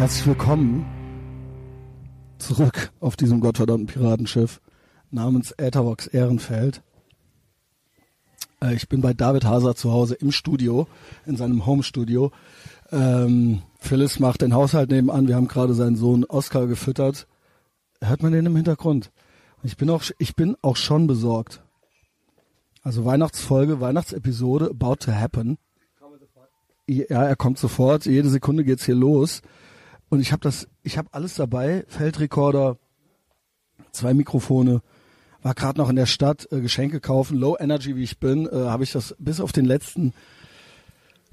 Herzlich willkommen zurück auf diesem gottverdammten Piratenschiff namens Äthervox Ehrenfeld. Äh, ich bin bei David Haser zu Hause im Studio, in seinem Home-Studio. Ähm, Phyllis macht den Haushalt nebenan. Wir haben gerade seinen Sohn Oscar gefüttert. Hört man den im Hintergrund? Ich bin auch, ich bin auch schon besorgt. Also Weihnachtsfolge, Weihnachtsepisode about to happen. Ja, er kommt sofort. Jede Sekunde geht's hier los. Und ich habe das, ich habe alles dabei. Feldrekorder, zwei Mikrofone. War gerade noch in der Stadt äh, Geschenke kaufen. Low Energy wie ich bin, äh, habe ich das bis auf den letzten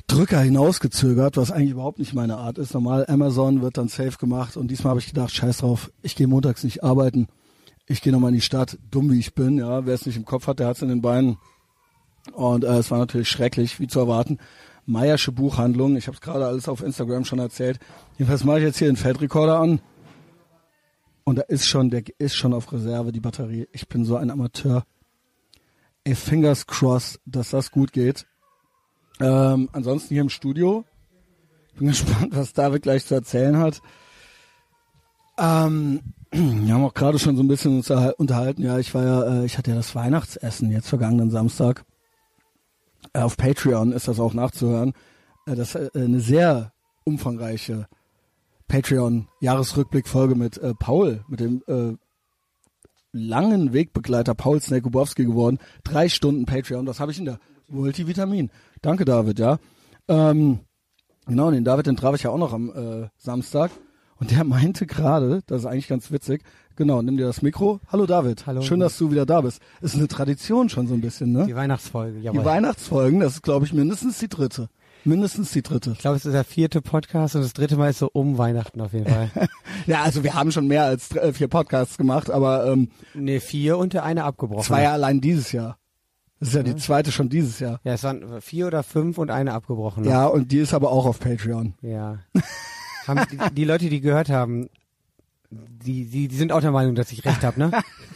Drücker hinausgezögert, was eigentlich überhaupt nicht meine Art ist. Normal Amazon wird dann safe gemacht und diesmal habe ich gedacht, scheiß drauf, ich gehe montags nicht arbeiten. Ich gehe nochmal in die Stadt, dumm wie ich bin, ja, wer es nicht im Kopf hat, der hat es in den Beinen. Und äh, es war natürlich schrecklich, wie zu erwarten. Meiersche Buchhandlung, ich habe es gerade alles auf Instagram schon erzählt. Jedenfalls mache ich jetzt hier den Feldrekorder an. Und da ist schon, der ist schon auf Reserve, die Batterie. Ich bin so ein Amateur. Ey, fingers crossed, dass das gut geht. Ähm, ansonsten hier im Studio. Ich bin gespannt, was David gleich zu erzählen hat. Ähm, wir haben auch gerade schon so ein bisschen uns unterhalten. Ja, ich war ja, äh, ich hatte ja das Weihnachtsessen jetzt vergangenen Samstag. Äh, auf Patreon ist das auch nachzuhören. Äh, das ist äh, eine sehr umfangreiche Patreon-Jahresrückblick-Folge mit äh, Paul, mit dem äh, langen Wegbegleiter Paul Snekubowski geworden. Drei Stunden Patreon, das habe ich in der Multivitamin. Danke, David, ja. Ähm, genau, den David, den traf ich ja auch noch am äh, Samstag. Und der meinte gerade, das ist eigentlich ganz witzig, genau, nimm dir das Mikro. Hallo David, Hallo. schön, dass du wieder da bist. Ist eine Tradition schon so ein bisschen, ne? Die Weihnachtsfolge, Die Weihnachtsfolgen, das ist, glaube ich, mindestens die dritte. Mindestens die dritte. Ich glaube, es ist der vierte Podcast und das dritte Mal ist so um Weihnachten auf jeden Fall. Ja, also wir haben schon mehr als drei, äh, vier Podcasts gemacht, aber ähm, ne, vier und der eine abgebrochen. zwei ja allein dieses Jahr. Das ist ja die zweite schon dieses Jahr. Ja, es waren vier oder fünf und eine abgebrochen. Ja, und die ist aber auch auf Patreon. Ja. haben die, die Leute, die gehört haben, die, die, die sind auch der Meinung, dass ich recht habe, ne?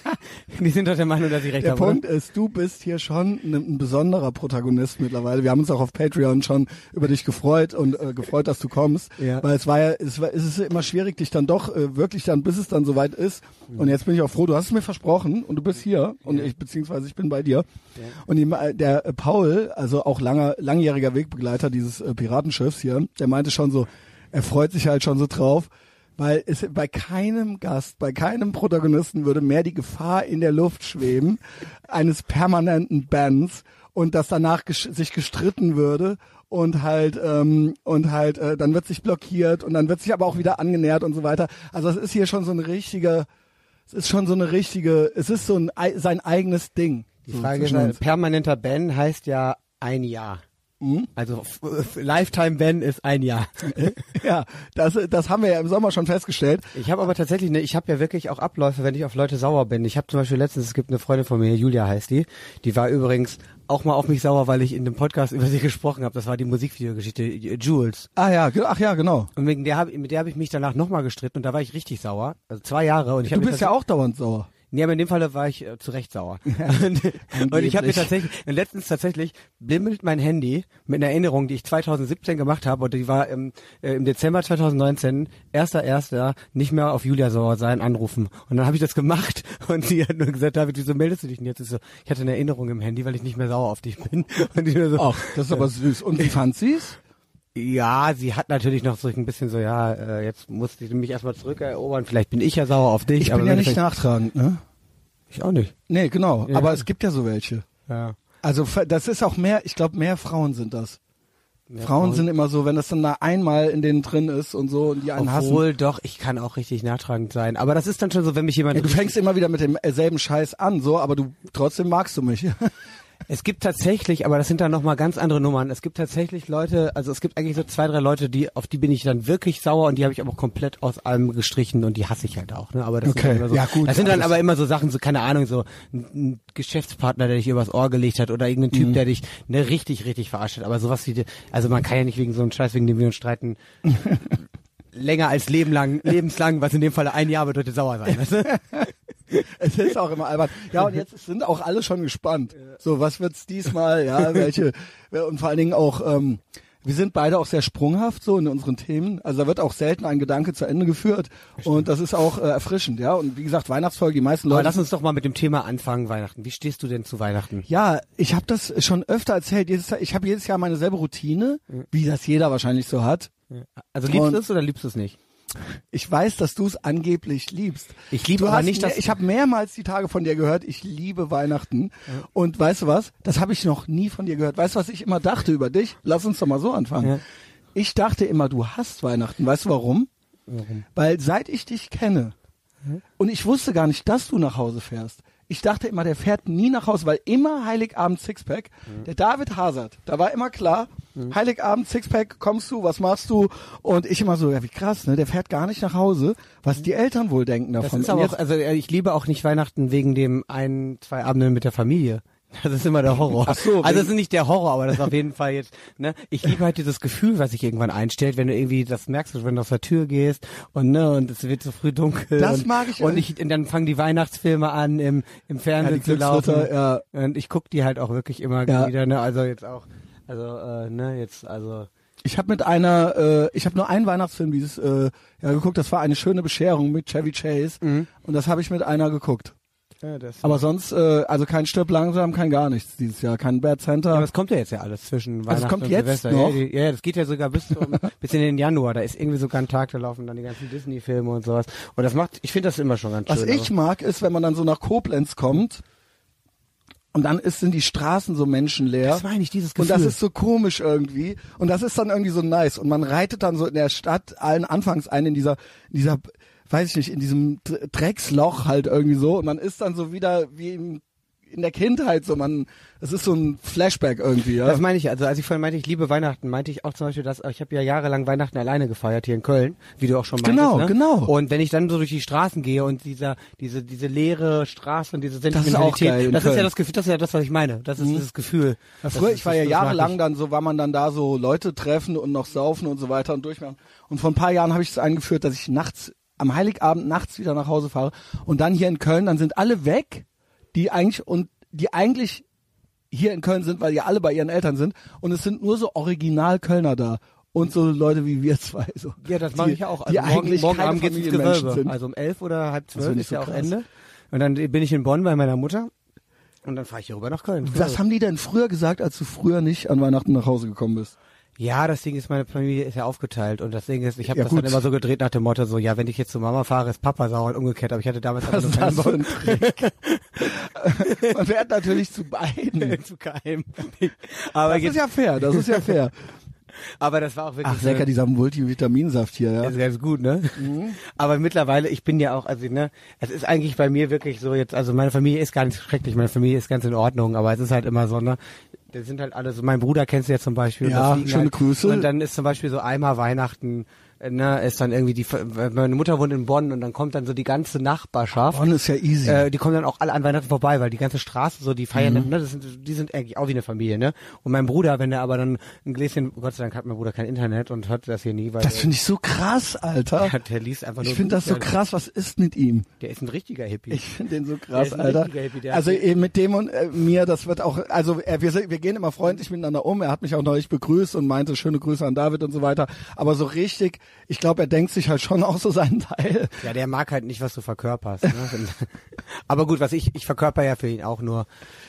die sind auch der Meinung, dass ich recht Der habe. Punkt ist, du bist hier schon ein, ein besonderer Protagonist mittlerweile. Wir haben uns auch auf Patreon schon über dich gefreut und äh, gefreut, dass du kommst, Ja. weil es war ja, es, war, es ist immer schwierig, dich dann doch äh, wirklich dann, bis es dann soweit ist. Und jetzt bin ich auch froh, du hast es mir versprochen und du bist hier und ich beziehungsweise ich bin bei dir. Und die, äh, der äh, Paul, also auch langer langjähriger Wegbegleiter dieses äh, Piratenschiffs hier, der meinte schon so, er freut sich halt schon so drauf. Weil es bei keinem Gast, bei keinem Protagonisten würde mehr die Gefahr in der Luft schweben eines permanenten Bans und dass danach gesch sich gestritten würde und halt ähm, und halt äh, dann wird sich blockiert und dann wird sich aber auch wieder angenähert und so weiter. Also es ist hier schon so eine richtige, es ist schon so eine richtige, es ist so ein ei- sein eigenes Ding. Die so Frage ist, äh, uns. permanenter Ban heißt ja ein Jahr. Mhm. Also Lifetime Ban ist ein Jahr. ja, das das haben wir ja im Sommer schon festgestellt. Ich habe aber tatsächlich, ne, ich habe ja wirklich auch Abläufe, wenn ich auf Leute sauer bin. Ich habe zum Beispiel letztens, es gibt eine Freundin von mir, Julia heißt die, die war übrigens auch mal auf mich sauer, weil ich in dem Podcast über sie gesprochen habe. Das war die Musikvideogeschichte äh, Jules. Ah ja, ach ja, genau. Und wegen der hab, mit der habe ich mich danach nochmal gestritten und da war ich richtig sauer. Also zwei Jahre. Und ich Du bist ja auch dauernd sauer. Nee, aber in dem Falle war ich äh, zu Recht sauer. und, und ich habe mir tatsächlich, und letztens tatsächlich bimmelt mein Handy mit einer Erinnerung, die ich 2017 gemacht habe und die war im, äh, im Dezember 2019, erster, erster, nicht mehr auf Julia sauer sein, anrufen. Und dann habe ich das gemacht und sie hat nur gesagt, David, wieso meldest du dich denn jetzt? Ich so, ich hatte eine Erinnerung im Handy, weil ich nicht mehr sauer auf dich bin. Und ich nur so, Ach, das ist aber süß. Und wie fand sie's? Ja, sie hat natürlich noch so ein bisschen so, ja, äh, jetzt musste ich mich erstmal zurückerobern, vielleicht bin ich ja sauer auf dich. Ich aber bin ja nicht nachtragend, ne? Ich auch nicht. Nee, genau. Ja. Aber es gibt ja so welche. Ja. Also das ist auch mehr, ich glaube, mehr Frauen sind das. Frauen, sind immer so, wenn das dann da einmal in denen drin ist und so und die einen hassen. Obwohl, doch, ich kann auch richtig nachtragend sein. Aber das ist dann schon so, wenn mich jemand. Ja, du fängst immer wieder mit demselben Scheiß an, so, aber du trotzdem magst du mich. Es gibt tatsächlich, aber das sind dann nochmal ganz andere Nummern. Es gibt tatsächlich Leute, also es gibt eigentlich so zwei, drei Leute, die, auf die bin ich dann wirklich sauer und die habe ich aber komplett aus allem gestrichen und die hasse ich halt auch. Ne? Aber das Okay, sind so, ja, gut, Das sind dann aber immer so Sachen, so keine Ahnung, so ein, ein Geschäftspartner, der dich übers Ohr gelegt hat oder irgendein Typ, der dich ne, richtig, richtig verarscht hat. Aber sowas wie, die- also man kann ja nicht wegen so einem Scheiß, wegen dem wir uns streiten, länger als Leben lang, lebenslang, was in dem Fall ein Jahr bedeutet, sauer sein. Weißt du? es ist auch immer albern. Ja, und jetzt sind auch alle schon gespannt. So, was wird's diesmal? Ja, welche und vor allen Dingen auch ähm, wir sind beide auch sehr sprunghaft so in unseren Themen. Also da wird auch selten ein Gedanke zu Ende geführt. Und das ist auch äh, erfrischend, ja. Und wie gesagt, Weihnachtsfolge, die meisten Aber Leute. lass uns doch mal mit dem Thema anfangen, Weihnachten. Wie stehst du denn zu Weihnachten? Ja, ich habe das schon öfter erzählt. Jedes, ich habe jedes Jahr meine selbe Routine, wie das jeder wahrscheinlich so hat. Also liebst du es oder liebst du es nicht? Ich weiß, dass du es angeblich liebst. Ich liebe aber hast nicht, dass- Ich habe mehrmals die Tage von dir gehört, ich liebe Weihnachten. Und weißt du was? Das habe ich noch nie von dir gehört. Weißt du, was ich immer dachte über dich? Lass uns doch mal so anfangen. Ja. Ich dachte immer, du hasst Weihnachten. Weißt du warum? Warum? Weil seit ich dich kenne und ich wusste gar nicht, dass du nach Hause fährst. Ich dachte immer, der fährt nie nach Hause, weil immer Heiligabend Sixpack. Der David Hazard, da war immer klar, Heiligabend Sixpack, kommst du, was machst du? Und ich immer so, ja wie krass, ne? Der fährt gar nicht nach Hause, was die Eltern wohl denken Das davon. ist Und aber auch, also äh, ich liebe auch nicht Weihnachten wegen dem ein, zwei Abenden mit der Familie. Das ist immer der Horror. Ach so, also es ist nicht der Horror, aber das ist auf jeden Fall jetzt, ne? Ich liebe halt dieses Gefühl, was sich irgendwann einstellt, wenn du irgendwie das merkst, wenn du aus der Tür gehst und ne, und es wird so früh dunkel. Das und, mag ich Und auch. ich, und dann fangen die Weihnachtsfilme an im, im Fernsehen Ja, zu laufen. Ja. Und ich guck die halt auch wirklich immer Ja. wieder, ne? Also jetzt auch, also, äh, ne, jetzt, also. Ich habe mit einer, äh, ich habe nur einen Weihnachtsfilm dieses äh, ja geguckt. Das war eine schöne Bescherung mit Chevy Chase Mhm. und das habe ich mit einer geguckt. Ja, das, Aber sonst, äh, also kein Stirb langsam, kein gar nichts dieses Jahr, kein Bad Center. Aber es kommt ja jetzt ja alles zwischen Weihnachten kommt und jetzt Silvester. noch? Ja, ja, das geht ja sogar bis, zum, bis in den Januar. Da ist irgendwie sogar ein Tag, da laufen dann die ganzen Disney-Filme und sowas. Und das macht, ich finde das immer schon ganz Was schön. ich mag, ist, wenn man dann so nach Koblenz kommt und dann ist, sind die Straßen so menschenleer. Das meine ich, dieses Und Gefühl. das ist so komisch irgendwie. Und das ist dann irgendwie so nice. Und man reitet dann so in der Stadt allen anfangs ein in dieser, in dieser, weiß ich nicht, in diesem Dr- Drecksloch halt irgendwie so. Und man ist dann so wieder wie im, in der Kindheit so. Man, es ist so ein Flashback irgendwie, ja. Das meine ich, also als ich vorhin meinte, ich liebe Weihnachten, meinte ich auch zum Beispiel, dass ich habe ja jahrelang Weihnachten alleine gefeiert hier in Köln, wie du auch schon meintest. Genau, ne? genau. Und wenn ich dann so durch die Straßen gehe und dieser, diese, diese leere Straße und diese ist auch Sentimentalität, geil das ist ja das Gefühl, das ist ja das, was ich meine. Das ist dieses Gefühl. Ja, Das früher, ist- ich war ja das- das jahrelang dann so, war man dann da so Leute treffen und noch saufen und so weiter und durchmachen. Und vor ein paar Jahren habe ich es eingeführt, dass ich nachts, am Heiligabend nachts wieder nach Hause fahre. Und dann hier in Köln, dann sind alle weg, die eigentlich, und die eigentlich hier in Köln sind, weil ja alle bei ihren Eltern sind. Und es sind nur so original Kölner da. Und so Leute wie wir zwei. So. Ja, das mache Die- ich ja auch. die Also morgen, eigentlich morgen Abend geht's ins Gewölbe. sind. Also um elf oder halb zwölf ist so ja auch krass. Ende. Und dann bin ich in Bonn bei meiner Mutter. Und dann fahre ich hier rüber nach Köln. Was haben die denn früher gesagt, als du früher nicht an Weihnachten nach Hause gekommen bist? Ja, das Ding ist, meine Familie ist ja aufgeteilt und das Ding ist, ich habe Ja, das gut. dann immer so gedreht nach dem Motto, so, ja, wenn ich jetzt zu Mama fahre, ist Papa sauer und umgekehrt, aber ich hatte damals Was einfach nur das für keinen ein Trick? Man fährt natürlich zu beiden. Zu keinem. aber, Das ist ja fair, das ist ja fair. aber das war auch wirklich Ach, lecker, dieser Multivitaminsaft hier, ja. Das ist ganz gut, ne? Mhm. Aber mittlerweile, ich bin ja auch, also ne, es ist eigentlich bei mir wirklich so jetzt, also meine Familie ist gar nicht schrecklich, meine Familie ist ganz in Ordnung, aber es ist halt immer so, ne? Wir sind halt alle so, mein Bruder kennst du ja zum Beispiel. und Ja, schöne halt, Grüße. Und dann ist zum Beispiel so einmal Weihnachten, ne, ist dann irgendwie die, meine Mutter wohnt in Bonn und dann kommt dann so die ganze Nachbarschaft. Bonn ist ja easy. Äh, die kommen dann auch alle an Weihnachten vorbei, weil die ganze Straße so, die feiern, Mhm. ne, das sind, die sind eigentlich auch wie eine Familie, ne? Und mein Bruder, wenn er aber dann ein Gläschen, Gott sei Dank hat mein Bruder kein Internet und hört das hier nie, weil das finde ich so krass, Alter. der, der liest einfach nur Ich finde das so krass, was ist mit ihm? Der ist ein richtiger Hippie. Ich finde den so krass, Alter. Hippie, Also hat- eh, mit dem und äh, mir, das wird auch, also äh, wir, wir gehen immer freundlich miteinander um. Er hat mich auch neulich begrüßt und meinte schöne Grüße an David und so weiter. Aber so richtig, ich glaube, er denkt sich halt schon auch so seinen Teil. Ja, der mag halt nicht, was du verkörperst. Ne? aber gut, was ich, ich verkörper ja für ihn auch nur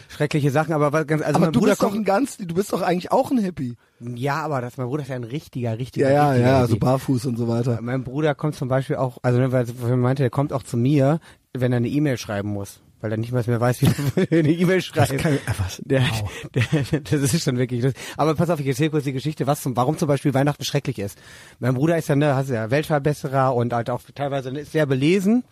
schreckliche Sachen, aber was ganz, also Aber mein du Bruder bist doch ein ganz, du bist doch eigentlich auch ein Hippie. ja, aber das, mein Bruder ist ja ein richtiger, richtiger, Ja, ja, richtiger ja, Hippie. so barfuß und so weiter. Mein Bruder kommt zum Beispiel auch, also weil er meinte, er kommt auch zu mir, wenn er eine E-Mail schreiben muss. Weil er nicht mal mehr weiß, wie er eine E-Mail schreibt. kann- äh, was? Der, Wow. der, das ist schon wirklich. Das, aber pass auf, ich erzähle kurz die Geschichte, was zum, warum zum Beispiel Weihnachten schrecklich ist. Mein Bruder ist ja, ne, hast du ja Weltverbesserer und halt auch teilweise ist sehr belesen.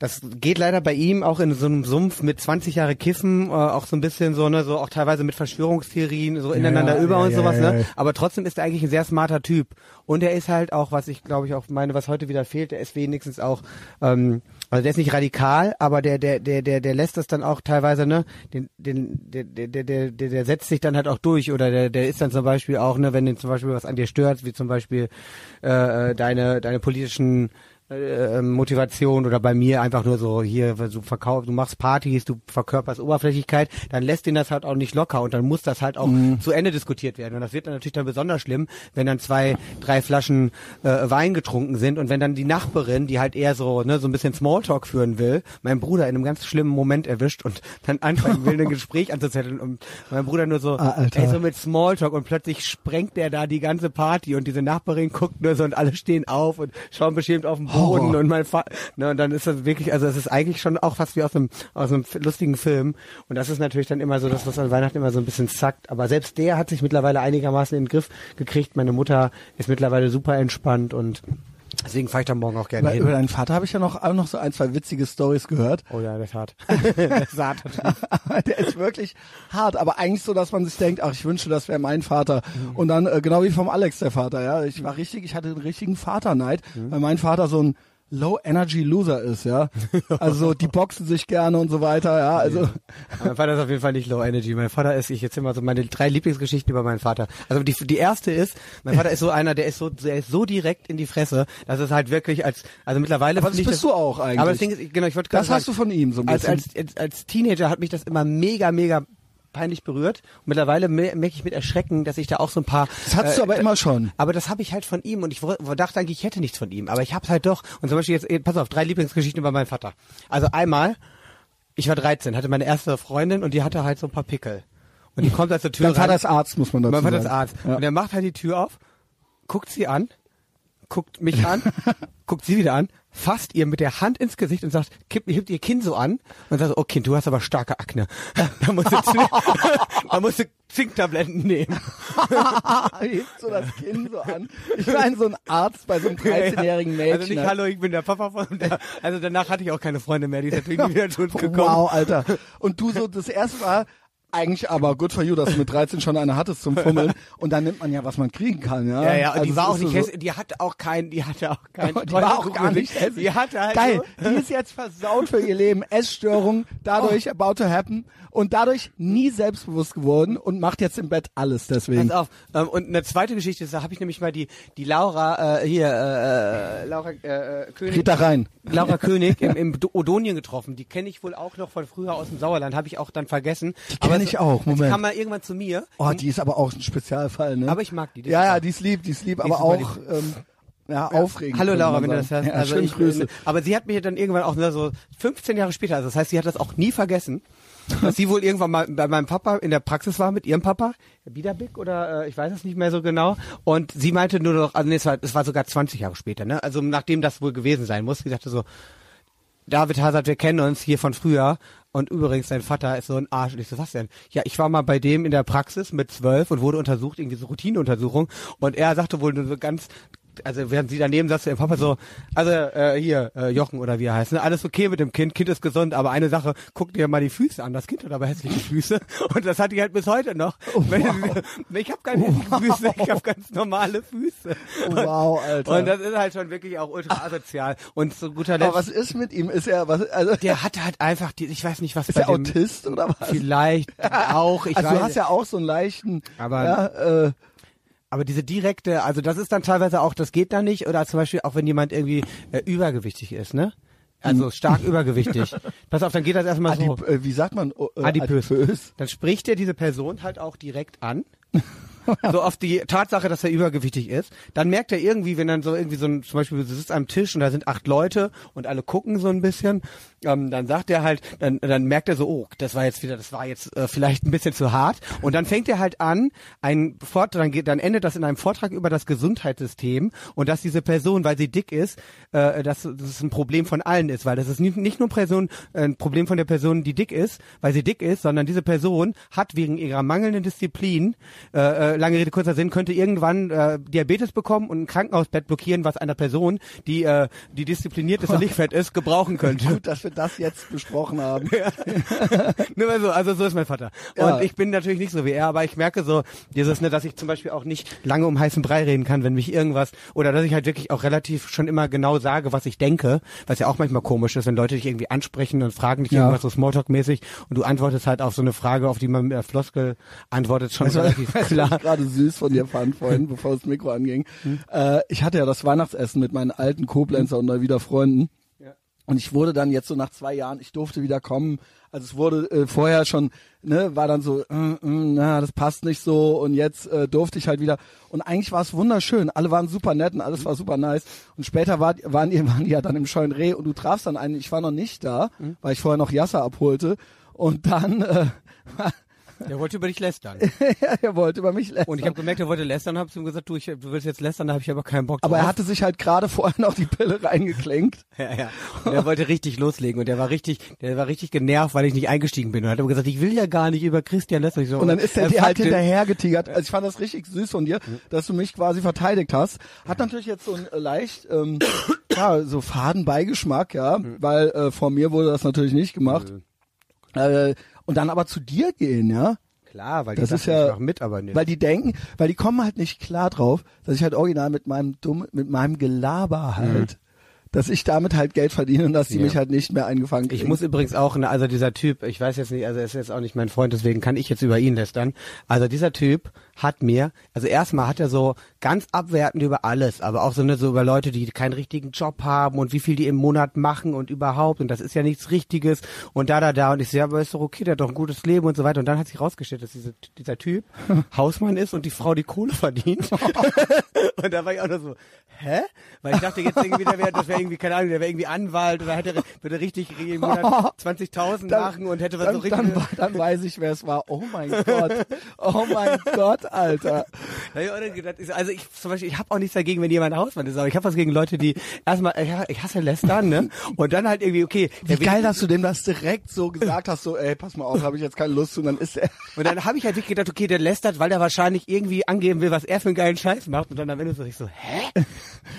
Das geht leider bei ihm auch in so einem Sumpf mit 20 Jahre Kiffen, äh, auch so ein bisschen so, ne, so auch teilweise mit Verschwörungstheorien, so ineinander ja, über ja, und ja, sowas, ne? Aber trotzdem ist er eigentlich ein sehr smarter Typ. Und er ist halt auch, was ich glaube ich auch meine, was heute wieder fehlt, der ist wenigstens auch, ähm, also der ist nicht radikal, aber der, der, der, der, der lässt das dann auch teilweise, ne, den, den, der, der, der, der, der, der setzt sich dann halt auch durch oder der, der ist dann zum Beispiel auch, ne, wenn den zum Beispiel was an dir stört, wie zum Beispiel äh, äh, deine, deine politischen äh, Motivation oder bei mir einfach nur so hier du verkaufst, du machst Partys, du verkörperst Oberflächlichkeit, dann lässt ihn das halt auch nicht locker und dann muss das halt auch Mhm. zu Ende diskutiert werden und das wird dann natürlich dann besonders schlimm, wenn dann zwei, drei Flaschen äh, Wein getrunken sind und wenn dann die Nachbarin, die halt eher so ne so ein bisschen Smalltalk führen will, meinen Bruder in einem ganz schlimmen Moment erwischt und dann anfangen will, ein Gespräch anzuzetteln und mein Bruder nur so, Ah, ey, so mit Smalltalk und plötzlich sprengt der da die ganze Party und diese Nachbarin guckt nur so und alle stehen auf und schauen beschämt auf den Boden Horror. und mein Vater, ne, und dann ist das wirklich, also es ist eigentlich schon auch fast wie aus einem, aus einem lustigen Film. Und das ist natürlich dann immer so, dass das an Weihnachten immer so ein bisschen zackt, aber selbst der hat sich mittlerweile einigermaßen in den Griff gekriegt, meine Mutter ist mittlerweile super entspannt und deswegen fahre ich da morgen auch gerne Über, hin. über deinen Vater habe ich ja noch, auch noch so ein, zwei witzige Stories gehört. Oh ja, das ist hart. das ist hart. der ist wirklich hart, aber eigentlich so, dass man sich denkt, ach, ich wünschte, das wäre mein Vater. Und dann, äh, genau wie vom Alex, der Vater, ja. Ich war richtig, ich hatte einen richtigen Vaterneid, weil mein Vater so ein Low-Energy-Loser ist, ja. Also die boxen sich gerne und so weiter, ja. Also mein Vater ist auf jeden Fall nicht low energy. Mein Vater ist, ich erzähle mal so meine drei Lieblingsgeschichten über meinen Vater. Also die, die erste ist, mein Vater ist so einer, der ist so, der ist so direkt in die Fresse, dass es halt wirklich als, also mittlerweile. Aber das bist du auch eigentlich. Aber das Ding ist, genau, ich wollte gerade das hast du sagen, von ihm so ein bisschen. als, als, als Teenager hat mich das immer mega, mega peinlich berührt. Und mittlerweile me- merke ich mit Erschrecken, dass ich da auch so ein paar. das hattest du äh, aber immer schon. aber das habe ich halt von ihm und ich dachte eigentlich, ich hätte nichts von ihm. Aber ich habe halt doch. Und zum Beispiel jetzt, pass auf, drei Lieblingsgeschichten über meinen Vater. Also einmal, ich war 13, hatte meine erste Freundin und die hatte halt so ein paar Pickel. Und die kommt halt zur Tür Dein Vater rein. ist Arzt, muss man dazu Mein Vater sagen. ist Arzt. Ja. Und er macht halt die Tür auf, guckt sie an, guckt mich an, guckt sie wieder an, fasst ihr mit der Hand ins Gesicht und sagt, kipp, hebt ihr Kinn so an und sagt, so, oh Kind, du hast aber starke Akne. Da musst du, da musst du Zinktabletten nehmen. Hebt so das Kinn so an. Ich meine, so ein Arzt bei so einem 13-jährigen Mädchen. Also nicht, ne? hallo, ich bin der Papa von der, also danach hatte ich auch keine Freunde mehr, die ist natürlich wieder zu uns gekommen. Wow, Alter. Und du so, das erste war, eigentlich aber good for you, dass du mit 13 schon eine hattest zum Fummeln. Und dann nimmt man ja, was man kriegen kann, ja. Ja, ja, und Also die war auch nicht so, hässlich, die hatte auch keinen, die hatte auch keinen. Die war auch gar nicht hässlich. Die hatte halt Geil, so, die ist jetzt versaut für ihr Leben. Essstörung, dadurch Oh. about to happen und dadurch nie selbstbewusst geworden und macht jetzt im Bett alles deswegen. Pass auf. Ähm, und eine zweite Geschichte ist, da habe ich nämlich mal die die Laura äh, hier äh, äh, Laura äh, König Geht da rein. Laura König im, im Do- Odonien getroffen. Die kenne ich wohl auch noch von früher aus dem Sauerland, habe ich auch dann vergessen. Die kenn ich auch, Die Moment. kam mal irgendwann zu mir. Oh, die ist aber auch ein Spezialfall, ne? Aber ich mag die, die ist ja, ja, die ist lieb, die ist lieb, ist aber super auch ähm, ja, aufregend. Hallo Laura, wenn du das hörst. Ja, also ich, Grüße. Aber sie hat mich dann irgendwann auch so 15 Jahre später, also das heißt, sie hat das auch nie vergessen, dass sie wohl irgendwann mal bei meinem Papa in der Praxis war mit ihrem Papa, Herr Biederbeck oder äh, ich weiß es nicht mehr so genau. Und sie meinte nur noch, also nee, es war, es war sogar 20 Jahre später, ne? Also nachdem das wohl gewesen sein muss, sie sagte so, David Hazard, wir kennen uns hier von früher. Und übrigens, dein Vater ist so ein Arsch. Und ich so, was denn? Ja, ich war mal bei dem in der Praxis mit zwölf und wurde untersucht, irgendwie so Routineuntersuchung. Und er sagte wohl nur so ganz, also während sie daneben saß, der Papa so, also äh, hier, äh, Jochen oder wie er heißt, ne? alles okay mit dem Kind, Kind ist gesund, aber eine Sache, guck dir mal die Füße an, das Kind hat aber hässliche Füße. Und das hat die halt bis heute noch. Wenn- Ich habe keine hässlichen Füße, ich habe ganz normale Füße. Oh, wow, Alter. Und das ist halt schon wirklich auch ultra asozial. Und zu guter Letzt, aber was ist mit ihm? Ist er was also der hat halt einfach die, ich weiß nicht, was ist bei er dem, Autist oder was? Vielleicht auch, ich also weiß. du hast ja auch so einen leichten Aber- ja, äh, aber diese direkte, also das ist dann teilweise auch, das geht da nicht, oder zum Beispiel auch wenn jemand irgendwie äh, übergewichtig ist, ne? Also stark übergewichtig. Pass auf, dann geht das erstmal so. Adip, äh, wie sagt man äh, Adipös. adipös? Dann spricht er diese Person halt auch direkt an. so auf die Tatsache, dass er übergewichtig ist. Dann merkt er irgendwie, wenn dann so irgendwie so ein, zum Beispiel, du sitzt am Tisch und da sind acht Leute und alle gucken so ein bisschen, ähm, dann sagt er halt, dann, dann merkt er so, oh, das war jetzt wieder, das war jetzt äh, vielleicht ein bisschen zu hart. Und dann fängt er halt an, ein Vortrag, dann, geht, dann endet das in einem Vortrag über das Gesundheitssystem und dass diese Person, weil sie dick ist, äh, dass das ein Problem von allen ist, weil das ist nicht, nicht nur Person, äh, ein Problem von der Person, die dick ist, weil sie dick ist, sondern diese Person hat wegen ihrer mangelnden Disziplin, äh, äh, lange Rede kurzer Sinn, könnte irgendwann äh, Diabetes bekommen und ein Krankenhausbett blockieren, was einer Person, die äh, die diszipliniert ist und nicht fett ist, gebrauchen könnte. Gut, dass wir das jetzt besprochen haben. Nur mal so, also so ist mein Vater. Ja. Und ich bin natürlich nicht so wie er, aber ich merke so, dieses, ne, dass ich zum Beispiel auch nicht lange um heißen Brei reden kann, wenn mich irgendwas, oder dass ich halt wirklich auch relativ schon immer genau sage, was ich denke, was ja auch manchmal komisch ist, wenn Leute dich irgendwie ansprechen und fragen dich Ja. irgendwas so Smalltalk-mäßig und du antwortest halt auf so eine Frage, auf die man mit der Floskel antwortet, schon du, relativ weißt klar. gerade süß von dir fand vorhin, bevor das Mikro anging. Äh, ich hatte ja das Weihnachtsessen mit meinen alten Koblenzer und Neuwieder Freunden. Und ich wurde dann jetzt so nach zwei Jahren, ich durfte wieder kommen. Also es wurde äh, vorher schon, ne, war dann so, äh, äh, na, das passt nicht so. Und jetzt äh, durfte ich halt wieder. Und eigentlich war es wunderschön. Alle waren super nett und alles war super nice. Und später war, waren, die, waren die ja dann im scheuen Reh und du trafst dann einen. Ich war noch nicht da, weil ich vorher noch Jassa abholte. Und dann, äh, Der wollte über dich lästern. er wollte über mich lästern. Und ich habe gemerkt, er wollte lästern, habe zu ihm gesagt, du, ich, du willst jetzt lästern, da habe ich aber keinen Bock drauf. aber er hatte sich halt gerade vorher noch die Pille reingeklinkt. Ja, ja. Und er wollte richtig loslegen und der war richtig, der war richtig genervt, weil ich nicht eingestiegen bin und hat aber gesagt, ich will ja gar nicht über Christian Lester. Ich so, Und dann ist er dir halt fuckte- hinterher getigert. Also ich fand das richtig süß von dir, dass du mich quasi verteidigt hast. Hat natürlich jetzt so ein äh, leicht, ähm, ja, so Fadenbeigeschmack, ja, weil äh, vor mir wurde das natürlich nicht gemacht. Äh, und dann aber zu dir gehen, ja. Klar, weil die Das dachten, ist ja- mit, aber nicht. Weil die denken, weil die kommen halt nicht klar drauf, dass ich halt original mit meinem dumm, mit meinem Gelaber halt, dass ich damit halt Geld verdiene und dass die Ja. mich halt nicht mehr eingefangen kriegen. Ich muss übrigens auch, ne, also dieser Typ, ich weiß jetzt nicht, also er ist jetzt auch nicht mein Freund, deswegen kann ich jetzt über ihn lästern. Also dieser Typ hat mir, also erstmal hat er so ganz abwertend über alles, aber auch so, ne, so über Leute, die keinen richtigen Job haben und wie viel die im Monat machen und überhaupt und das ist ja nichts Richtiges und da, da, da und ich so, ja, aber ist doch okay, der hat doch ein gutes Leben und so weiter und dann hat sich rausgestellt, dass diese, dieser Typ Hausmann ist und die Frau die Kohle verdient. und da war ich auch nur so, hä? Weil ich dachte jetzt irgendwie, der wäre, das wäre irgendwie, keine Ahnung, der wäre irgendwie Anwalt oder hätte, würde richtig im Monat 20.000 Dann- machen und hätte was dann, so richtig. dann, dann weiß ich, wer es war. Oh mein Gott. Oh mein Gott, Alter. Also ich zum Beispiel, ich habe auch nichts dagegen, wenn jemand Hausmann ist, aber ich habe was gegen Leute, die erstmal, ich, hasse Lästern, ne? Und dann halt irgendwie, okay, Wie geil, dass du dem das direkt so gesagt hast, so, ey, pass mal auf, habe ich jetzt keine Lust zu, und dann ist er. Und dann habe ich halt wirklich gedacht, okay, der lästert, weil der wahrscheinlich irgendwie angeben will, was er für einen geilen Scheiß macht. Und dann am Ende so ich so, hä?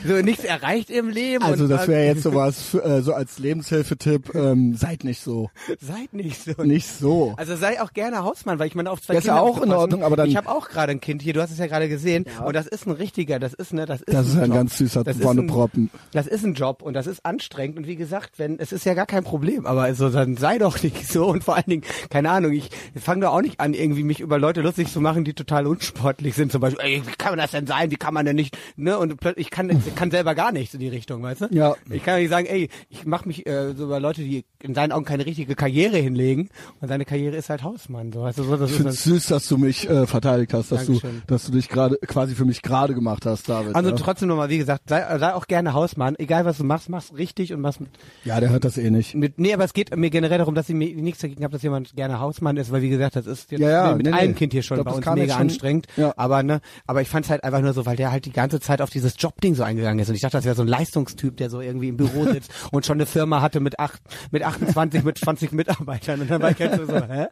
So nichts erreicht im Leben. Also das wäre jetzt sowas, für, äh, so als Lebenshilfetipp, ähm, seid nicht so. Seid nicht so. Nicht so. Also sei auch gerne Hausmann, weil ich meine auf zwei Das ist ja Kinder auch in. Ordnung, aber dann- ich habe auch gerade ein Kind hier. Du hast es ja gerade gesehen und das ist ein richtiger, das ist ne, das ist Das ist ein Job. ganz süßer Das ein- Wonneproppen. Das ist ein Job und das ist anstrengend und wie gesagt, wenn es ist ja gar kein Problem, aber also dann sei doch nicht so und vor allen Dingen keine Ahnung, ich fange doch auch nicht an irgendwie mich über Leute lustig zu machen, die total unsportlich sind, zum Beispiel, ey, wie kann man das denn sein, wie kann man denn nicht, ne und plötzlich ich kann ich kann selber gar nichts in die Richtung, weißt du? Ja. Ich kann nicht sagen, ey, ich mache mich äh, so über Leute, die in seinen Augen keine richtige Karriere hinlegen und seine Karriere ist halt Hausmann, so weißt du, so das Ich ist finde dann, es süß, dass du mich äh, verteidigt hast, dass du, dass du dich gerade quasi für mich gerade gemacht hast, David. also ja. trotzdem nochmal, wie gesagt, sei, sei auch gerne Hausmann, egal was du machst, mach's richtig und mach's mit ja, der hört das eh nicht. Mit, nee, aber es geht mir generell darum, dass ich mir nichts dagegen habe, dass jemand gerne Hausmann ist, weil wie gesagt, das ist jetzt Ja, ja, mit nee, einem nee. Kind hier schon glaub, bei uns mega schon- anstrengend. Ja. Aber ne, aber ich fand's halt einfach nur so, weil der halt die ganze Zeit auf dieses Jobding so eingegangen ist und ich dachte, das wäre so ein Leistungstyp, der so irgendwie im Büro sitzt und schon eine Firma hatte mit acht, mit 28, mit 20 Mitarbeitern und dann war ich halt so, so hä?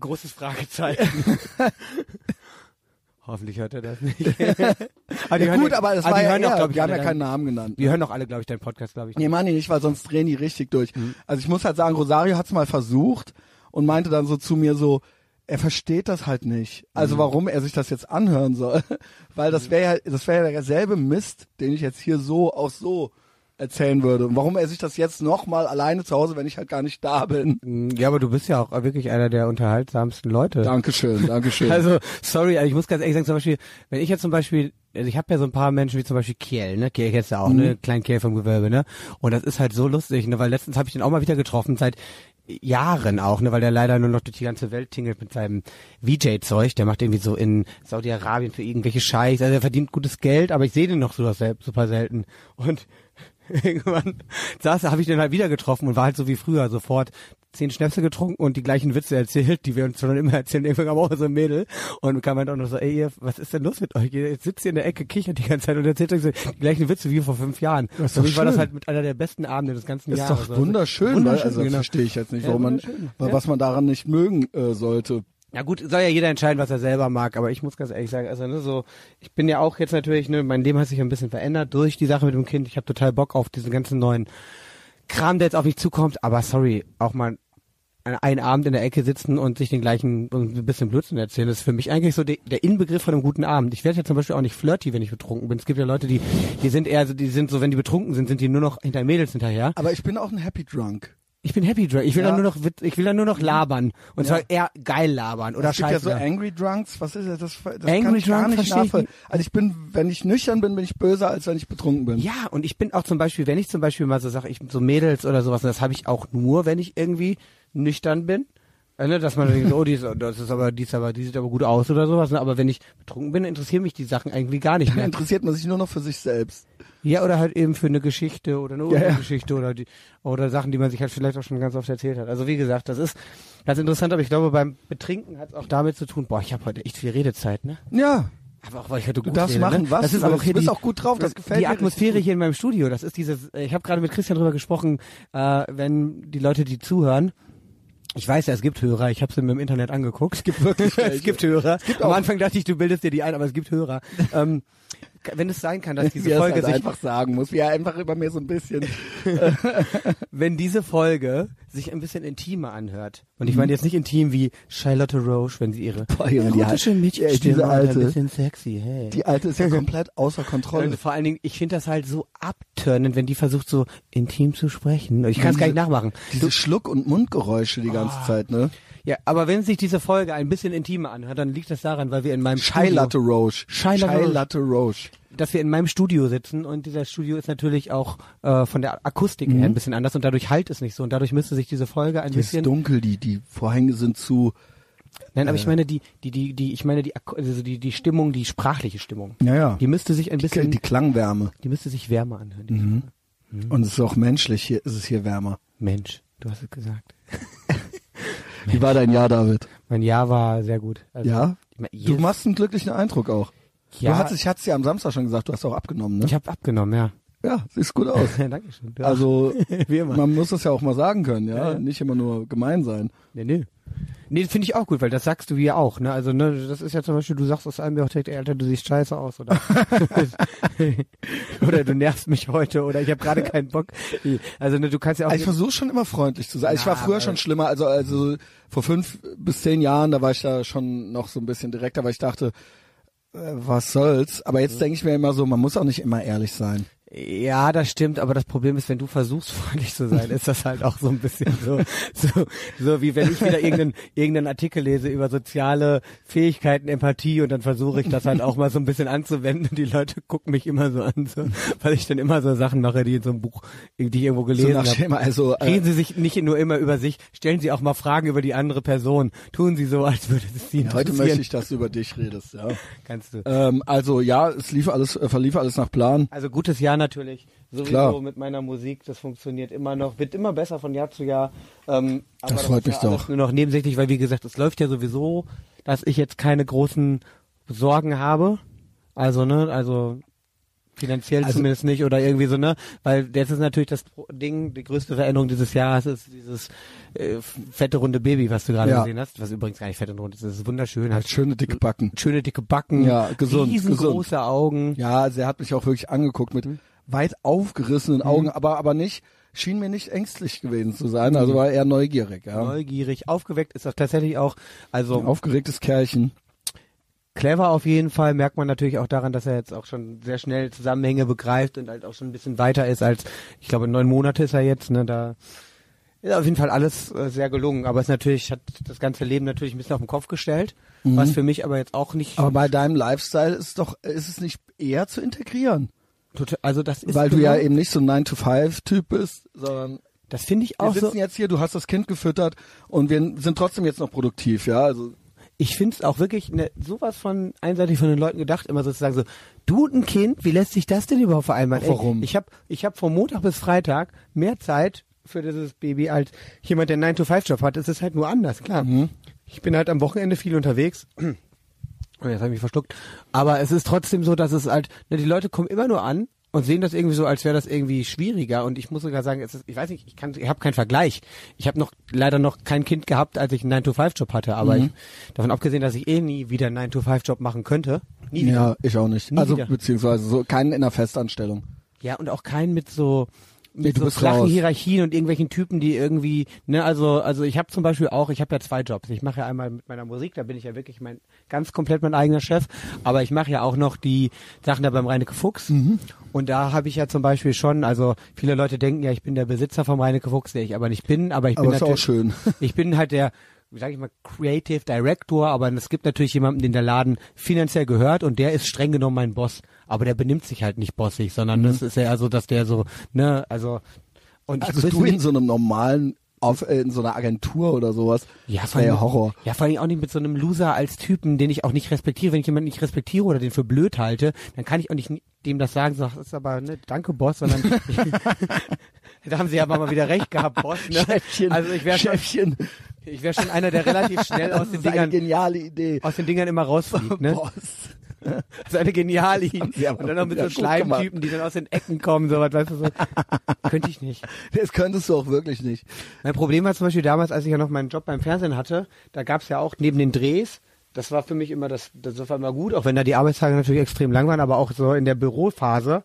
Großes Fragezeichen. Hoffentlich hört er das nicht. aber die Ja, gut, ja- aber es aber war die ja hören glaub ich, wir haben ja keinen Namen genannt. Die hören doch alle, glaube ich, deinen Podcast, glaube ich. Nee, Mann, nicht, weil sonst drehen die richtig durch. Mhm. Also ich muss halt sagen, Rosario hat's mal versucht und meinte dann so zu mir so, er versteht das halt nicht. Mhm. Also warum er sich das jetzt anhören soll. Weil das wäre ja, das wäre ja derselbe Mist, den ich jetzt hier so auch so erzählen würde. Und warum er sich das jetzt nochmal alleine zu Hause, wenn ich halt gar nicht da bin. Ja, aber du bist ja auch wirklich einer der unterhaltsamsten Leute. Dankeschön, Dankeschön. Also, sorry, also ich muss ganz ehrlich sagen, zum Beispiel, wenn ich jetzt zum Beispiel, also ich habe ja so ein paar Menschen wie zum Beispiel Kiel, ne? Kiel kennst du auch, ne? Klein Kiel vom Gewölbe, ne? Und das ist halt so lustig, ne? Weil letztens habe ich den auch mal wieder getroffen, seit Jahren auch, ne? Weil der leider nur noch durch die ganze Welt tingelt mit seinem VJ-Zeug. Der macht irgendwie so in Saudi-Arabien für irgendwelche Scheiß. Also er verdient gutes Geld, aber ich sehe den noch so sel- super selten. Und irgendwann saß, habe ich den halt wieder getroffen und war halt so wie früher, sofort zehn Schnäpse getrunken und die gleichen Witze erzählt, die wir uns schon immer erzählen. Irgendwann kam auch so ein Mädel und kam halt auch noch so, ey, ihr, was ist denn los mit euch? Ihr sitzt hier in der Ecke, kichert die ganze Zeit und erzählt euch so die gleichen Witze wie vor fünf Jahren. Das ist Für mich war das halt mit einer der besten Abende des ganzen ist Jahres. doch Also, wunderschön, wunderschön, also genau. verstehe ich jetzt nicht, Ja, warum man, ja. was man daran nicht mögen äh, sollte. Ja gut, soll ja jeder entscheiden, was er selber mag, aber ich muss ganz ehrlich sagen, also ne, so, ich bin ja auch jetzt natürlich, ne, mein Leben hat sich ein bisschen verändert durch die Sache mit dem Kind. Ich habe total Bock auf diesen ganzen neuen Kram, der jetzt auf mich zukommt, aber sorry, auch mal einen Abend in der Ecke sitzen und sich den gleichen ein bisschen Blödsinn erzählen, das ist für mich eigentlich so de, der Inbegriff von einem guten Abend. Ich werde ja zum Beispiel auch nicht flirty, wenn ich betrunken bin. Es gibt ja Leute, die, die sind eher so, die sind so, wenn die betrunken sind, sind die nur noch hinter Mädels hinterher. Aber ich bin auch ein Happy Drunk. Ich bin Happy Drunk. Ich will Ja. dann nur noch, ich will dann nur noch labern. Und zwar eher geil labern oder es gibt ja scheiße. so Angry Drunks, was ist das? Das, das Angry kann ich gar nicht nachvollziehen. Also ich bin, wenn ich nüchtern bin, bin ich böser, als wenn ich betrunken bin. Ja, und ich bin auch zum Beispiel, wenn ich zum Beispiel mal so sage, ich so Mädels oder sowas, und das habe ich auch nur, wenn ich irgendwie nüchtern bin. Äh, ne, dass man denkt, oh, die ist, das ist aber, die ist aber, die sieht aber gut aus oder sowas. Ne? Aber wenn ich betrunken bin, interessieren mich die Sachen irgendwie gar nicht Dann mehr. interessiert man sich nur noch für sich selbst. Ja, oder halt eben für eine Geschichte oder eine Ja, ja. Geschichte oder die oder Sachen, die man sich halt vielleicht auch schon ganz oft erzählt hat. Also wie gesagt, das ist ganz interessant, aber ich glaube beim Betrinken hat es auch damit zu tun, boah, ich habe heute echt viel Redezeit, ne? Ja, Aber auch weil ich heute du gut darfst rede, machen, ne? was das du ist aber auch hier Du bist die, auch gut drauf, das gefällt die mir richtig Atmosphäre hier in meinem Studio, das ist dieses, äh, ich habe gerade mit Christian drüber gesprochen, äh, wenn die Leute, die zuhören, ich weiß ja, es gibt Hörer, ich habe es mir im Internet angeguckt. Es gibt wirklich es gibt Hörer. Am auch- Anfang dachte ich, du bildest dir die ein, aber es gibt Hörer. ähm, wenn es sein kann, dass diese wie Folge halt sich einfach sagen muss, wie er einfach über mir so ein bisschen. wenn diese Folge sich ein bisschen intimer anhört, und ich meine jetzt nicht intim wie Charlotte Roche, wenn sie ihre Boah, die erotische Mädchenstimme Ja, diese hat, alte. ein bisschen sexy, hey. Die alte ist ja komplett außer Kontrolle. und vor allen Dingen, ich finde das halt so abturnend, wenn die versucht so intim zu sprechen. Ich kann es gar nicht nachmachen. Diese Schluck- und Mundgeräusche die ganze Ah. Zeit, ne? Ja, aber wenn sich diese Folge ein bisschen intimer anhört, dann liegt das daran, weil wir in meinem Chai Studio, Latte Roche. Chai Latte Roche. Dass wir in meinem Studio sitzen und dieser Studio ist natürlich auch äh, von der Akustik her ein bisschen anders und dadurch halt es nicht so und dadurch müsste sich diese Folge ein Die ist bisschen dunkel, die, die Vorhänge sind zu. Nein, aber ich meine die, die, die, die, ich meine die, also die, die Stimmung, die sprachliche Stimmung. Ja, ja. Die müsste sich ein Die, bisschen, die Klangwärme. die müsste sich wärmer anhören. die Mhm. Folge. Und es ist auch menschlich, hier ist es hier wärmer. Mensch, du hast es gesagt. Wie war dein Jahr, David? Mein Jahr war sehr gut. Also, Ja? Du machst einen glücklichen Eindruck auch. ja, Du hast, ich hatte es ja am Samstag schon gesagt, du hast auch abgenommen, ne? ich habe abgenommen, ja. Ja, siehst gut aus. Dankeschön. Also, wie immer. man muss das ja auch mal sagen können, ja? Ja, ja. Nicht immer nur gemein sein. Nee, nee. Nee, das finde ich auch gut, weil das sagst du ja auch, ne? Also, ne, das ist ja zum Beispiel, du sagst aus einem Jahr direkt, ey, Alter, du siehst scheiße aus, oder? oder du nervst mich heute, oder ich habe gerade keinen Bock. Also, ne, du kannst ja auch. Also ich versuche schon immer freundlich zu sein. ich war früher schon schlimmer, also also vor fünf bis zehn Jahren, da war ich da schon noch so ein bisschen direkter, weil ich dachte, äh, was soll's. Aber jetzt denke ich mir immer so, man muss auch nicht immer ehrlich sein. Ja, das stimmt, aber das Problem ist, wenn du versuchst, freundlich zu sein, ist das halt auch so ein bisschen so, so, so wie wenn ich wieder irgendeinen, irgendeinen Artikel lese über soziale Fähigkeiten, Empathie und dann versuche ich das halt auch mal so ein bisschen anzuwenden und die Leute gucken mich immer so an, so, weil ich dann immer so Sachen mache, die in so einem Buch, die ich irgendwo So gelesen nach habe. Also äh, Reden Sie sich nicht nur immer über sich, stellen Sie auch mal Fragen über die andere Person. Tun Sie so, als würde es Sie heute interessieren. möchte ich, dass du über dich redest, ja. Kannst du. Ähm, also ja, es lief alles, äh, verlief alles nach Plan. Also gutes Jahr natürlich. Sowieso Klar. mit meiner Musik, das funktioniert immer noch, wird immer besser von Jahr zu Jahr. Ähm, aber Das freut mich ja doch. Nur noch nebensächlich, weil wie gesagt, es läuft ja sowieso, dass ich jetzt keine großen Sorgen habe. Also, ne, also finanziell Also- zumindest nicht oder irgendwie so, ne? Weil das ist natürlich das Ding, die größte Veränderung dieses Jahres ist dieses äh, fette runde Baby, was du gerade Ja. gesehen hast. Was übrigens gar nicht fett und rund ist, das ist wunderschön. Hat schöne dicke Backen. schöne dicke Backen, Ja, gesund, riesengroße gesund. Augen. Ja, also er hat mich auch wirklich angeguckt mit weit aufgerissenen Augen, aber aber nicht schien mir nicht ängstlich gewesen zu sein, also war eher neugierig, ja. neugierig, aufgeweckt ist das tatsächlich auch, also Ein aufgeregtes Kerlchen. clever auf jeden Fall, merkt man natürlich auch daran, dass er jetzt auch schon sehr schnell Zusammenhänge begreift und halt auch schon ein bisschen weiter ist als, ich glaube, neun Monate ist er jetzt, ne, da ist auf jeden Fall alles äh, sehr gelungen, aber es natürlich hat das ganze Leben natürlich ein bisschen auf den Kopf gestellt, was für mich aber jetzt auch nicht, Aber bei deinem Lifestyle ist doch ist es nicht eher zu integrieren, total, also das ist weil du genau- ja eben nicht so ein 9 to 5 Typ bist, sondern das finde ich wir auch sitzen so, jetzt hier, du hast das Kind gefüttert und wir sind trotzdem jetzt noch produktiv, ja? Also ich finde es auch wirklich ne, sowas von einseitig von den Leuten gedacht, immer sozusagen so, du ein Kind, wie lässt sich das denn überhaupt vereinbaren? Warum? Ey, ich habe ich hab von Montag bis Freitag mehr Zeit für dieses Baby als jemand, der einen 9-to-5-Job hat. Es ist halt nur anders, klar. Ich bin halt am Wochenende viel unterwegs. Oh, jetzt habe ich mich verschluckt. Aber es ist trotzdem so, dass es halt, ne, die Leute kommen immer nur an und sehen das irgendwie so, als wäre das irgendwie schwieriger. Und ich muss sogar sagen, es ist, ich weiß nicht, ich kann, ich habe keinen Vergleich. Ich habe noch leider noch kein Kind gehabt, als ich einen 9-to-5-Job hatte. Aber ich, davon abgesehen, dass ich eh nie wieder einen 9-to-5-Job machen könnte. Nie wieder. ja, ich auch nicht. Nie also wieder. beziehungsweise so keinen in einer Festanstellung. Ja, und auch keinen mit so mit so flachen raus. Hierarchien und irgendwelchen Typen, die irgendwie, ne, also also ich habe zum Beispiel auch, ich habe ja zwei Jobs. Ich mache ja einmal mit meiner Musik, da bin ich ja wirklich mein ganz komplett mein eigener Chef, aber ich mache ja auch noch die Sachen da beim Reinecke Fuchs. Mhm. Und da habe ich ja zum Beispiel schon, also viele Leute denken ja, ich bin der Besitzer vom Reinecke Fuchs, der ich aber nicht bin, aber ich Aber bin ist auch natürlich, schön. ich bin halt der, wie sag ich mal, Creative Director, aber es gibt natürlich jemanden, den der Laden finanziell gehört und der ist streng genommen mein Boss. Aber der benimmt sich halt nicht bossig, sondern das ist ja so, dass der so, ne, also und ich Also du in so einem normalen, auf, äh, in so einer Agentur oder sowas. Ja, das wäre ja Horror. Ja, vor allem auch nicht mit so einem Loser als Typen, den ich auch nicht respektiere. Wenn ich jemanden nicht respektiere oder den für blöd halte, dann kann ich auch nicht dem das sagen, so, das ist aber, ne, danke Boss, sondern da haben sie aber mal wieder recht gehabt, Boss, ne? Chefchen, also ich wäre schon, Chefchen, ich wäre schon einer, der relativ schnell aus den Dingern, geniale Idee. aus den Dingern immer rausfliegt, ne? Boss. Das ist eine geniale Idee. Und dann noch mit so. Schleimtypen, die dann aus den Ecken kommen, so was, weißt du, so. Könnte ich nicht. Das könntest du auch wirklich nicht. Mein Problem war zum Beispiel damals, als ich ja noch meinen Job beim Fernsehen hatte, da gab's ja auch neben den Drehs, das war für mich immer das, das war immer gut, auch wenn da die Arbeitstage natürlich extrem lang waren, aber auch so in der Bürophase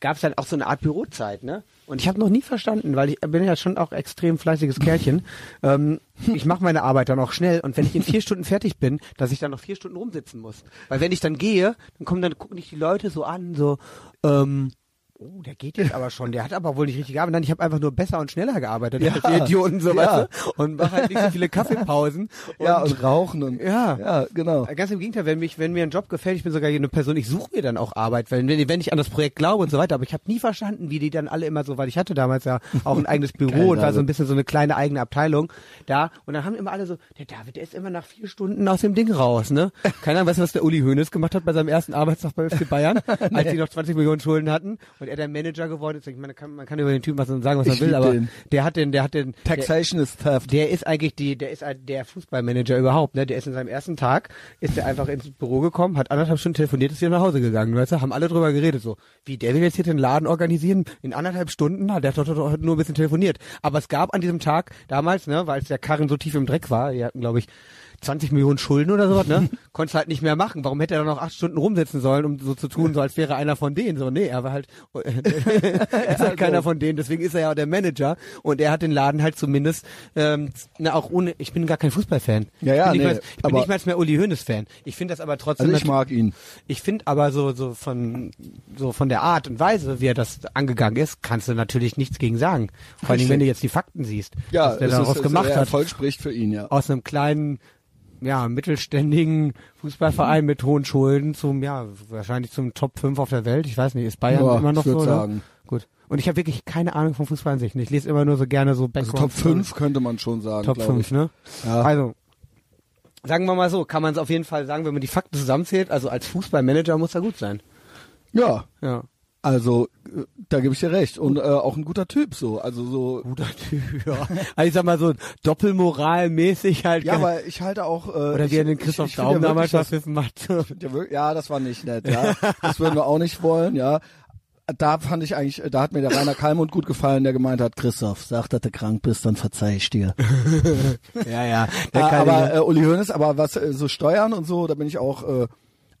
gab's dann auch so eine Art Bürozeit, ne? Und ich habe noch nie verstanden, weil ich bin ja schon auch extrem fleißiges Kerlchen. ähm, ich mache meine Arbeit dann auch schnell und wenn ich in vier Stunden fertig bin, dass ich dann noch vier Stunden rumsitzen muss. Weil wenn ich dann gehe, dann kommen dann gucken dich die Leute so an, so ähm, Oh, der geht jetzt aber schon. Der hat aber wohl nicht richtig gearbeitet. Nein, ich habe einfach nur besser und schneller gearbeitet Ja, als die Idioten so ja. weißt du? und mache halt nicht so viele Kaffeepausen. ja, und rauchen und. Ja. Ja, genau. Ganz im Gegenteil, wenn, mich, wenn mir ein Job gefällt, ich bin sogar eine Person, ich suche mir dann auch Arbeit, weil wenn, wenn ich an das Projekt glaube und so weiter, aber ich habe nie verstanden, wie die dann alle immer so, weil ich hatte damals ja auch ein eigenes Büro Geil, und war so ein bisschen so eine kleine eigene Abteilung da und dann haben immer alle so, der David, der ist immer nach vier Stunden aus dem Ding raus, ne? Keine Ahnung, weißt du, was der Uli Hoeneß gemacht hat bei seinem ersten Arbeitstag bei FC Bayern, als die noch 20 Millionen Schulden hatten und er der Manager geworden ist. Ich meine, kann, man kann über den Typen was sagen, was man Ich will, aber den. der hat den, der hat den, der, Taxation is theft. der ist eigentlich die, der ist der Fußballmanager überhaupt, ne? Der ist in seinem ersten Tag, ist er einfach ins Büro gekommen, hat anderthalb Stunden telefoniert, ist wieder nach Hause gegangen, weißt du? Haben alle drüber geredet, so. Wie, der will jetzt hier den Laden organisieren? In anderthalb Stunden? Na, der hat doch nur ein bisschen telefoniert. Aber es gab an diesem Tag damals, ne, weil es der Karren so tief im Dreck war, die hatten, glaube ich, 20 Millionen Schulden oder sowas, ne? Konntest halt nicht mehr machen. Warum hätte er dann noch acht Stunden rumsitzen sollen, um so zu tun, so als wäre einer von denen? So, nee, er war halt, er ist halt keiner von denen, deswegen ist er ja auch der Manager und er hat den Laden halt zumindest, ähm, na, auch ohne, ich bin gar kein Fußballfan. Ja, ja, ich bin, nicht, nee, mal, ich bin nicht mal mehr Uli Hoeneß Fan. Ich finde das aber trotzdem, Also ich mag ihn. ich finde aber so, so von, so von der Art und Weise, wie er das angegangen ist, kannst du natürlich nichts gegen sagen. Vor allem, wenn du jetzt die Fakten siehst, Ja, was der daraus ist, gemacht hat Erfolg spricht für ihn, ja. aus einem kleinen, ja, mittelständigen Fußballverein mit hohen Schulden zum, ja, wahrscheinlich zum Top 5 auf der Welt. Ich weiß nicht, ist Bayern Ja, immer noch so? oder? sagen. Gut. Und ich habe wirklich keine Ahnung vom Fußball an sich. Ich lese immer nur so gerne so Also Background. Top 5 könnte man schon sagen, Top glaube 5, ich. ne? Ja. Also, sagen wir mal so, kann man es auf jeden Fall sagen, wenn man die Fakten zusammenzählt, also als Fußballmanager muss er gut sein. Ja, Ja. Also äh, da gebe ich dir recht. Und äh, auch ein guter Typ so. Also so. Guter Typ, ja. Also ich sag mal so doppelmoralmäßig halt. Ja, aber ich halte auch. Äh, oder ich, wie er den ich- Christoph ich finde Daum damals verpfiffen hat. Ja, das war nicht nett. Ja, das würden wir auch nicht wollen. Ja, da fand ich eigentlich, da hat mir der Rainer Kalmund gut gefallen, der gemeint hat, Christoph, sag, dass du krank bist, dann verzeih ich dir. ja, ja. Äh, Der kann aber äh, Uli Hoeneß, aber was äh, so Steuern und so, da bin ich auch, äh,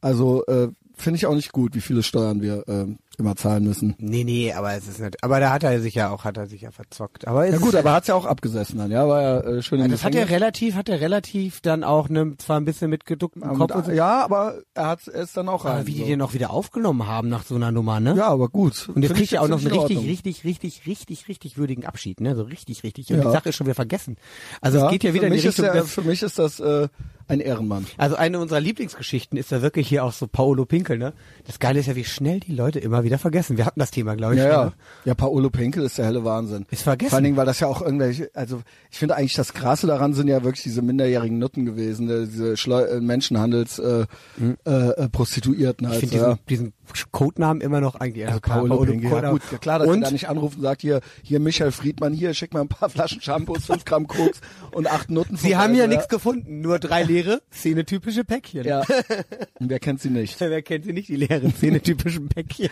also äh, finde ich auch nicht gut, wie viele Steuern wir äh, immer zahlen müssen. Nee, nee, aber es ist nicht. Aber da hat er sich ja auch, hat er sich ja verzockt. Aber es Ja gut, aber hat's ja auch abgesessen dann, ja, war ja äh, schön im das hat er relativ, hat er relativ dann auch ne, zwar ein bisschen mit geducktem Ja, Kopf und so, ja, aber er hat es dann auch rein. aber wie die so. den auch wieder aufgenommen haben nach so einer Nummer, ne? Ja, aber gut. Und jetzt kriegt er auch noch einen in richtig, richtig, richtig, richtig, richtig würdigen Abschied, ne? So richtig, richtig. Und Ja. die Sache ist schon wieder vergessen. Also ja, es geht ja wieder in die Richtung. Ist der, für mich ist das äh, ein Ehrenmann. Also eine unserer Lieblingsgeschichten ist ja wirklich hier auch so Paolo Pinkel, ne? Das Geile ist ja, wie schnell die Leute immer wieder vergessen. Wir hatten das Thema, glaube ich. Ja, schon, ja. ne? Ja, Paolo Pinkel ist der helle Wahnsinn. Ist vergessen. Vor allen Dingen, weil das ja auch irgendwelche, also ich finde eigentlich das Krasse daran sind ja wirklich diese minderjährigen Nutten gewesen, äh, diese Schleu Menschenhandels äh, äh, äh, Prostituierten Hm. Ich halt. finde ja. diesen, diesen Codenamen immer noch eigentlich. Also Paolo, Pinkel, ja gut, ja klar, dass und da nicht anruft und sagt, hier, hier Michael Friedmann, hier, schick mal ein paar Flaschen Shampoos, fünf Gramm Koks und acht Nutten. Sie haben ja nichts gefunden, nur drei leere, szenetypische Päckchen. Ja, Und wer kennt sie nicht? Wer kennt sie nicht, die leeren szenetypischen Päckchen?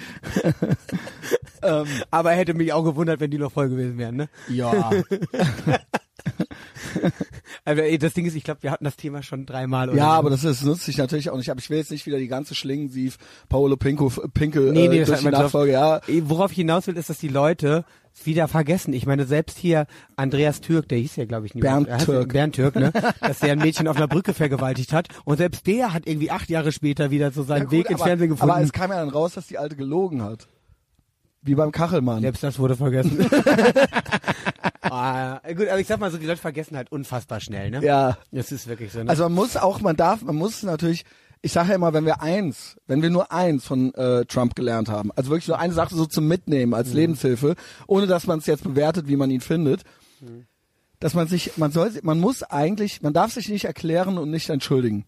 ähm, Aber hätte mich auch gewundert, wenn die noch voll gewesen wären, ne? ja, Aber ey, das Ding ist, ich glaube, wir hatten das Thema schon dreimal. Oder ja, so. aber das, ist, nutzt sich natürlich auch nicht. Aber ich will jetzt nicht wieder die ganze Schlingensief, Paolo Pinko, Pinkel Nee, nee, äh, das durch die. Nachfolge, ja. Worauf ich hinaus will, ist, dass die Leute wieder vergessen. Ich meine, selbst hier Andreas Türk, der hieß ja, glaube ich, nie Bernd er heißt- Türk. Bernd Türk, ne? dass der ein Mädchen auf einer Brücke vergewaltigt hat. Und selbst der hat irgendwie acht Jahre später wieder so seinen Ja, gut, Weg ins aber, Fernsehen gefunden. Aber es kam ja dann raus, dass die Alte gelogen hat. Wie beim Kachelmann. Selbst das wurde vergessen. ah, gut, aber ich sag mal so, die Leute vergessen halt unfassbar schnell, ne? Ja. Das ist wirklich so. Ne? Also man muss auch, man darf, man muss natürlich, ich sage ja immer, wenn wir eins, wenn wir nur eins von äh, Trump gelernt haben, also wirklich nur eine Sache so zum Mitnehmen als Mhm. Lebenshilfe, ohne dass man es jetzt bewertet, wie man ihn findet, Mhm. dass man sich, man soll, man muss eigentlich, man darf sich nicht erklären und nicht entschuldigen.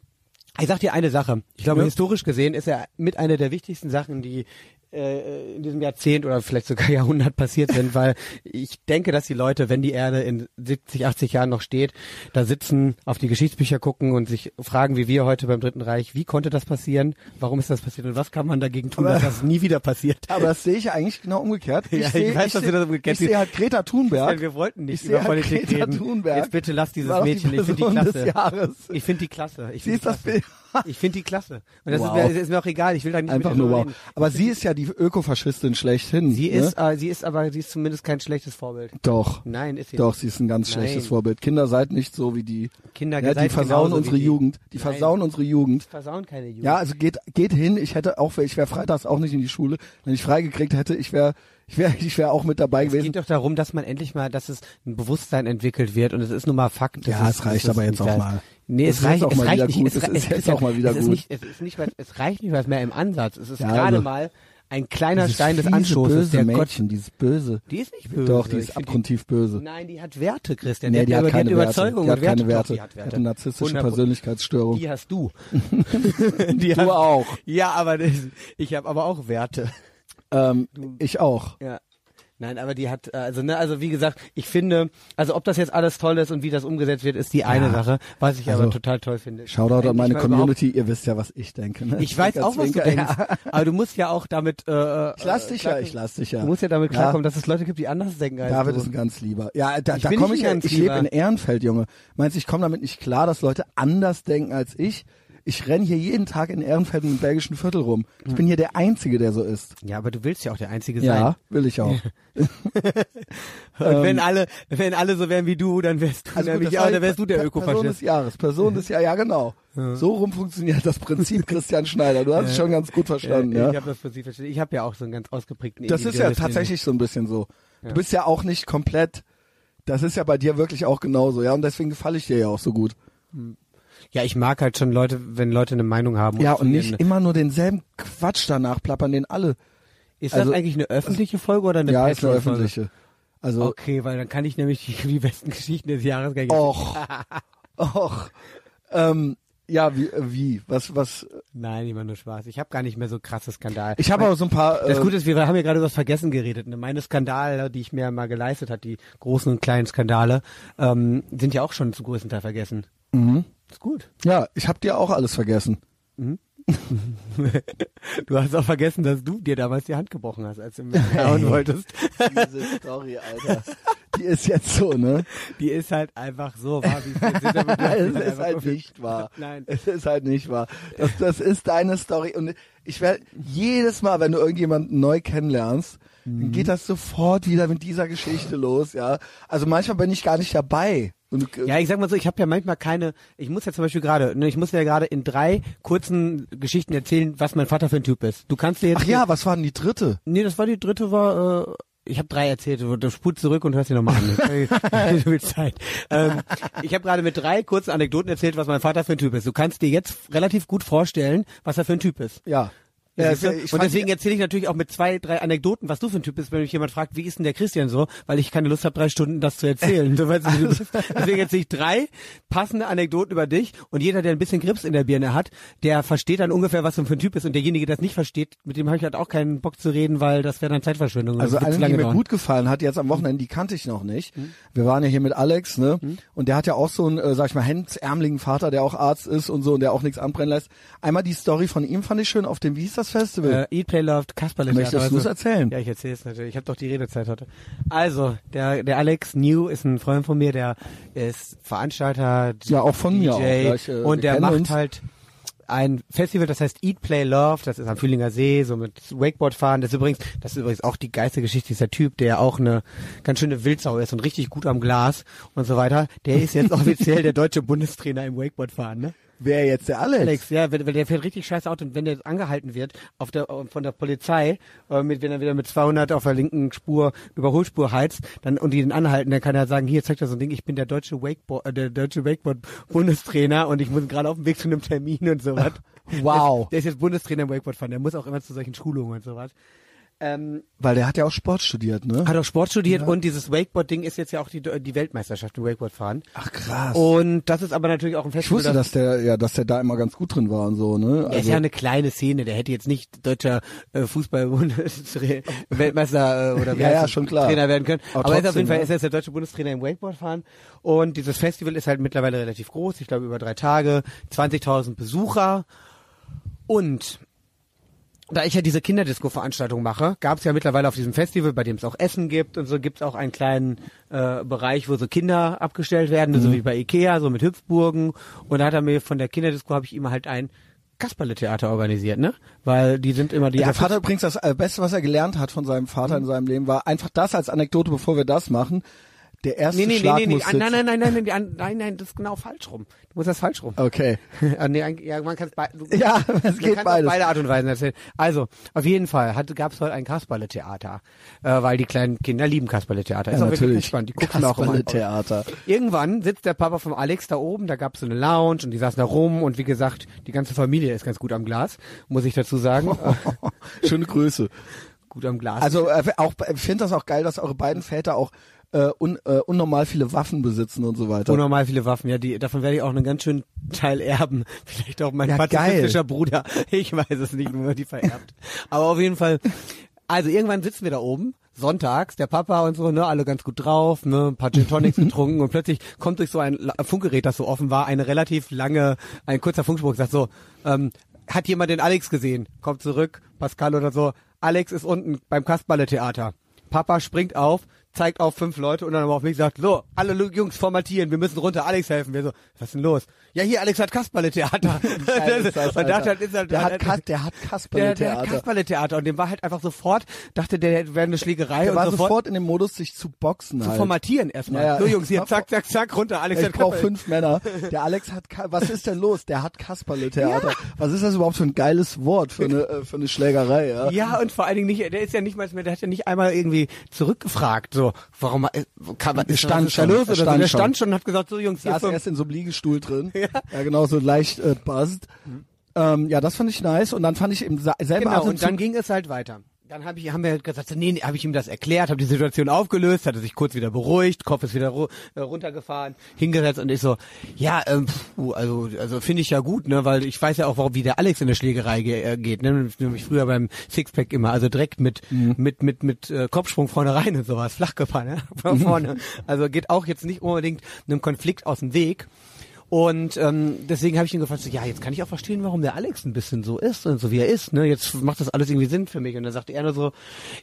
Ich sag dir eine Sache. Ich glaube, Ja. historisch gesehen ist er mit einer der wichtigsten Sachen, die äh, in diesem Jahrzehnt oder vielleicht sogar Jahrhundert passiert sind, weil ich denke, dass die Leute, wenn die Erde in 70, 80 Jahren noch steht, da sitzen, auf die Geschichtsbücher gucken und sich fragen, wie wir heute beim Dritten Reich, wie konnte das passieren? Warum ist das passiert? Und was kann man dagegen tun, Aber- dass das nie wieder passiert? Aber das sehe ich eigentlich genau umgekehrt. Ich Ja, ich sehe, weiß, dass seh- du das umgekehrt Ich sehe halt Greta Thunberg. Wir wollten nicht über halt Politik Greta reden. Thunberg. Jetzt bitte lass dieses doch die Mädchen. Ich finde die klasse. Ich finde die klasse. Ich Sie finde ist das die klasse. Ich finde die klasse. Und das Wow. ist, mir, ist mir auch egal. Ich will da nicht Einfach nur wow. reden. Aber sie ist ja die Ökofaschistin schlechthin. Sie ne? ist, äh, sie ist aber, sie ist zumindest kein schlechtes Vorbild. Doch. Nein, ist sie Doch, nicht. sie ist ein ganz Nein. schlechtes Vorbild. Kinder seid nicht so wie die. Kinder, Ja, die versauen unsere die. Jugend. Die Nein. versauen unsere Jugend. Versauen keine Jugend. Ja, also geht geht hin. Ich hätte auch, ich wäre freitags auch nicht in die Schule. Wenn ich freigekriegt hätte, ich wäre ich wäre ich wäre auch mit dabei es gewesen. geht doch darum, dass man endlich mal, dass es ein Bewusstsein entwickelt wird und es ist nun mal Fakt. Ja, es reicht aber jetzt auch mal. Nee, Es reicht, auch es mal reicht wieder nicht. gut. Es, ist jetzt auch mal wieder es gut. Nicht, es ist nicht, mal- es reicht nicht mal mehr im Ansatz. Es ist Ja, gerade also- mal ein kleiner Stein des Anstoßes, böse der Gott. Mädchen, dieses böse. Die ist nicht böse. Doch, die ist abgrundtief böse. Nein, die hat Werte, Christian. Nee, die hat über- keine Werte. Überzeugung Die hat und Werte. keine Werte. Doch, die hat Die Werte. hat eine narzisstische 100%. Persönlichkeitsstörung. Die hast du. die Du auch. Ja, aber das, ich habe aber auch Werte. Ähm, ich auch. Ja. Nein, aber die hat, äh, also ne, also wie gesagt, ich finde, also ob das jetzt alles toll ist und wie das umgesetzt wird, ist die eine Ja. Sache, was ich Also, aber total toll finde. Shoutout an meine Community. Ihr wisst ja, was ich denke. Ne? Ich weiß auch, was du denkst, aber du musst ja auch damit, äh, Ich lass dich ja, ich lass dich ja. Du musst ja damit Ja. klarkommen, dass es Leute gibt, die anders denken als David du. ist ein ganz lieber. Ja, da, Ich da komme nicht ich ja, ich lebe in Ehrenfeld, Junge. Meinst du, ich komme damit nicht klar, dass Leute anders denken als ich? Ich renn hier jeden Tag in Ehrenfeld im belgischen Viertel rum. Ich bin hier der Einzige, der so ist. Ja, aber du willst ja auch der Einzige Ja, will ich auch. sein. Und wenn alle, wenn alle so wären wie du, dann wärst du Ähm. Also gut, nämlich auch, war dann wärst du der Per- Person des Ökofaschist. Jahres. Person des Jahres, ja genau. So rum funktioniert das Prinzip Christian Schneider. Du hast es schon ganz gut verstanden. Ja, Ja, Ich habe das Prinzip verstanden. Ich habe ja auch so einen ganz ausgeprägten Das ist ja tatsächlich so ein bisschen so. Ja. Du bist ja auch nicht komplett, das ist ja bei dir wirklich auch genauso, ja, und deswegen gefalle ich dir ja auch so gut. Ja, ich mag halt schon Leute, wenn Leute eine Meinung haben. Ja, und nicht immer nur denselben Quatsch danach plappern, den alle. Ist also- das eigentlich eine öffentliche Folge oder eine ja, ist eine öffentliche. Also, Okay, weil dann kann ich nämlich die, die besten Geschichten des Jahres gar nicht och, och, ähm, ja, wie, äh, wie, was, was, Nein, immer nur Spaß. Ich habe gar nicht mehr so krasse Skandal. ich habe aber so ein paar, Das äh, Gute ist, wir haben ja gerade über das Vergessen geredet. Ne? Meine Skandale, die ich mir mal geleistet hat, die großen und kleinen Skandale, ähm, sind ja auch schon zu größten Teil vergessen. Mhm. Ist gut. ja, ich habe dir auch alles vergessen. Du hast auch vergessen, dass du dir damals die Hand gebrochen hast, als du mich hauen wolltest. Diese Story, Alter, die ist jetzt so, ne? Die ist halt einfach so wahr, wie es ist. es ist halt nicht wahr. Nein. Es ist halt nicht wahr. Das, das ist deine Story. Und ich werde jedes Mal, wenn du irgendjemanden neu kennenlernst, Mhm. dann geht das sofort wieder mit dieser Geschichte los, ja. Also manchmal bin ich gar nicht dabei. Und, äh, Ja, ich sag mal so, ich habe ja manchmal keine, ich muss ja zum Beispiel gerade, ne, ich muss ja gerade in drei kurzen Geschichten erzählen, was mein Vater für ein Typ ist. Du kannst dir jetzt Ach ja, was war denn die dritte? Nee, das war die dritte, war, äh, ich habe drei erzählt. Du, spult zurück und hörst dir nochmal an. du willst Zeit. Ähm, ich habe gerade mit drei kurzen Anekdoten erzählt, was mein Vater für ein Typ ist. Du kannst dir jetzt relativ gut vorstellen, was er für ein Typ ist. Ja. Ja, du? ich und deswegen erzähle ich natürlich auch mit zwei, drei Anekdoten, was du für ein Typ bist, wenn mich jemand fragt, wie ist denn der Christian so, weil ich keine Lust habe, drei Stunden das zu erzählen. Du weißt, du bist. Deswegen erzähle ich drei passende Anekdoten über dich und jeder, der ein bisschen Grips in der Birne hat, der versteht dann ungefähr, was du für ein Typ bist und derjenige, der das nicht versteht, mit dem habe ich halt auch keinen Bock zu reden, weil das wäre dann Zeitverschwendung. Also eine, die mir dauern. gut gefallen hat, jetzt am Wochenende, die kannte ich noch nicht. Wir waren ja hier mit Alex, ne? Und der hat ja auch so einen, äh, sag ich mal, hemdsärmeligen Vater, der auch Arzt ist und so und der auch nichts anbrennen lässt. Einmal die Story von ihm fand ich schön auf dem, wie hieß das Festival? Äh, Eat, Play, Loved, Kasperle. Möchtest Theater, du es also- erzählen? Ja, ich erzähle es natürlich. Ich habe doch die Redezeit heute. Also, der, der Alex New ist ein Freund von mir, der ist Veranstalter, Ja, auch von DJ, mir auch. Gleich, äh, und der macht uns. halt ein Festival, das heißt Eat, Play, Love, das ist am Fühlinger See, so mit Wakeboard fahren. Das ist übrigens, das ist übrigens auch die geilste Geschichte, dieser Typ, der auch eine ganz schöne Wildsau ist und richtig gut am Glas und so weiter. Der ist jetzt offiziell der deutsche Bundestrainer im Wakeboard fahren, ne? Wer jetzt der Alex? Alex, ja, wenn, wenn der fährt richtig scheiße Auto und wenn der angehalten wird auf der von der Polizei, äh, mit, wenn er wieder mit 200 auf der linken Spur Überholspur heizt, dann und die den anhalten, dann kann er sagen, hier zeigt er so ein Ding, ich bin der deutsche Wakeboard, äh, der deutsche Wakeboard Bundestrainer und ich muss gerade auf dem Weg zu einem Termin und sowas. Wow. Der, der ist jetzt Bundestrainer im Wakeboard fahren, der muss auch immer zu solchen Schulungen und sowas. Ähm, Weil der hat ja auch Sport studiert, ne? hat auch Sport studiert und dieses Wakeboard-Ding ist jetzt ja auch die, die Weltmeisterschaft im Wakeboard fahren. Ach krass. Und das ist aber natürlich auch ein ich Festival, wusste, dass der, ja, dass der da immer ganz gut drin war und so, ne? Er ist ja eine kleine Szene, der hätte jetzt nicht deutscher äh, Fußball-Weltmeister äh, oder Ja, ja, schon klar. Trainer werden können. Aber Aber, er ist auf trotzdem, jeden Fall ja. ist er jetzt der deutsche Bundestrainer im Wakeboardfahren. Und dieses Festival ist halt mittlerweile relativ groß, ich glaube über drei Tage, 20.000 Besucher. Und da ich ja diese Kinderdisco-Veranstaltung mache, gab es ja mittlerweile auf diesem Festival, bei dem es auch Essen gibt und so, gibt es auch einen kleinen äh, Bereich, wo so Kinder abgestellt werden, Mhm. so wie bei Ikea, so mit Hüpfburgen. Und da hat er mir von der Kinderdisco habe ich ihm halt ein Kasperle-Theater organisiert, ne? Weil die sind immer die der Vater übrigens das äh, Beste, was er gelernt hat von seinem Vater in seinem Leben, war einfach das als Anekdote, bevor wir das machen. Der erste Nee, nee, nee, Schlag nee, nee, muss ah, nein, nein, nein, nein, nein, nein, nein, das ist genau falsch rum. Du musst das falsch rum. Okay. Ah, nee, ja, man kann es Ja, es man geht beides. beide Art und Weisen erzählen. Also, auf jeden Fall gab es heute ein Kasperle-Theater, äh, weil die kleinen Kinder lieben Kasperle-Theater. Ist Ja, auch wirklich natürlich. spannend. Die gucken auch immer. Kasperle-Theater. Irgendwann sitzt der Papa vom Alex da oben, da gab es so eine Lounge und die saßen da rum und wie gesagt, die ganze Familie ist ganz gut am Glas, muss ich dazu sagen. Schöne Grüße. gut am Glas. Also äh, auch ich finde das auch geil, dass eure beiden Väter auch äh, un, äh, unnormal viele Waffen besitzen und so weiter. Unnormal viele Waffen, ja, die, davon werde ich auch einen ganz schönen Teil erben. Vielleicht auch mein Ja, pazifistischer Bruder. Ich weiß es nicht, man die vererbt. Aber auf jeden Fall, also irgendwann sitzen wir da oben, sonntags, der Papa und so, ne, alle ganz gut drauf, ne, ein paar Gin Tonics getrunken und plötzlich kommt durch so ein Funkgerät, das so offen war, eine relativ lange, ein kurzer Funkspruch, sagt so, ähm, hat jemand den Alex gesehen? Kommt zurück, Pascal oder so, Alex ist unten beim Kasperle-Theater. Papa springt auf, zeigt auf fünf Leute und dann aber auf mich sagt, so, alle Jungs formatieren, wir müssen runter, Alex helfen. Wir so, was ist denn los? Ja, hier, Alex hat Kasperle-Theater. Ist Alter. dachte, halt, ist halt, der hat, Kas der, der hat der, der hat Kasperle-Theater. Kasperle-Theater und dem war halt einfach sofort, dachte, der wäre eine Schlägerei Der und war sofort, sofort in dem Modus, sich zu boxen zu halt. formatieren erstmal. Ja, ja. So Jungs, hier, zack, zack, zack, runter, Alex Ich hat Kasperle- fünf Männer. Der Alex hat, Ka was ist denn los? Der hat Kasperle-Theater. Was ist das überhaupt für ein geiles Wort für eine, äh, für eine Schlägerei, ja? Ja, und vor allen Dingen nicht, der ist ja nicht mal mehr, der hat ja nicht einmal irgendwie zurückgefragt, so, warum, äh, kann man, ist stand ist da schon, los? Oder so. stand Der schon. stand schon und hat gesagt, so Jungs, hier saß fünf. erst in so einem Liegestuhl drin. Ja, genau, so leicht äh, buzzed. Ähm, ja, das fand ich nice. Und dann fand ich im selben Genau, und Atemzug- dann ging es halt weiter. Dann hab ich, haben wir halt gesagt, nee, nee habe ich ihm das erklärt, habe die Situation aufgelöst, hat er sich kurz wieder beruhigt, Kopf ist wieder ru äh, runtergefahren, hingesetzt und ich so, ja, ähm, puh, also, also finde ich ja gut, ne, weil ich weiß ja auch, warum wie der Alex in der Schlägerei ge äh, geht, ne, nämlich früher beim Sixpack immer, also direkt mit mit mit mit äh, Kopfsprung vorne rein und sowas, flach gefahren, ne, von vorne. Also geht auch jetzt nicht unbedingt einem Konflikt aus dem Weg. Und ähm, deswegen habe ich ihn gefragt, so, ja, jetzt kann ich auch verstehen, warum der Alex ein bisschen so ist und so wie er ist. Ne? Jetzt macht das alles irgendwie Sinn für mich. Und dann sagte er nur so,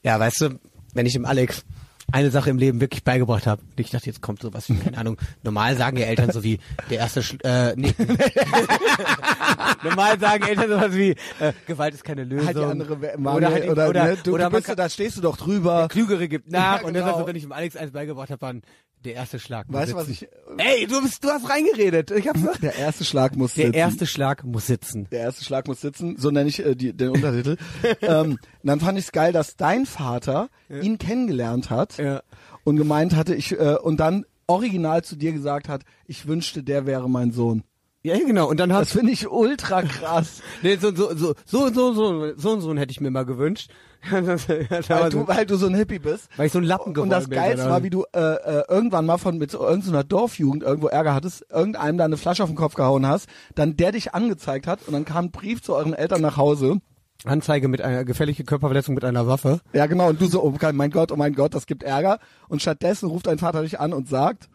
ja, weißt du, wenn ich dem Alex eine Sache im Leben wirklich beigebracht habe, und ich dachte, jetzt kommt sowas wie, keine Ahnung, normal sagen ja Eltern so wie, der erste, Sch äh, nee. normal sagen Eltern sowas wie, äh, Gewalt ist keine Lösung. halt die andere Mangel, oder, halt, oder, oder, ne, du, oder du bist, kann, da stehst du doch drüber. der Klügere gibt nach. Ja, Und dann genau. sagt so, wenn ich dem Alex eins beigebracht habe, dann der erste Schlag. muss Weißt du, was sitzen. ich, Ey, du bist, du hast reingeredet. Ich hab's der erste Schlag muss Der sitzen. erste Schlag muss sitzen. Der erste Schlag muss sitzen, so nenne ich äh, die, den Untertitel. ähm, dann fand ich es geil, dass dein Vater ihn kennengelernt hat Ja. und gemeint hatte, ich äh, und dann original zu dir gesagt hat, ich wünschte, der wäre mein Sohn. Ja, genau. Und dann Das hast finde ich ultra krass. nee, so, so, so, so, so, so, so einen Sohn hätte ich mir mal gewünscht. Das- das weil, so- du, weil du so ein Hippie bist. weil ich so ein Lappen Und das geworden bin. Geilste war, wie du äh, äh, irgendwann mal von mit so irgendeiner Dorfjugend irgendwo Ärger hattest, irgendeinem da eine Flasche auf den Kopf gehauen hast, dann der dich angezeigt hat und dann kam ein Brief zu euren Eltern nach Hause. Anzeige mit einer gefährliche Körperverletzung mit einer Waffe. Ja, genau. Und du so, oh mein Gott, oh mein Gott, das gibt Ärger. Und stattdessen ruft dein Vater dich an und sagt,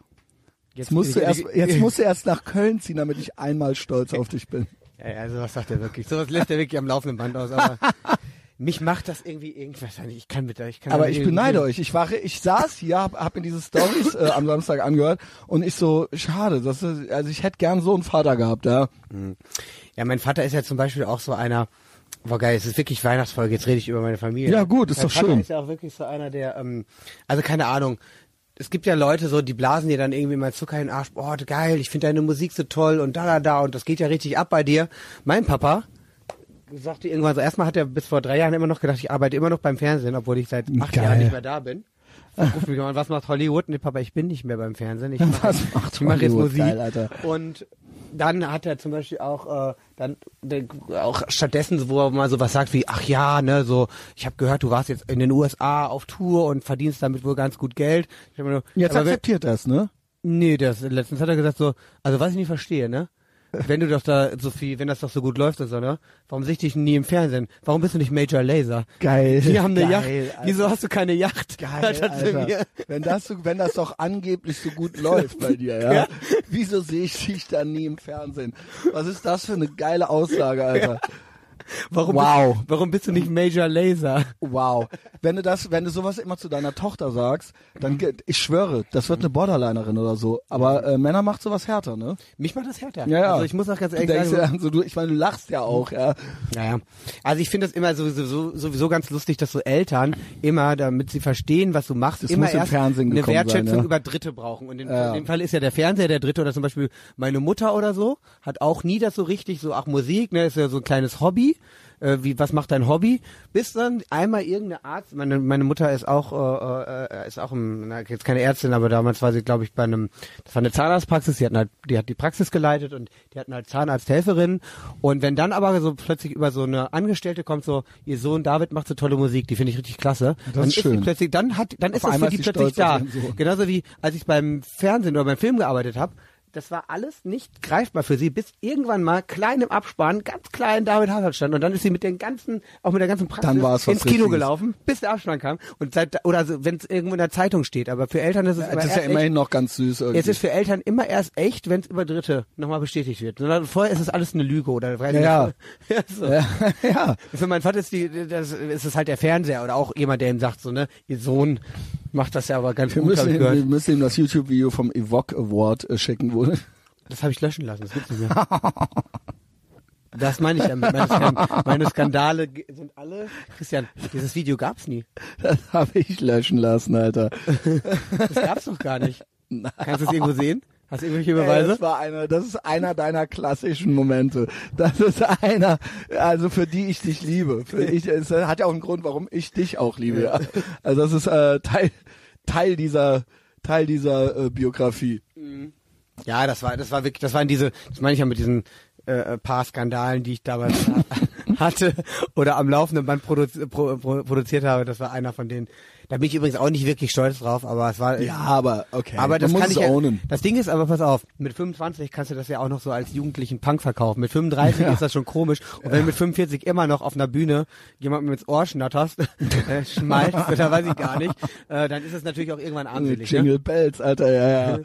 jetzt musst du erst, jetzt musst du erst nach Köln ziehen, damit ich einmal stolz auf dich bin. Ja, ja, sowas sagt er wirklich. Sowas lässt er wirklich am laufenden Band aus. Aber mich macht das irgendwie irgendwas. Ich kann mit ich kann Aber ich beneide euch. Ich war, ich saß hier, hab, hab mir diese Stories äh, am Samstag angehört und ich so, schade, das ist, also ich hätte gern so einen Vater gehabt, ja. Ja, mein Vater ist ja zum Beispiel auch so einer. Boah geil, es ist wirklich Weihnachtsfolge, jetzt rede ich über meine Familie. Ja, gut, ist mein doch Vater schön. ist ja auch wirklich so einer, der, ähm, also keine Ahnung, es gibt ja Leute so, die blasen dir dann irgendwie mal Zucker in den Arsch. Boah, geil, ich finde deine Musik so toll und da, da, da und das geht ja richtig ab bei dir. Mein Papa sagte irgendwann so, erstmal hat er bis vor drei Jahren immer noch gedacht, ich arbeite immer noch beim Fernsehen, obwohl ich seit acht Geil. Jahren nicht mehr da bin. Ruf mich an, was macht Hollywood? Nee, Papa, ich bin nicht mehr beim Fernsehen. Ich mache Was macht ich mach jetzt? Musik. Geil, Alter. Und dann hat er zum Beispiel auch äh, dann der, auch stattdessen, wo er mal so was sagt wie, ach ja, ne, so, ich habe gehört, du warst jetzt in den USA auf Tour und verdienst damit wohl ganz gut Geld. Nur, Jetzt akzeptiert das, ne? Nee, das letztens hat er gesagt so, also was ich nicht verstehe, ne? Wenn du doch da so viel, wenn das doch so gut läuft und so, ne? Warum sehe ich dich nie im Fernsehen? Warum bist du nicht Major Laser? Geil. Wir haben eine Geil, Yacht. Alter. Wieso hast du keine Yacht? Geil, er Alter. mir- Wenn das, so, wenn das doch angeblich so gut läuft bei dir, ja? Ja. Wieso sehe ich dich dann nie im Fernsehen? Was ist das für eine geile Aussage, Alter? Warum Wow. Bist, warum bist du nicht Major Laser? Wow. Wenn du das, wenn du sowas immer zu deiner Tochter sagst, dann, ge- ich schwöre, das wird eine Borderlinerin oder so. Aber äh, Männer macht sowas härter, ne? Mich macht das härter. Ja, ja. Also ich muss auch ganz Du ehrlich denkst sagen, ja, so, du, ich meine, du lachst ja auch, ja. Naja, also ich finde das immer sowieso, so- sowieso ganz lustig, dass so Eltern immer, damit sie verstehen, was du machst, Das immer erst Fernsehen eine gekommen sein, Wertschätzung ja. über Dritte brauchen. Und in, Ja. in dem Fall ist ja der Fernseher der Dritte oder zum Beispiel meine Mutter oder so, hat auch nie das so richtig, so ach Musik, ne, ist ja so ein kleines Hobby. Äh, wie, was macht dein Hobby? Bis dann einmal irgendeine Arzt, meine, meine Mutter ist auch, äh, äh, ist auch im, na, jetzt keine Ärztin, aber damals war sie, glaube ich, bei einem, das war eine Zahnarztpraxis, die hatten halt, die hat die Praxis geleitet und die hatten halt Zahnarzthelferinnen. Und wenn dann aber so plötzlich über so eine Angestellte kommt, so, ihr Sohn David macht so tolle Musik, die finde ich richtig klasse. dann ist schön. plötzlich, dann hat, dann ist das für die ist plötzlich auf da. Genauso wie, als ich beim Fernsehen oder beim Film gearbeitet habe, das war alles nicht greifbar für sie, bis irgendwann mal klein im Abspann, ganz klein David Hazard stand und dann ist sie mit den ganzen, auch mit der ganzen Praxis ins Kino gelaufen, bis der Abspann kam und seit, oder so, wenn es irgendwo in der Zeitung steht, aber für Eltern ist es immer Das ist ja erst echt, immerhin noch ganz süß irgendwie. es ist für Eltern immer erst echt, wenn es über Dritte nochmal bestätigt wird. Sondern vorher ist es alles eine Lüge oder Ja, ja. so. ja, ja. Für meinen Vater ist die, das ist es halt der Fernseher oder auch jemand, der ihm sagt so, ne, ihr Sohn macht das ja aber ganz Wir gut, müssen, wir müssen ihm das YouTube-Video vom Evoque Award äh, schicken, wo Das habe ich löschen lassen, das gibt's nicht mehr. Das meine ich damit. Meine, Skan meine Skandale sind alle. Christian, dieses Video gab's nie. das habe ich löschen lassen, Alter. Das gab's doch gar nicht. Kannst du es irgendwo sehen? Hast du irgendwelche Ey, Beweise? das war einer, das ist einer deiner klassischen Momente. Das ist einer, also für die ich dich liebe. Für ich, es hat ja auch einen Grund, warum ich dich auch liebe. Ja. Also das ist äh, Teil, Teil dieser, Teil dieser äh, Biografie. Ja, das war, das war wirklich, das waren diese, das meine ich ja mit diesen äh, paar Skandalen, die ich damals hatte oder am laufenden Band produzi pro, pro, produziert habe. Das war einer von denen. Da bin ich übrigens auch nicht wirklich stolz drauf, aber es war. Ja, aber okay. Aber das kann muss ich ja. Das Ding ist aber, pass auf, mit 25 kannst du das ja auch noch so als jugendlichen Punk verkaufen. Mit 35 ist das schon komisch. Und wenn du mit 45 immer noch auf einer Bühne jemandem ins Ohr schnatterst, äh, schmeißt, oder weiß ich gar nicht, äh, dann ist es natürlich auch irgendwann armselig. Ne? Jingle Bells, Alter, ja, ja.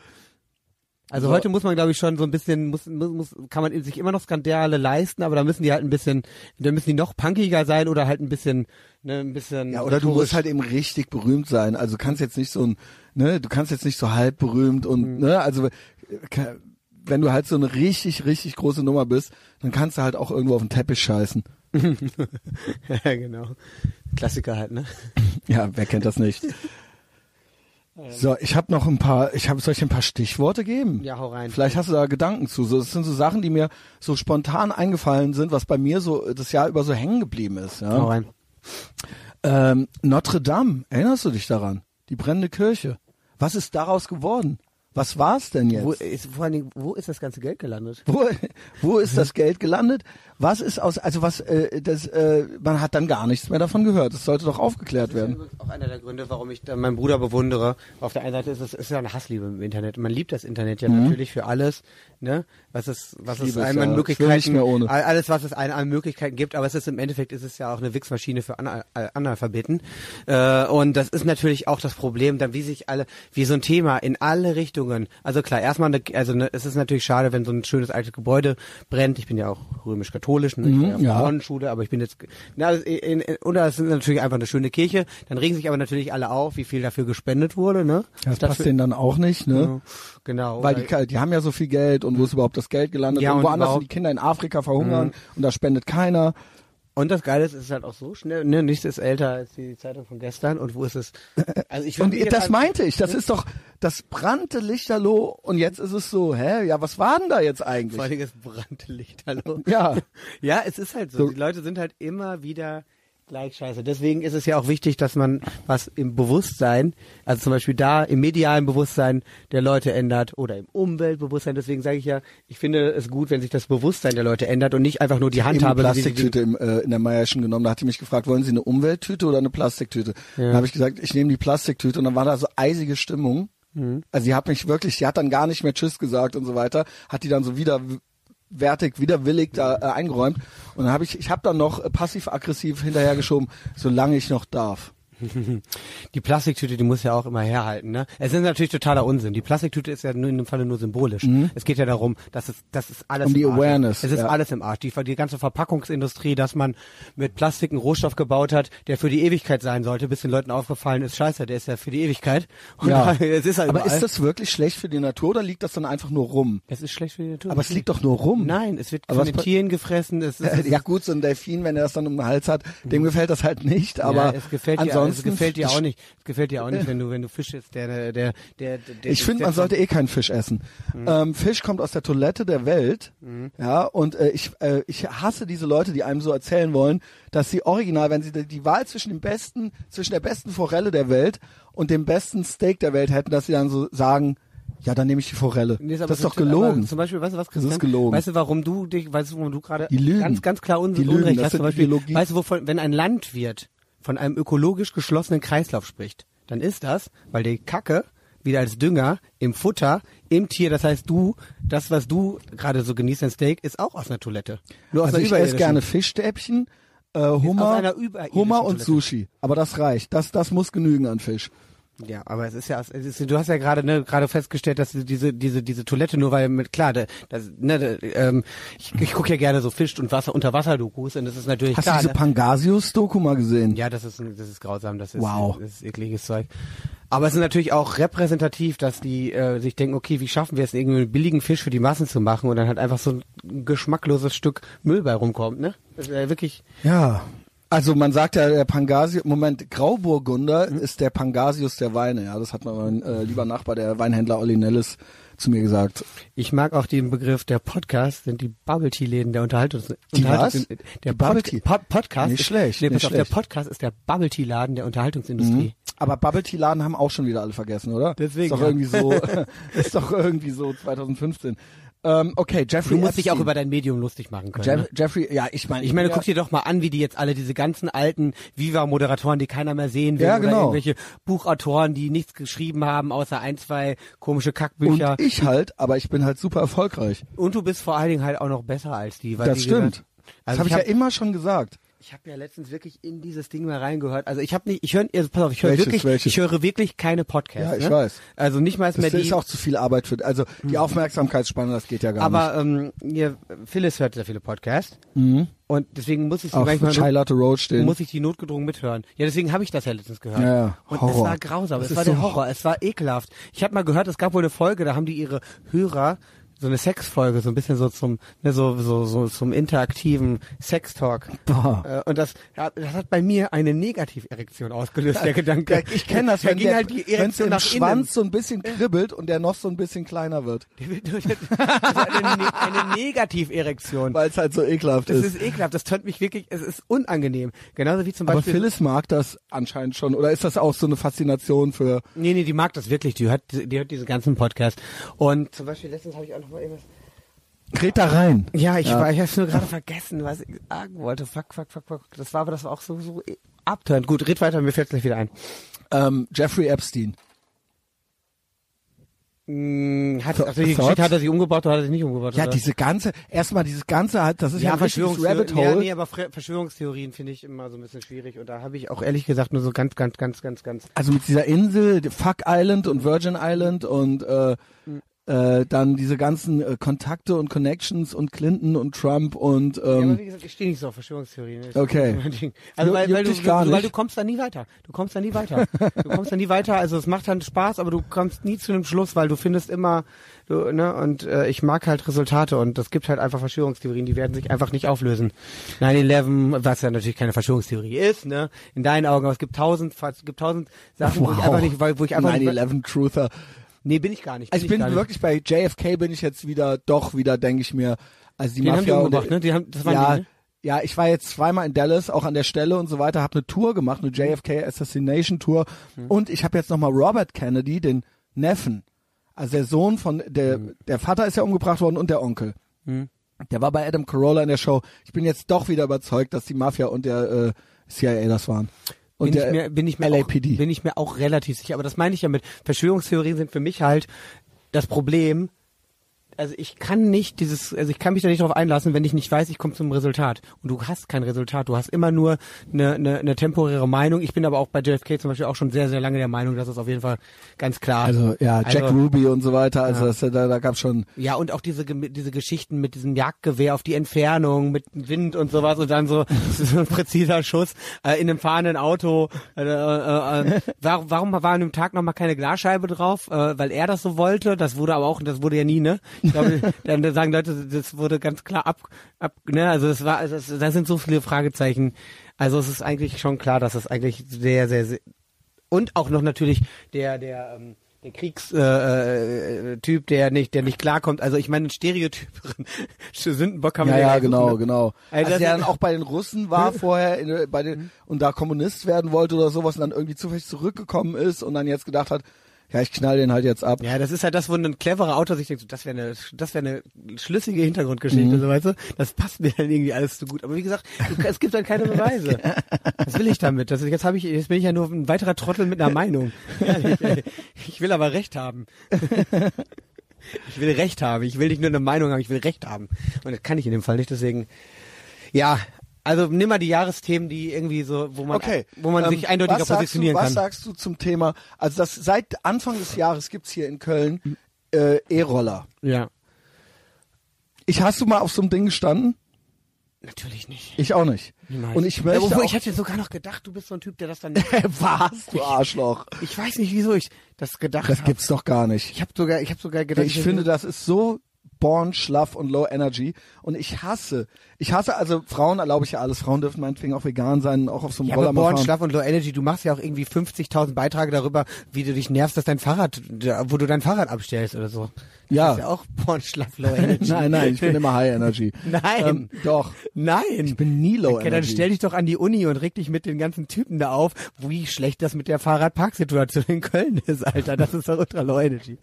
Also So. heute muss man, glaube ich, schon so ein bisschen, muss, muss, muss, kann man sich immer noch Skandale leisten, aber da müssen die halt ein bisschen, da müssen die noch punkiger sein oder halt ein bisschen, ne, ein bisschen. Ja, oder du musst halt eben richtig berühmt sein. Also du kannst jetzt nicht so ein, ne, du kannst jetzt nicht so halb berühmt Mhm. und, ne, also äh, wenn du halt so eine richtig, richtig große Nummer bist, dann kannst du halt auch irgendwo auf den Teppich scheißen. ja, genau. Klassiker halt, ne? Ja, wer kennt das nicht? So, ich habe noch ein paar, ich habe, dir ein paar Stichworte geben? Ja, hau rein. Vielleicht hast du da Gedanken zu. So, das sind so Sachen, die mir so spontan eingefallen sind, was bei mir so das Jahr über so hängen geblieben ist. Ja? Hau rein. Ähm, Notre Dame, erinnerst du dich daran? Die brennende Kirche. Was ist daraus geworden? Was war's denn jetzt? Wo ist, vor allen Dingen, wo ist das ganze Geld gelandet? Wo, wo ist das Geld gelandet? Was ist aus, also was, äh, das, äh, man hat dann gar nichts mehr davon gehört. Das sollte doch aufgeklärt Das ist werden. auch einer der Gründe, warum ich da meinen Bruder bewundere. Auf der einen Seite ist es ist ja eine Hassliebe im Internet. Man liebt das Internet ja natürlich für alles, ne? Was es, was es einem an ja. Möglichkeiten, alles, was es einem an Möglichkeiten gibt. Aber es ist im Endeffekt ist es ja auch eine Wichsmaschine für Ana äh, Analphabeten. Äh, und das ist natürlich auch das Problem, dann wie sich alle, wie so ein Thema in alle Richtungen. Also klar, erstmal, eine, also ne, es ist natürlich schade, wenn so ein schönes altes Gebäude brennt. Ich bin ja auch römisch-katholisch, ne? ich bin ja Nonnenschule, aber ich bin jetzt, na, in, in, und das ist natürlich einfach eine schöne Kirche. Dann regen sich aber natürlich alle auf, wie viel dafür gespendet wurde, ne? Das Statt passt denen dann auch nicht, ne? Genau. Weil oder- die, die haben ja so viel Geld und wo ist überhaupt das Geld gelandet? Ja, und woanders sind die Kinder in Afrika verhungern und da spendet keiner. Und das Geile ist, es ist halt auch so schnell, ne, nichts ist älter als die Zeitung von gestern und wo ist es? Also ich Und das jetzt- meinte ich, das ist doch, das brannte Lichterloh und jetzt ist es so, hä, ja, was war denn da jetzt vor eigentlich? Dingen ist Brandlicht, hallo. Ja. Ja, es ist halt so. So. Die Leute sind halt immer wieder gleich scheiße. Deswegen ist es ja auch wichtig, dass man was im Bewusstsein, also zum Beispiel da im medialen Bewusstsein der Leute ändert oder im Umweltbewusstsein. Deswegen sage ich ja, ich finde es gut, wenn sich das Bewusstsein der Leute ändert und nicht einfach nur die eine Handhabe. wie sie die Plastiktüte im, äh, in der Meierschen genommen. Da hat die mich gefragt, wollen Sie eine Umwelttüte oder eine Plastiktüte? Dann habe ich gesagt, ich nehme die Plastiktüte und dann war da so eisige Stimmung. Mhm. Also sie hat mich wirklich, sie hat dann gar nicht mehr Tschüss gesagt und so weiter, hat die dann so wieder wertig, widerwillig da äh, eingeräumt und dann habe ich, ich habe dann noch passiv-aggressiv hinterhergeschoben, solange ich noch darf. Die Plastiktüte, die muss ja auch immer herhalten, ne? Es ist natürlich totaler Unsinn. Die Plastiktüte ist ja nur in dem Falle nur symbolisch. Es geht ja darum, dass es, das ist alles Um die im Arsch. Awareness, Es ist ja. alles im Arsch. Die, die ganze Verpackungsindustrie, dass man mit Plastik einen Rohstoff gebaut hat, der für die Ewigkeit sein sollte, bis den Leuten aufgefallen ist, scheiße, der ist ja für die Ewigkeit. Und Ja. es ist halt Aber ist das wirklich schlecht für die Natur oder liegt das dann einfach nur rum? es ist schlecht für die Natur. Aber es liegt doch nur rum. Nein, es wird Aber von den Tieren gefressen. Es ist, Ja gut, so ein Delfin, wenn er das dann um den Hals hat, dem gefällt das halt nicht, aber ja, es gefällt dir, ansonsten es gefällt dir auch nicht. Es gefällt dir auch nicht, wenn du wenn du Fisch isst, der der der der, Ich finde, man sollte eh keinen Fisch essen. Mhm. Ähm, Fisch kommt aus der Toilette der Welt, ja, und äh, ich, äh, ich hasse diese Leute, die einem so erzählen wollen, dass sie original, wenn sie die, die Wahl zwischen dem besten, zwischen der besten Forelle der Welt und dem besten Steak der Welt hätten, dass sie dann so sagen, ja, dann nehme ich die Forelle. Nee, das ist doch gelogen. Zum Beispiel, weißt du was, Das Christian? ist gelogen. Weißt du, warum du dich, weißt du, warum du gerade ganz, ganz klar un Die lügen, Unrecht das hast? Zum Beispiel, weißt du, wovon, wenn ein Landwirt von einem ökologisch geschlossenen Kreislauf spricht, dann ist das, weil die Kacke wieder als Dünger im Futter, im Tier, das heißt du, das, was du gerade so genießt, ein Steak, ist auch aus einer Toilette. Nur aus Also ich esse gerne Fischstäbchen, äh, Hummer, Hummer und Toilette. Sushi. Aber das reicht. Das, das muss genügen an Fisch. Ja, aber es ist ja, es ist, du hast ja gerade ne, gerade festgestellt, dass diese diese diese Toilette nur weil mit klar, da- das, ne, da, ähm, ich, ich gucke ja gerne so Fisch und Wasser unter Wasser Dokus und das ist natürlich Hast klar. du diese ne? Pangasius-Doku mal gesehen? Ja, das ist das ist grausam, das ist Wow. das ist ekliges Zeug. Aber es ist natürlich auch repräsentativ, dass die äh, sich denken, okay, wie schaffen wir es, irgendwie einen billigen Fisch für die Massen zu machen und dann halt einfach so ein geschmackloses Stück Müll bei rumkommt, ne? Das ist ja wirklich Ja. Also man sagt ja, der Pangasius, Moment, Grauburgunder Mhm. ist der Pangasius der Weine. Ja, das hat mein äh, lieber Nachbar, der Weinhändler Olli Nellis, zu mir gesagt. Ich mag auch den Begriff der Podcast, sind die Bubble Tea Läden der Unterhaltungs Die Unterhaltungs was? der Die Bubble Tea? Pod Podcast. Nicht ist, schlecht, Nee, nicht pass auf, schlecht. der Podcast ist der Bubble Tea Laden der Unterhaltungsindustrie. Aber Bubble Tea Laden haben auch schon wieder alle vergessen, oder? Deswegen, Ist doch ja. irgendwie so, ist doch irgendwie so 2015. Ähm, okay, Jeffrey Du musst dich auch Epstein. über dein Medium lustig machen können. Jeff, ne? Jeffrey, ja, ich meine, Ich meine, ja, guck dir doch mal an, wie die jetzt alle diese ganzen alten Viva-Moderatoren, die keiner mehr sehen will, Ja, oder genau. irgendwelche Buchautoren, die nichts geschrieben haben, außer ein, zwei komische Kackbücher. und ich halt, aber ich bin halt super erfolgreich. Und du bist vor allen Dingen halt auch noch besser als die. Weil Das die stimmt. gesagt- das Also habe ich, ich ja hab- immer schon gesagt. Ich habe ja letztens wirklich in dieses Ding mal reingehört. Also ich habe nicht, ich höre, also pass auf, ich höre wirklich, welches? ich höre wirklich keine Podcasts. Ja, ich ne? weiß. Also nicht mal Das mehr die. ist auch zu viel Arbeit für, also die Aufmerksamkeitsspanne, das geht ja gar nicht. aber ähm, hier, Phyllis hört sehr viele Podcasts Mhm. und deswegen muss ich sie Auf manchmal Road stehen. muss ich die notgedrungen mithören. Ja, deswegen habe ich das ja letztens gehört. Ja, ja. Und es Horror. war grausam, Das es war der so- Horror, es war ekelhaft. Ich habe mal gehört, es gab wohl eine Folge, da haben die ihre Hörer so eine Sexfolge, so ein bisschen so zum, ne, so, so, so zum interaktiven Sextalk. Boah. Äh, und das, ja, das hat bei mir eine Negativerektion ausgelöst, der Gedanke. Ich kenne das, da wenn der, halt die Erektion im nach Schwanz so ein bisschen kribbelt und der noch so ein bisschen kleiner wird, innen. Das ist eine, Ne- eine Negativerektion. weil es halt so ekelhaft Das ist. ist ekelhaft, das tönt mich wirklich, es ist unangenehm. Genauso wie zum Aber Beispiel. Phyllis mag das anscheinend schon. Oder ist das auch so eine Faszination für... Nee, nee, die mag das wirklich. Die hört, die hört diese ganzen Podcasts. Und zum Beispiel letztens habe ich auch noch mal irgendwas. Red da rein. Ja, ich Ja. war, ich habe nur gerade vergessen, was ich sagen wollte. Fuck, fuck, fuck, fuck. Das war aber das war auch so so abturnt. Gut, red weiter, mir fällt gleich wieder ein. Ähm, Jeffrey Epstein. Hm, hat, also die? Geschichte hat er sich umgebaut oder hat er sich nicht umgebaut? Ja, oder? diese ganze, erstmal dieses ganze halt, das ist ja, ja, ein Verschwörungstheorien. Rabbit Hole. Ja, nee, aber Verschwörungstheorien finde ich immer so ein bisschen schwierig. Und da habe ich auch ehrlich gesagt nur so ganz, ganz, ganz, ganz, ganz. Also mit dieser Insel, Fuck Island und Virgin Island und äh, Äh, dann diese ganzen äh, Kontakte und Connections und Clinton und Trump und Ja, aber ähm, wie gesagt, ich stehe nicht so auf Verschwörungstheorien. Das Okay. Also weil, weil, du, du, weil du kommst da nie weiter. Du kommst da nie weiter. Du kommst da nie weiter. Also es macht dann Spaß, aber du kommst nie zu einem Schluss, weil du findest immer, du, ne, und äh, ich mag halt Resultate und es gibt halt einfach Verschwörungstheorien, die werden sich einfach nicht auflösen. 9-11, was ja natürlich keine Verschwörungstheorie ist, ne, in deinen Augen, aber es gibt tausend, es gibt tausend Sachen, wo ich einfach nicht, weil- wo ich einfach nicht, 9-11 Truther. Nee, bin ich gar nicht. Also ich bin nicht. wirklich bei JFK bin ich jetzt wieder doch wieder denke ich mir, also die Den haben die Mafia und umgebracht, ne? Die haben, das waren ja, die, ne? ja, ich war jetzt zweimal in Dallas, auch an der Stelle und so weiter, habe eine Tour gemacht, eine JFK Assassination Tour Mhm. und ich habe jetzt nochmal Robert Kennedy, den Neffen, also der Sohn von der Mhm. der Vater ist ja umgebracht worden und der Onkel. Der war bei Adam Carolla in der Show. Ich bin jetzt doch wieder überzeugt, dass die Mafia und der äh, CIA das waren. Und bin ich mir, bin ich mir LAPD. Auch, bin ich mir auch relativ sicher. Aber das meine ich ja mit Verschwörungstheorien sind für mich halt das Problem. Also ich kann nicht dieses, also ich kann mich da nicht drauf einlassen, wenn ich nicht weiß, ich komme zum Resultat. Und du hast kein Resultat. Du hast immer nur eine, eine, eine temporäre Meinung. Ich bin aber auch bei JFK zum Beispiel auch schon sehr, sehr lange der Meinung, dass es auf jeden Fall ganz klar. also ja, Jack Also- Ruby und so weiter, also Ja. das, da, da gab's schon Ja, und auch diese, diese Geschichten mit diesem Jagdgewehr auf die Entfernung, mit Wind und sowas und dann so, so ein präziser Schuss äh, in einem fahrenden Auto. Äh, äh, äh, warum, warum war an dem Tag nochmal keine Glasscheibe drauf? Äh, weil er das so wollte. Das wurde aber auch, das wurde ja nie, ne? Ich glaube, dann sagen Leute, das wurde ganz klar ab, ab ne? Also es war, also es, da sind so viele Fragezeichen. Also es ist eigentlich schon klar, dass es eigentlich sehr, sehr, sehr und auch noch natürlich der der ähm, der Kriegstyp, äh, äh, Typ, der nicht der nicht klarkommt. Also ich meine, einen stereotyperen Sündenbock man Ja, ja, nicht genau, ne? genau. Also Also das der dann auch bei den Russen war vorher in, bei den und da Kommunist werden wollte oder sowas und dann irgendwie zufällig zurückgekommen ist und dann jetzt gedacht hat, ja, ich knall den halt jetzt ab. Ja, das ist halt das, wo ein cleverer Autor sich denkt, so, das wäre eine, das wäre eine schlüssige Hintergrundgeschichte, so weißt du. Das passt mir dann irgendwie alles zu gut. Aber wie gesagt, es gibt halt keine Beweise. Was will ich damit? Das, jetzt habe ich, jetzt bin ich ja nur ein weiterer Trottel mit einer Meinung. Ehrlich, ey. ich will aber Recht haben. Ich will Recht haben. Ich will nicht nur eine Meinung haben, ich will Recht haben. Und das kann ich in dem Fall nicht, deswegen, ja. Also nimm mal die Jahresthemen, die irgendwie so, wo man, Okay. wo man ähm, sich eindeutiger was positionieren du, was kann. sagst du zum Thema, also das seit Anfang des Jahres gibt's hier in Köln äh, E-Roller. Ja. Ich hast du mal auf so einem Ding gestanden? Natürlich nicht. Ich auch nicht. Niemals. Und ich möchte ja, obwohl, ich hätte sogar noch gedacht, du bist so ein Typ, der das dann. was, du Arschloch. ich weiß nicht, wieso ich das gedacht Das habe. gibt's doch gar nicht. Ich habe sogar, ich habe sogar gedacht, Ich finde, das ist so born, schlaff und low energy. Und ich hasse, ich hasse, also Frauen erlaube ich ja alles. Frauen dürfen meinetwegen auch vegan sein, auch auf so einem ja, Roller aber Born, fahren. Schlaff und Low Energy, du machst ja auch irgendwie 50.000 Beiträge darüber, wie du dich nervst, dass dein Fahrrad, wo du dein Fahrrad abstellst oder so. Das Ja. ist ja auch Born, Schlaff, Low Energy. Nein, nein, ich bin immer high energy. Nein. Ähm, doch. Nein. Ich bin nie low Okay, dann energy. stell dich doch an die Uni und reg dich mit den ganzen Typen da auf, wie schlecht das mit der Fahrradparksituation in Köln ist, Alter. Das ist doch ultra low energy.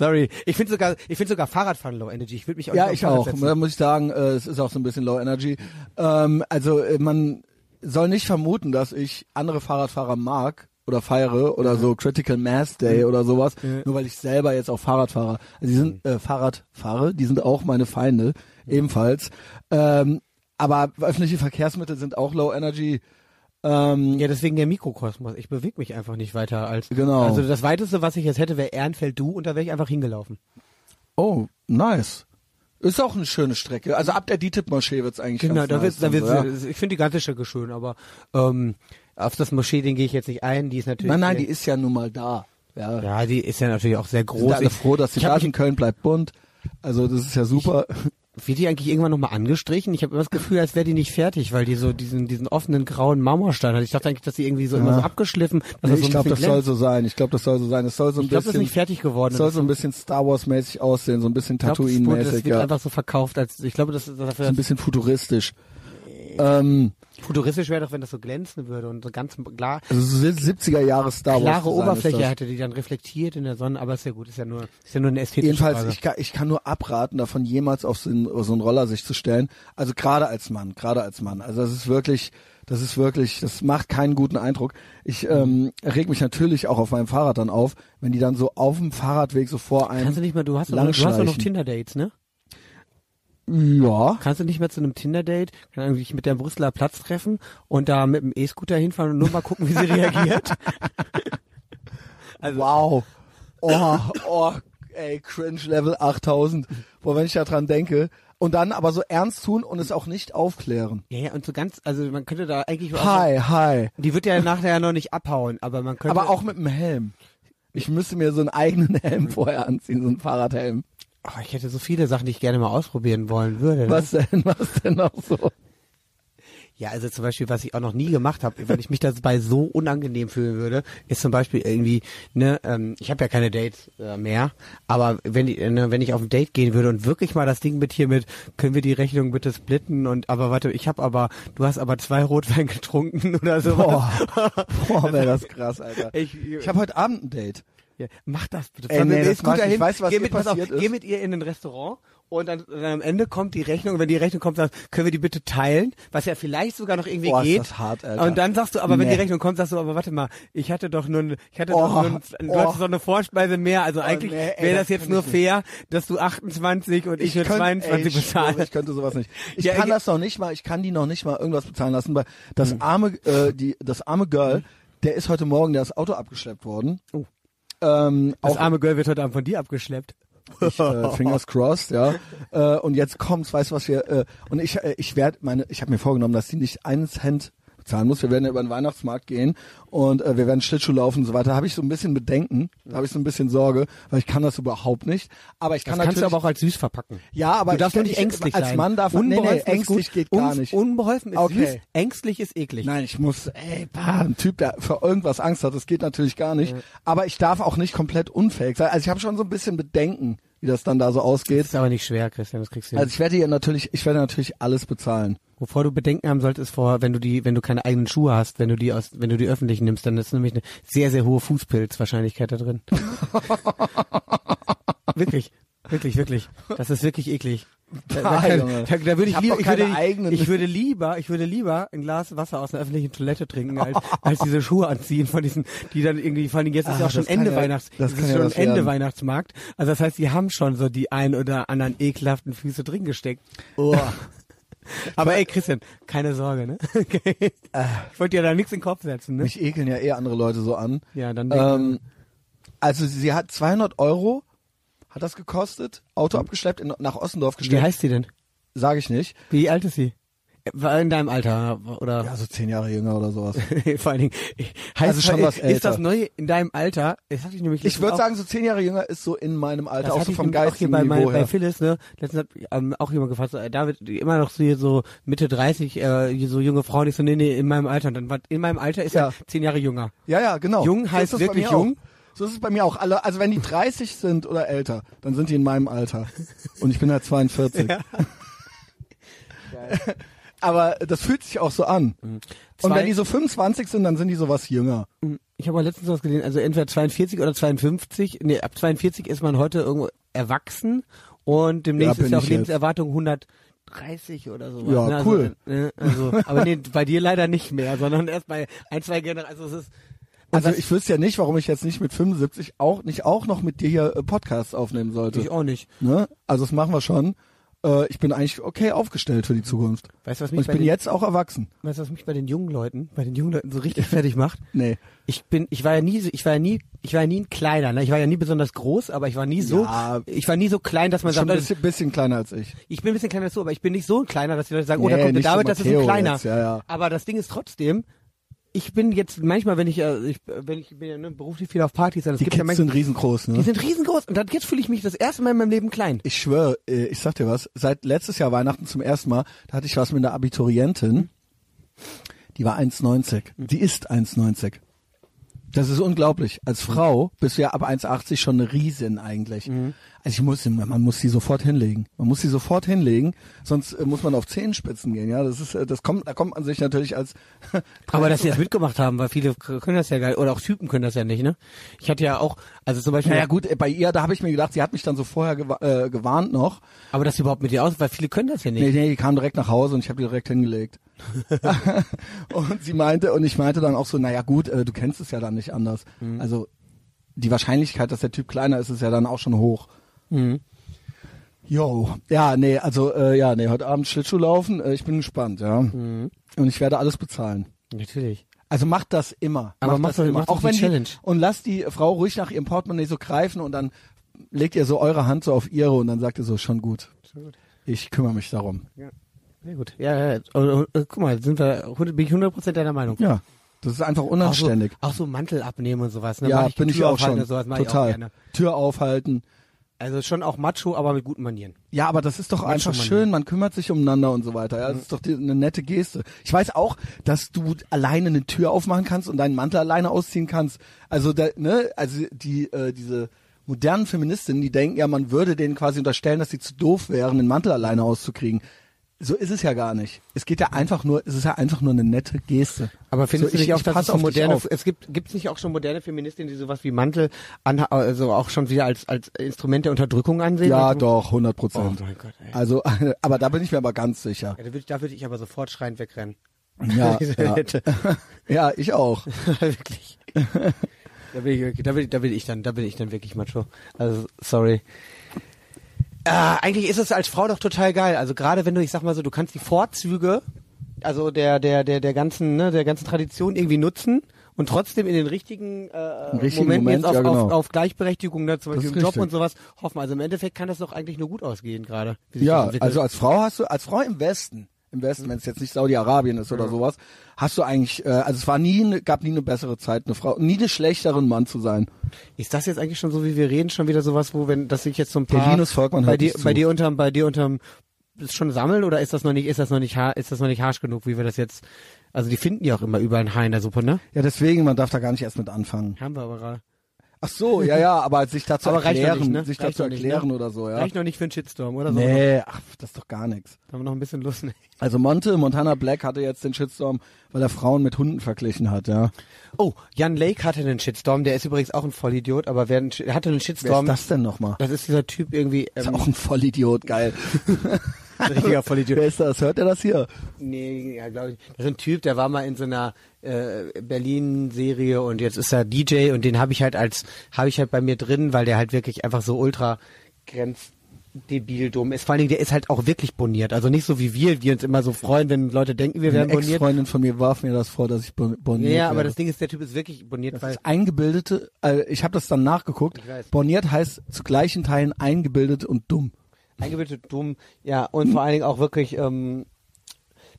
Sorry. Ich finde sogar, ich finde sogar Fahrradfahren low energy. Ich würde mich auch Ja, ich Fahrrad auch. Da muss ich sagen, äh, es ist auch so ein bisschen low energy. Ähm, also äh, man soll nicht vermuten, dass ich andere Fahrradfahrer mag oder feiere oder so Critical Mass Day oder sowas, nur weil ich selber jetzt auch Fahrrad fahre. Also die sind äh, Fahrradfahrer, die sind auch meine Feinde ebenfalls. Ähm, aber öffentliche Verkehrsmittel sind auch low energy. Ähm, Ja, deswegen der Mikrokosmos. Ich bewege mich einfach nicht weiter als. Genau. Also das weiteste, was ich jetzt hätte, wäre Ehrenfeld du und da wäre ich einfach hingelaufen. Oh, nice. Ist auch eine schöne Strecke. Also ab der DITIB-Moschee wird's eigentlich Genau, da nice wird's, da dann wird's, so, ja. ich finde die ganze Strecke schön, aber ähm, auf das Moschee-Ding gehe ich jetzt nicht ein. Die ist natürlich. Nein, nein, die ist ja nun mal da. Ja, ja, die ist ja natürlich auch sehr sind groß. alle Ich- froh, dass die ich Stadt in Köln bleibt bunt. Also das ist ja super. Wird die eigentlich irgendwann nochmal angestrichen? Ich habe immer das Gefühl, als wäre die nicht fertig, weil die so diesen diesen offenen grauen Marmorstein hat. Ich dachte eigentlich, dass die irgendwie so immer so abgeschliffen. Dass Nee, das so ich glaube, das bisschen soll glänzt. so sein. Ich glaube, das soll so sein. Es soll so ein Ich glaube, das ist bisschen, nicht fertig geworden. es soll so ein bisschen Star Wars mäßig aussehen, so ein bisschen Ich glaub, das Das wird ja. einfach so verkauft, als ich glaube, das ist So dafür ein bisschen futuristisch. Ähm, futuristisch wäre doch, wenn das so glänzen würde und so ganz klar also so 70er Jahre Star Wars. klare Oberfläche hätte, die dann reflektiert in der Sonne, aber ist ja gut, ist ja nur ist ja nur eine ästhetische Jedenfalls, Frage. ich kann, ich kann nur abraten, davon jemals auf so einen, so einen Roller sich zu stellen. Also gerade als Mann, gerade als Mann. Also das ist wirklich, das ist wirklich, das macht keinen guten Eindruck. Ich ähm, reg mich natürlich auch auf meinem Fahrrad dann auf, wenn die dann so auf dem Fahrradweg so vor einem Kannst du nicht mehr, du hast doch, du hast doch noch. Tinder-Dates, ne? Ja. Kannst du nicht mehr zu einem Tinder-Date, kann irgendwie mit der Brüsseler Platz treffen und da mit dem E-Scooter hinfahren und nur mal gucken, wie sie reagiert? Also, wow. Oh, oh, ey, Cringe Level 8000. Boah, wenn ich da dran denke. Und dann aber so ernst tun und es auch nicht aufklären. Ja, ja, und so ganz, also man könnte da eigentlich auch Hi, hi. Die wird ja nachher noch nicht abhauen, aber man könnte. Aber auch mit dem Helm. Ich müsste mir so einen eigenen Helm vorher anziehen, so einen Fahrradhelm. Oh, ich hätte so viele Sachen, die ich gerne mal ausprobieren wollen würde. Ne? Was denn, was denn noch so? Ja, also zum Beispiel, was ich auch noch nie gemacht habe, wenn ich mich dabei so unangenehm fühlen würde, ist zum Beispiel irgendwie, ne, ähm, ich habe ja keine Dates äh, mehr, aber wenn ich, ne, wenn ich auf ein Date gehen würde und wirklich mal das Ding mit hier mit, können wir die Rechnung bitte splitten und aber warte, ich habe aber, du hast aber zwei Rotwein getrunken oder so. Boah, boah wäre das krass, Alter. Ich, Ich habe heute Abend ein Date. Ja, mach das bitte. Ey, nee, Ist das gut ich. dahin. Ich weiß, was geh mit, pass auf, ist. Geh mit ihr in ein Restaurant und dann, dann am Ende kommt die Rechnung. Und wenn die Rechnung kommt, sagst, können wir die bitte teilen, was ja vielleicht sogar noch irgendwie ist geht. das hart, Alter. Und dann sagst du, aber wenn Nee. die Rechnung kommt, sagst du, aber warte mal, ich hatte doch nur, ich hatte Oh, doch nur, du oh. hattest doch eine Vorspeise mehr. Also eigentlich nee, ey, wäre das das jetzt nur ich nicht. fair, dass du 28 und ich, nur könnt- 22 ey, ich bezahle. Ich könnte sowas nicht. Ich Ja, kann ja. das noch nicht mal, ich kann die noch nicht mal irgendwas bezahlen lassen, weil das Hm. arme, äh, die, das arme Girl, der ist heute Morgen, der ist Auto abgeschleppt worden. Oh. Ähm, Das auch arme Girl wird heute Abend von dir abgeschleppt. ich, äh, fingers crossed, ja. Äh, und jetzt kommt's, weißt du was wir, äh, und ich, äh, ich werde meine, ich habe mir vorgenommen, dass sie nicht einen Cent bezahlen muss. Wir werden ja über den Weihnachtsmarkt gehen und äh, wir werden Schlittschuh laufen und so weiter. Da habe ich so ein bisschen Bedenken, da habe ich so ein bisschen Sorge, weil ich kann das überhaupt nicht. Aber ich Das kann kannst du aber auch als süß verpacken. ja, aber du darfst nur nicht ich, ängstlich als sein. Mann darf man, nee, nee, ängstlich geht gar nicht. Unbeholfen ist Okay. süß, ängstlich ist eklig. Nein, ich muss, ey, bah, ein Typ, der für irgendwas Angst hat, das geht natürlich gar nicht. Aber ich darf auch nicht komplett unfähig sein. Also ich habe schon so ein bisschen Bedenken, wie das dann da so Das ausgeht. ist aber nicht schwer, Christian, das kriegst du hin. Also ich werde ihr natürlich, ich werde natürlich alles bezahlen. Wovor du Bedenken haben solltest, vor, wenn du die, wenn du keine eigenen Schuhe hast, wenn du die aus, wenn du die öffentlichen nimmst, dann ist nämlich eine sehr, sehr hohe Fußpilzwahrscheinlichkeit da drin. wirklich, wirklich, wirklich. Das ist wirklich eklig. Da, da, Ah, kann, da, da würde Ich ich, doch ich, würde, ich würde lieber, ich würde lieber ein Glas Wasser aus einer öffentlichen Toilette trinken, als, als diese Schuhe anziehen von diesen, die dann irgendwie, vor allem jetzt ist Ah, ja auch schon Ende ja- Weihnachts, das ist ja schon Ende werden. Weihnachtsmarkt. Also das heißt, die haben schon so die ein oder anderen ekelhaften Füße drin gesteckt. Oh. Aber ey, Christian, keine Sorge, ne? Okay. Ich wollte dir da nichts in den Kopf setzen, ne? Mich ekeln ja eh andere Leute so an. Ja, dann Ähm, also sie hat 200 Euro, hat das gekostet, Auto abgeschleppt, in, nach Ossendorf Wie gestellt, heißt sie denn? sage ich nicht. Wie alt ist sie? War in deinem Alter oder Ja, so zehn Jahre jünger oder sowas. vor allen Dingen heißt Also schon was ist das älter. neue in deinem Alter? Das hatte ich nämlich Ich würde sagen, so zehn Jahre jünger ist so in meinem Alter, das auch so vom nämlich auch hier geistigen bei, Niveau bei her. Phyllis, ne? Letztens hat ähm, auch jemand gefragt, so, äh, David, immer noch so, hier so Mitte 30, äh, so junge Frauen, ich so, nee, nee, in meinem Alter. Und dann war, in meinem Alter ist Ja. er zehn Jahre jünger. Ja, ja, genau. Jung heißt bei wirklich jung? Auch. So ist es bei mir auch. Alle, also wenn die 30 sind oder älter, dann sind die in meinem Alter. Und ich bin halt 42. Aber das fühlt sich auch so an. Und Zwei- wenn die so 25 sind, dann sind die sowas jünger. Ich habe mal letztens was gesehen, also entweder 42 oder 52, nee, ab 42 ist man heute irgendwo erwachsen und demnächst Ja, ist ja auch bin ich Lebenserwartung 130 oder so. Ja, ne? cool. Also, äh, also, aber nee, bei dir leider nicht mehr, sondern erst bei ein, zwei Generationen. Also es ist Also ich wüsste ja nicht, warum ich jetzt nicht mit 75 auch nicht auch noch mit dir hier äh, Podcasts aufnehmen sollte. ich auch nicht. Ne? Also das machen wir schon. Äh, ich bin eigentlich okay aufgestellt für die Zukunft. Weißt du, was Und mich ich bei bin den, jetzt auch erwachsen. weißt du, was mich bei den jungen Leuten, bei den jungen Leuten so richtig fertig macht? Nee. Ich bin, ich war ja nie, ich war ja nie, ich war ja nie ein kleiner, ne? Ich war ja nie besonders groß, aber ich war nie so, Ja. ich war nie so klein, dass man Schon sagt, ein bisschen, bisschen kleiner als ich. ich bin ein bisschen kleiner als du, aber ich bin nicht so ein kleiner, dass die Leute sagen, oh, Nee, da kommt der David, das ist ein kleiner. jetzt, ja, ja. Aber das Ding ist trotzdem, ich bin jetzt manchmal, wenn ich, äh, ich wenn ich bin ja ne, beruflich viel auf Partys, dann es Die gibt ja Kids manchmal, sind riesengroß, ne? die sind riesengroß und dann jetzt fühle ich mich das erste Mal in meinem Leben klein. Ich schwöre, äh, ich sag dir was, seit letztes Jahr Weihnachten zum ersten Mal, da hatte ich was mit einer Abiturientin, die war 1,90. Die ist 1,90. Das ist unglaublich. Als Frau bist du ja ab 1,80 schon eine Riesin eigentlich. Also ich muss, man muss sie sofort hinlegen. Man muss sie sofort hinlegen, sonst äh, muss man auf Zehenspitzen gehen. Ja, das ist, äh, das kommt, da kommt man sich natürlich als. Aber dass sie das mitgemacht haben, weil viele können das ja geil, oder auch Typen können das ja nicht, ne? Ich hatte ja auch, also zum Beispiel, Naja gut, äh, bei ihr, da habe ich mir gedacht, sie hat mich dann so vorher gewa äh, gewarnt noch. aber dass sie überhaupt mit dir aus, weil viele können das ja nicht. Nee, nee, die kam direkt nach Hause und ich habe die direkt hingelegt. und sie meinte, und ich meinte dann auch so, naja gut, äh, du kennst es ja dann nicht anders. Mhm. Also die Wahrscheinlichkeit, dass der Typ kleiner ist, ist ja dann auch schon hoch. Mhm. Jo, ja, nee, also äh, ja, nee, heute Abend Schlittschuh laufen, äh, ich bin gespannt, ja. Mhm. Und ich werde alles bezahlen. Natürlich. Also macht das immer. Aber macht mach das doch- immer. mach doch auch wenn Challenge. Die, und lass die Frau ruhig nach ihrem Portemonnaie so greifen und dann legt ihr so eure Hand so auf ihre und dann sagt ihr so, schon gut. Schon gut. Ich kümmere mich darum. Sehr gut. Ja, ja. Oh, oh, oh, guck mal, sind wir, bin ich 100% deiner Meinung. Ja, das ist einfach Auch so, unanständig. auch so Mantel abnehmen und sowas. Ne? ja, ich bin ich Tür auch aufhalten schon. Sowas auch Total. gerne. Tür aufhalten. Also schon auch Macho, aber mit guten Manieren. Ja, aber das ist doch Manchmal einfach man- schön, man kümmert sich umeinander und so weiter. Ja, das ist doch die, eine nette Geste. Ich weiß auch, dass du alleine eine Tür aufmachen kannst und deinen Mantel alleine ausziehen kannst. Also da, ne, also die äh, diese modernen Feministinnen, die denken ja, man würde denen quasi unterstellen, dass sie zu doof wären, den Mantel alleine auszukriegen. So ist es ja gar nicht. Es geht ja einfach nur, es ist ja einfach nur eine nette Geste. Aber findest so, du ich, nicht auch, ich dass es so moderne, es gibt, gibt's nicht auch schon moderne Feministinnen, die sowas wie Mantel an, also auch schon wieder als, als Instrument der Unterdrückung ansehen? Ja, Also- doch, 100 Oh Prozent. mein Gott, ey. Also, aber da bin ich mir aber ganz sicher. Ja, da würde da würd ich aber sofort schreiend wegrennen. Ja, ja. Ja, ich auch. wirklich. Da bin ich da bin, da bin ich dann, da bin ich dann wirklich macho. Also, sorry. Äh, eigentlich ist es als Frau doch total geil. Also gerade wenn du, ich sag mal so, du kannst die Vorzüge, also der, der, der, der ganzen, ne, der ganzen Tradition irgendwie nutzen und trotzdem in den richtigen, äh, richtigen Momenten Moment, jetzt auf, ja, genau. auf, auf Gleichberechtigung, ne, zum Beispiel im Job richtig. und sowas hoffen. Also im Endeffekt kann das doch eigentlich nur gut ausgehen gerade. Ja, also als Frau hast du, als Frau im Westen, im Westen, wenn es jetzt nicht Saudi-Arabien ist oder sowas, hast du eigentlich, äh, also es war nie, eine- gab nie eine bessere Zeit, eine Frau, nie eine schlechtere Mann zu sein. Ist das jetzt eigentlich schon so, wie wir reden, schon wieder sowas, wo wenn, dass ich jetzt so ein paar Linus Volkmann bei dir, bei dir unterm, bei dir unterm, ist schon sammeln oder ist das noch nicht, ist das noch nicht, ist das noch nicht harsch genug, wie wir das jetzt, also die finden ja auch immer überall ein Haar in der Suppe, ne? Ja, deswegen, man darf da gar nicht erst mit anfangen. Haben wir aber gerade. Ach so, ja, ja, aber sich dazu Aber erklären, nicht, ne? sich Reicht dazu noch nicht, erklären ne? oder so, ja. Reicht noch nicht für einen Shitstorm, oder so? Nee, ach, das ist doch gar nichts. Da haben wir noch ein bisschen Lust. Ne? Also Monte, Montana Black hatte jetzt den Shitstorm, weil er Frauen mit Hunden verglichen hat, ja. Oh, Jan Lake hatte einen Shitstorm, der ist übrigens auch ein Vollidiot, aber wer einen, er hatte einen Wer Shitstorm. ist das denn nochmal? Das ist dieser Typ irgendwie, Ist ähm, auch ein Vollidiot, geil. richtiger Vollidiot. Wer ist das? Hört er das hier? Nee, ja, glaube ich. Das ist ein Typ, der war mal in so einer äh, Berlin-Serie und jetzt ist er DJ und den habe ich halt als, habe ich halt bei mir drin, weil der halt wirklich einfach so ultra grenzdebil dumm ist. Vor allen Dingen, der ist halt auch wirklich boniert. Also nicht so wie wir, die uns immer so freuen, wenn Leute denken, wir Eine wären boniert. Ex-Freundin von mir warf mir das vor, dass ich bon- boniert Ja, aber wäre. das Ding ist, der Typ ist wirklich boniert, Das weil ist eingebildete, äh, ich habe das dann nachgeguckt. Boniert heißt zu gleichen Teilen eingebildet und dumm. Eingebildet dumm, ja, und vor allen Dingen auch wirklich, ähm,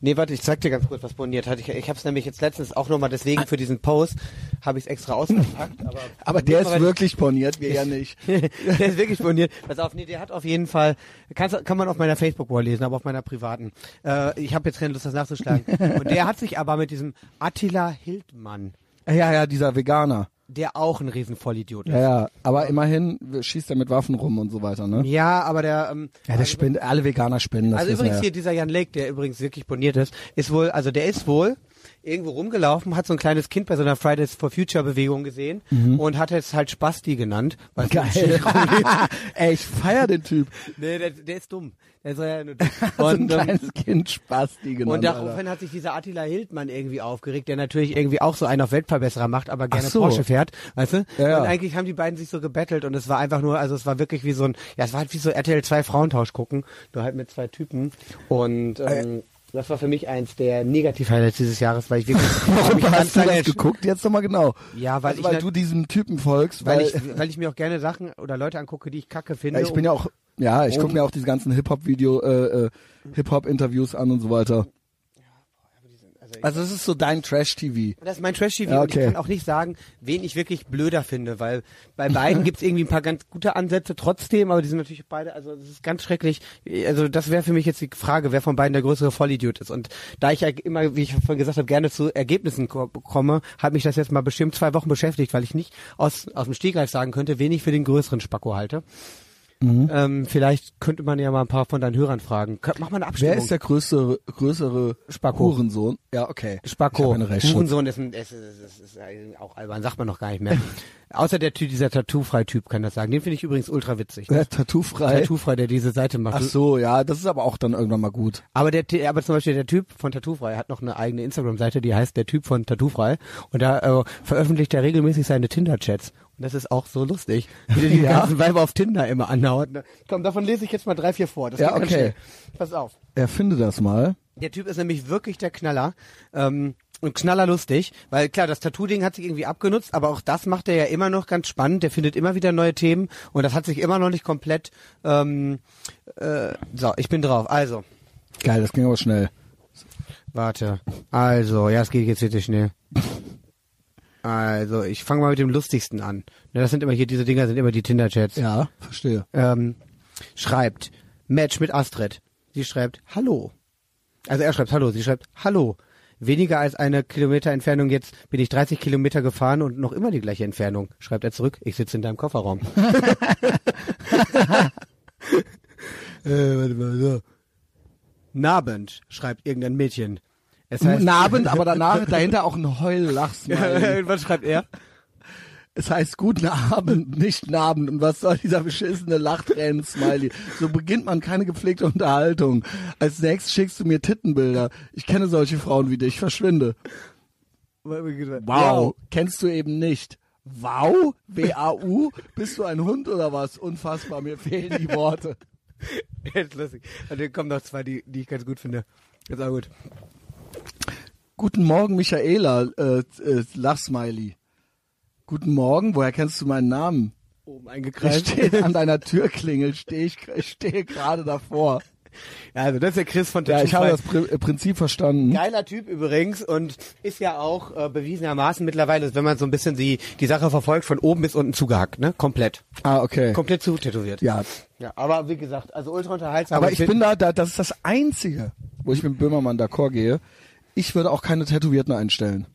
nee, warte, ich zeig dir ganz kurz, was boniert hat. Ich, ich habe es nämlich jetzt letztens auch nochmal deswegen für diesen Post, habe ich es extra ausgepackt, aber... Aber der ist wirklich boniert, wir ja nicht. der ist wirklich boniert. Pass auf, nee, der hat auf jeden Fall, kannst, kann man auf meiner Facebook-Wall lesen, aber auf meiner privaten. Äh, ich habe jetzt keine Lust, das nachzuschlagen. Und der hat sich aber mit diesem Attila Hildmann, Ja, ja, dieser Veganer. Der auch ein riesen Vollidiot ist. Ja, ja, aber immerhin schießt er mit Waffen rum und so weiter, ne? Ja, aber der, ähm, Ja, der spinnt, alle Veganer spinnen, das Also übrigens wir hier dieser Jan Lake, der übrigens wirklich boniert ist, ist wohl, also der ist wohl irgendwo rumgelaufen, hat so ein kleines Kind bei so einer Fridays for Future Bewegung gesehen und hat es halt Spasti genannt. weil Geil. Ey, ich feier den Typ. nee, der, der ist dumm. Der soll ja nur dumm. so ein Und, ähm, kleines Kind Spasti genannt. und Alter. daraufhin hat sich dieser Attila Hildmann irgendwie aufgeregt, der natürlich irgendwie auch so einen auf Weltverbesserer macht, aber gerne so. Porsche fährt, weißt du? Ja, ja. Und eigentlich haben die beiden sich so gebettelt und es war einfach nur, also es war wirklich wie so ein, ja, es war halt wie so RTL 2 Frauentausch gucken, nur halt mit zwei Typen und ähm, das war für mich eins der Negativ-Highlights dieses Jahres, weil ich wirklich Warum hast du das geguckt? Jetzt nochmal genau. Ja, weil also, ich weil ne- du diesem Typen folgst, weil weil, ich, weil ich mir auch gerne Sachen oder Leute angucke, die ich kacke finde. ja, ich bin ja auch, ja, ich Um- gucke mir auch diese ganzen Hip-Hop-Video, äh, äh, Hip-Hop-Interviews an und so weiter. Also es ist so dein Trash-TV. Das ist mein Trash-TV Ja, und ich okay. kann auch nicht sagen, wen ich wirklich blöder finde, weil bei beiden gibt's irgendwie ein paar ganz gute Ansätze trotzdem, aber die sind natürlich beide, also das ist ganz schrecklich. Also das wäre für mich jetzt die Frage, wer von beiden der größere Vollidiot ist. Und da ich ja immer, wie ich vorhin gesagt habe, gerne zu Ergebnissen ko komme, hat mich das jetzt mal bestimmt zwei Wochen beschäftigt, weil ich nicht aus, aus dem Stegreif sagen könnte, wen ich für den größeren Spacko halte. Mhm. Ähm, vielleicht könnte man ja mal ein paar von deinen Hörern fragen. Mach mal eine Abstimmung. Wer ist der größere, größere Spacko. Hurensohn? Ja, okay. Spacko. Hurensohn ist, ein, ist, ist, ist, ist, auch albern, sagt man noch gar nicht mehr. Außer der Typ, dieser Tattoo-Frei-Typ kann das sagen. Den finde ich übrigens ultra witzig. Ja, Tattoo-frei. Tattoo-Frei, der diese Seite macht. Ach so, ja, das ist aber auch dann irgendwann mal gut. Aber der, aber zum Beispiel der Typ von Tattoo-Frei hat noch eine eigene Instagram-Seite, die heißt der Typ von Tattoo-Frei. Und da äh, veröffentlicht er regelmäßig seine Tinder-Chats. Das ist auch so lustig, wie der die Ja. ganzen Weiber auf Tinder immer anhaut. Komm, davon lese ich jetzt mal drei, vier vor. Das Ja, okay. Pass auf. Erfinde das mal. Der Typ ist nämlich wirklich der Knaller. Ähm, und knallerlustig, weil klar, das Tattoo-Ding hat sich irgendwie abgenutzt, aber auch das macht er ja immer noch ganz spannend. Der findet immer wieder neue Themen und das hat sich immer noch nicht komplett. Ähm, äh, so, ich bin drauf. Also, Geil, das ging aber schnell. warte. Also, ja, es geht jetzt wirklich schnell. Also, ich fange mal mit dem lustigsten an. Ne, das sind immer hier, diese Dinger sind immer die Tinder-Chats. Ja, verstehe. ähm, schreibt Match mit Astrid. Sie schreibt Hallo. Also er schreibt Hallo, sie schreibt Hallo. Weniger als eine Kilometer Entfernung jetzt bin ich 30 Kilometer gefahren und noch immer die gleiche Entfernung. Schreibt er zurück, ich sitze in deinem Kofferraum. Äh, warte mal, so. Nabend, schreibt irgendein Mädchen. Es heißt, Nabend, aber danach dahinter auch ein Heul-Lachsmiley. was schreibt er? Es heißt guten Abend, nicht Abend. Und was soll dieser beschissene Lachtränen-Smiley? So beginnt man keine gepflegte Unterhaltung. Als nächstes schickst du mir Tittenbilder. Ich kenne solche Frauen wie dich. Verschwinde. Wow. Kennst du eben nicht. Wow? W-A-U? Bist du ein Hund oder was? Unfassbar, mir fehlen die Worte. Jetzt lustig. Dann kommen noch zwei, die, die ich ganz gut finde. Ist auch gut. Guten Morgen, Michaela, äh, äh, Lachsmiley. Guten Morgen, woher kennst du meinen Namen? Oben eingekreist. an deiner Türklingel, stehe ich, stehe gerade davor. Ja, also das ist der Chris von Ja, ich habe das Pri äh, Prinzip verstanden. Geiler Typ übrigens und ist ja auch äh, bewiesenermaßen mittlerweile, wenn man so ein bisschen die, die Sache verfolgt, von oben bis unten zugehackt, ne? Komplett. Ah, okay. Komplett zutätowiert. Ja, ja. Aber wie gesagt, also ultra unterhaltsam. aber ich bin da, da, das ist das Einzige, wo ich mit Böhmermann d'accord gehe. Ich würde auch keine Tätowierten einstellen.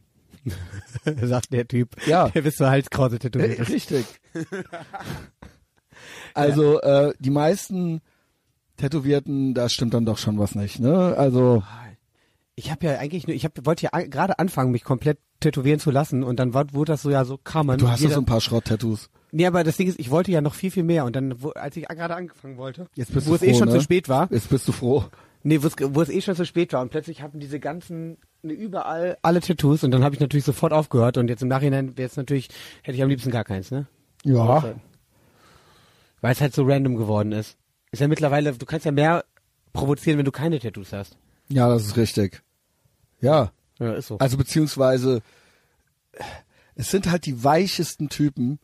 sagt der Typ, Ja. der bis zur Halskrause tätowiert Äh, ist. Richtig. Also äh, die meisten Tätowierten, da stimmt dann doch schon was nicht, ne? Also Ich habe ja eigentlich nur, ich hab, wollte ja an- gerade anfangen, mich komplett tätowieren zu lassen und dann war, wurde das so ja so kamen. du hast jeder, so ein paar Schrott-Tattoos. Nee, aber das Ding ist, ich wollte ja noch viel, viel mehr und dann, wo, als ich gerade angefangen wollte, Jetzt bist wo du es eh froh, schon ne? zu spät war, Jetzt bist du froh. Nee, wo es, wo es eh schon zu spät war und plötzlich hatten diese ganzen ne, überall alle Tattoos und dann habe ich natürlich sofort aufgehört und jetzt im Nachhinein wäre es natürlich hätte ich am liebsten gar keins, ne? Ja. Weil es halt so random geworden ist. Ist ja mittlerweile, du kannst ja mehr provozieren, wenn du keine Tattoos hast. Ja, das ist richtig. Ja. Ja, ist so. Also beziehungsweise es sind halt die weichesten Typen,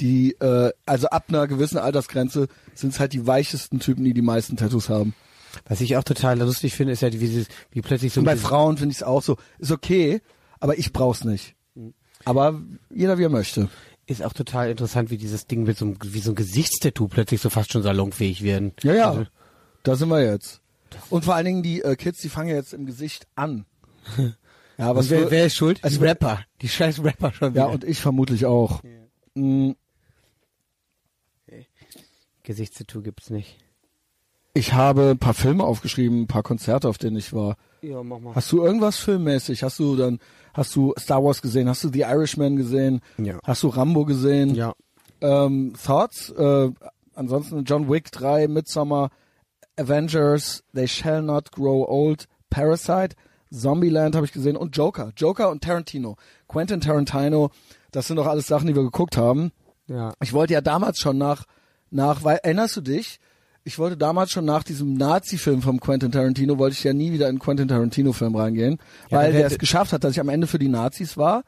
die äh, also ab einer gewissen Altersgrenze sind es halt die weichesten Typen, die die meisten Tattoos haben. Was ich auch total lustig finde, ist ja, wie, sie, wie plötzlich so Und bei dieses- Frauen finde ich es auch so. Ist okay, aber ich brauch's nicht. Aber jeder wie er möchte. ist auch total interessant, wie dieses Ding mit so einem, wie so ein Gesichtstattoo plötzlich so fast schon salonfähig werden. Ja, ja. Also, Da sind wir jetzt. Und vor allen Dingen die äh, Kids, die fangen ja jetzt im Gesicht an. Ja, was wer, wer ist schuld? Die Rapper. Die scheiß Rapper schon wieder. Ja, und ich vermutlich auch. Mm, Gesichtstattoo gibt's nicht. Ich habe ein paar Filme aufgeschrieben, ein paar Konzerte, auf denen ich war. Ja, mach mal. Hast du irgendwas filmmäßig? Hast du dann, hast du Star Wars gesehen? Hast du The Irishman gesehen? Ja. Hast du Rambo gesehen? Ja. Ähm, Thoughts? Äh, ansonsten John Wick 3, Midsommar, Avengers, They Shall Not Grow Old, Parasite, Zombieland habe ich gesehen und Joker. Joker und Tarantino. Quentin Tarantino, das sind doch alles Sachen, die wir geguckt haben. Ja. Ich wollte ja damals schon nach, nach, weil, erinnerst du dich? Ich wollte damals schon nach diesem Nazi-Film von Quentin Tarantino, wollte ich ja nie wieder in einen Quentin Tarantino-Film reingehen, Ja, weil der- der es geschafft hat, dass ich am Ende für die Nazis war,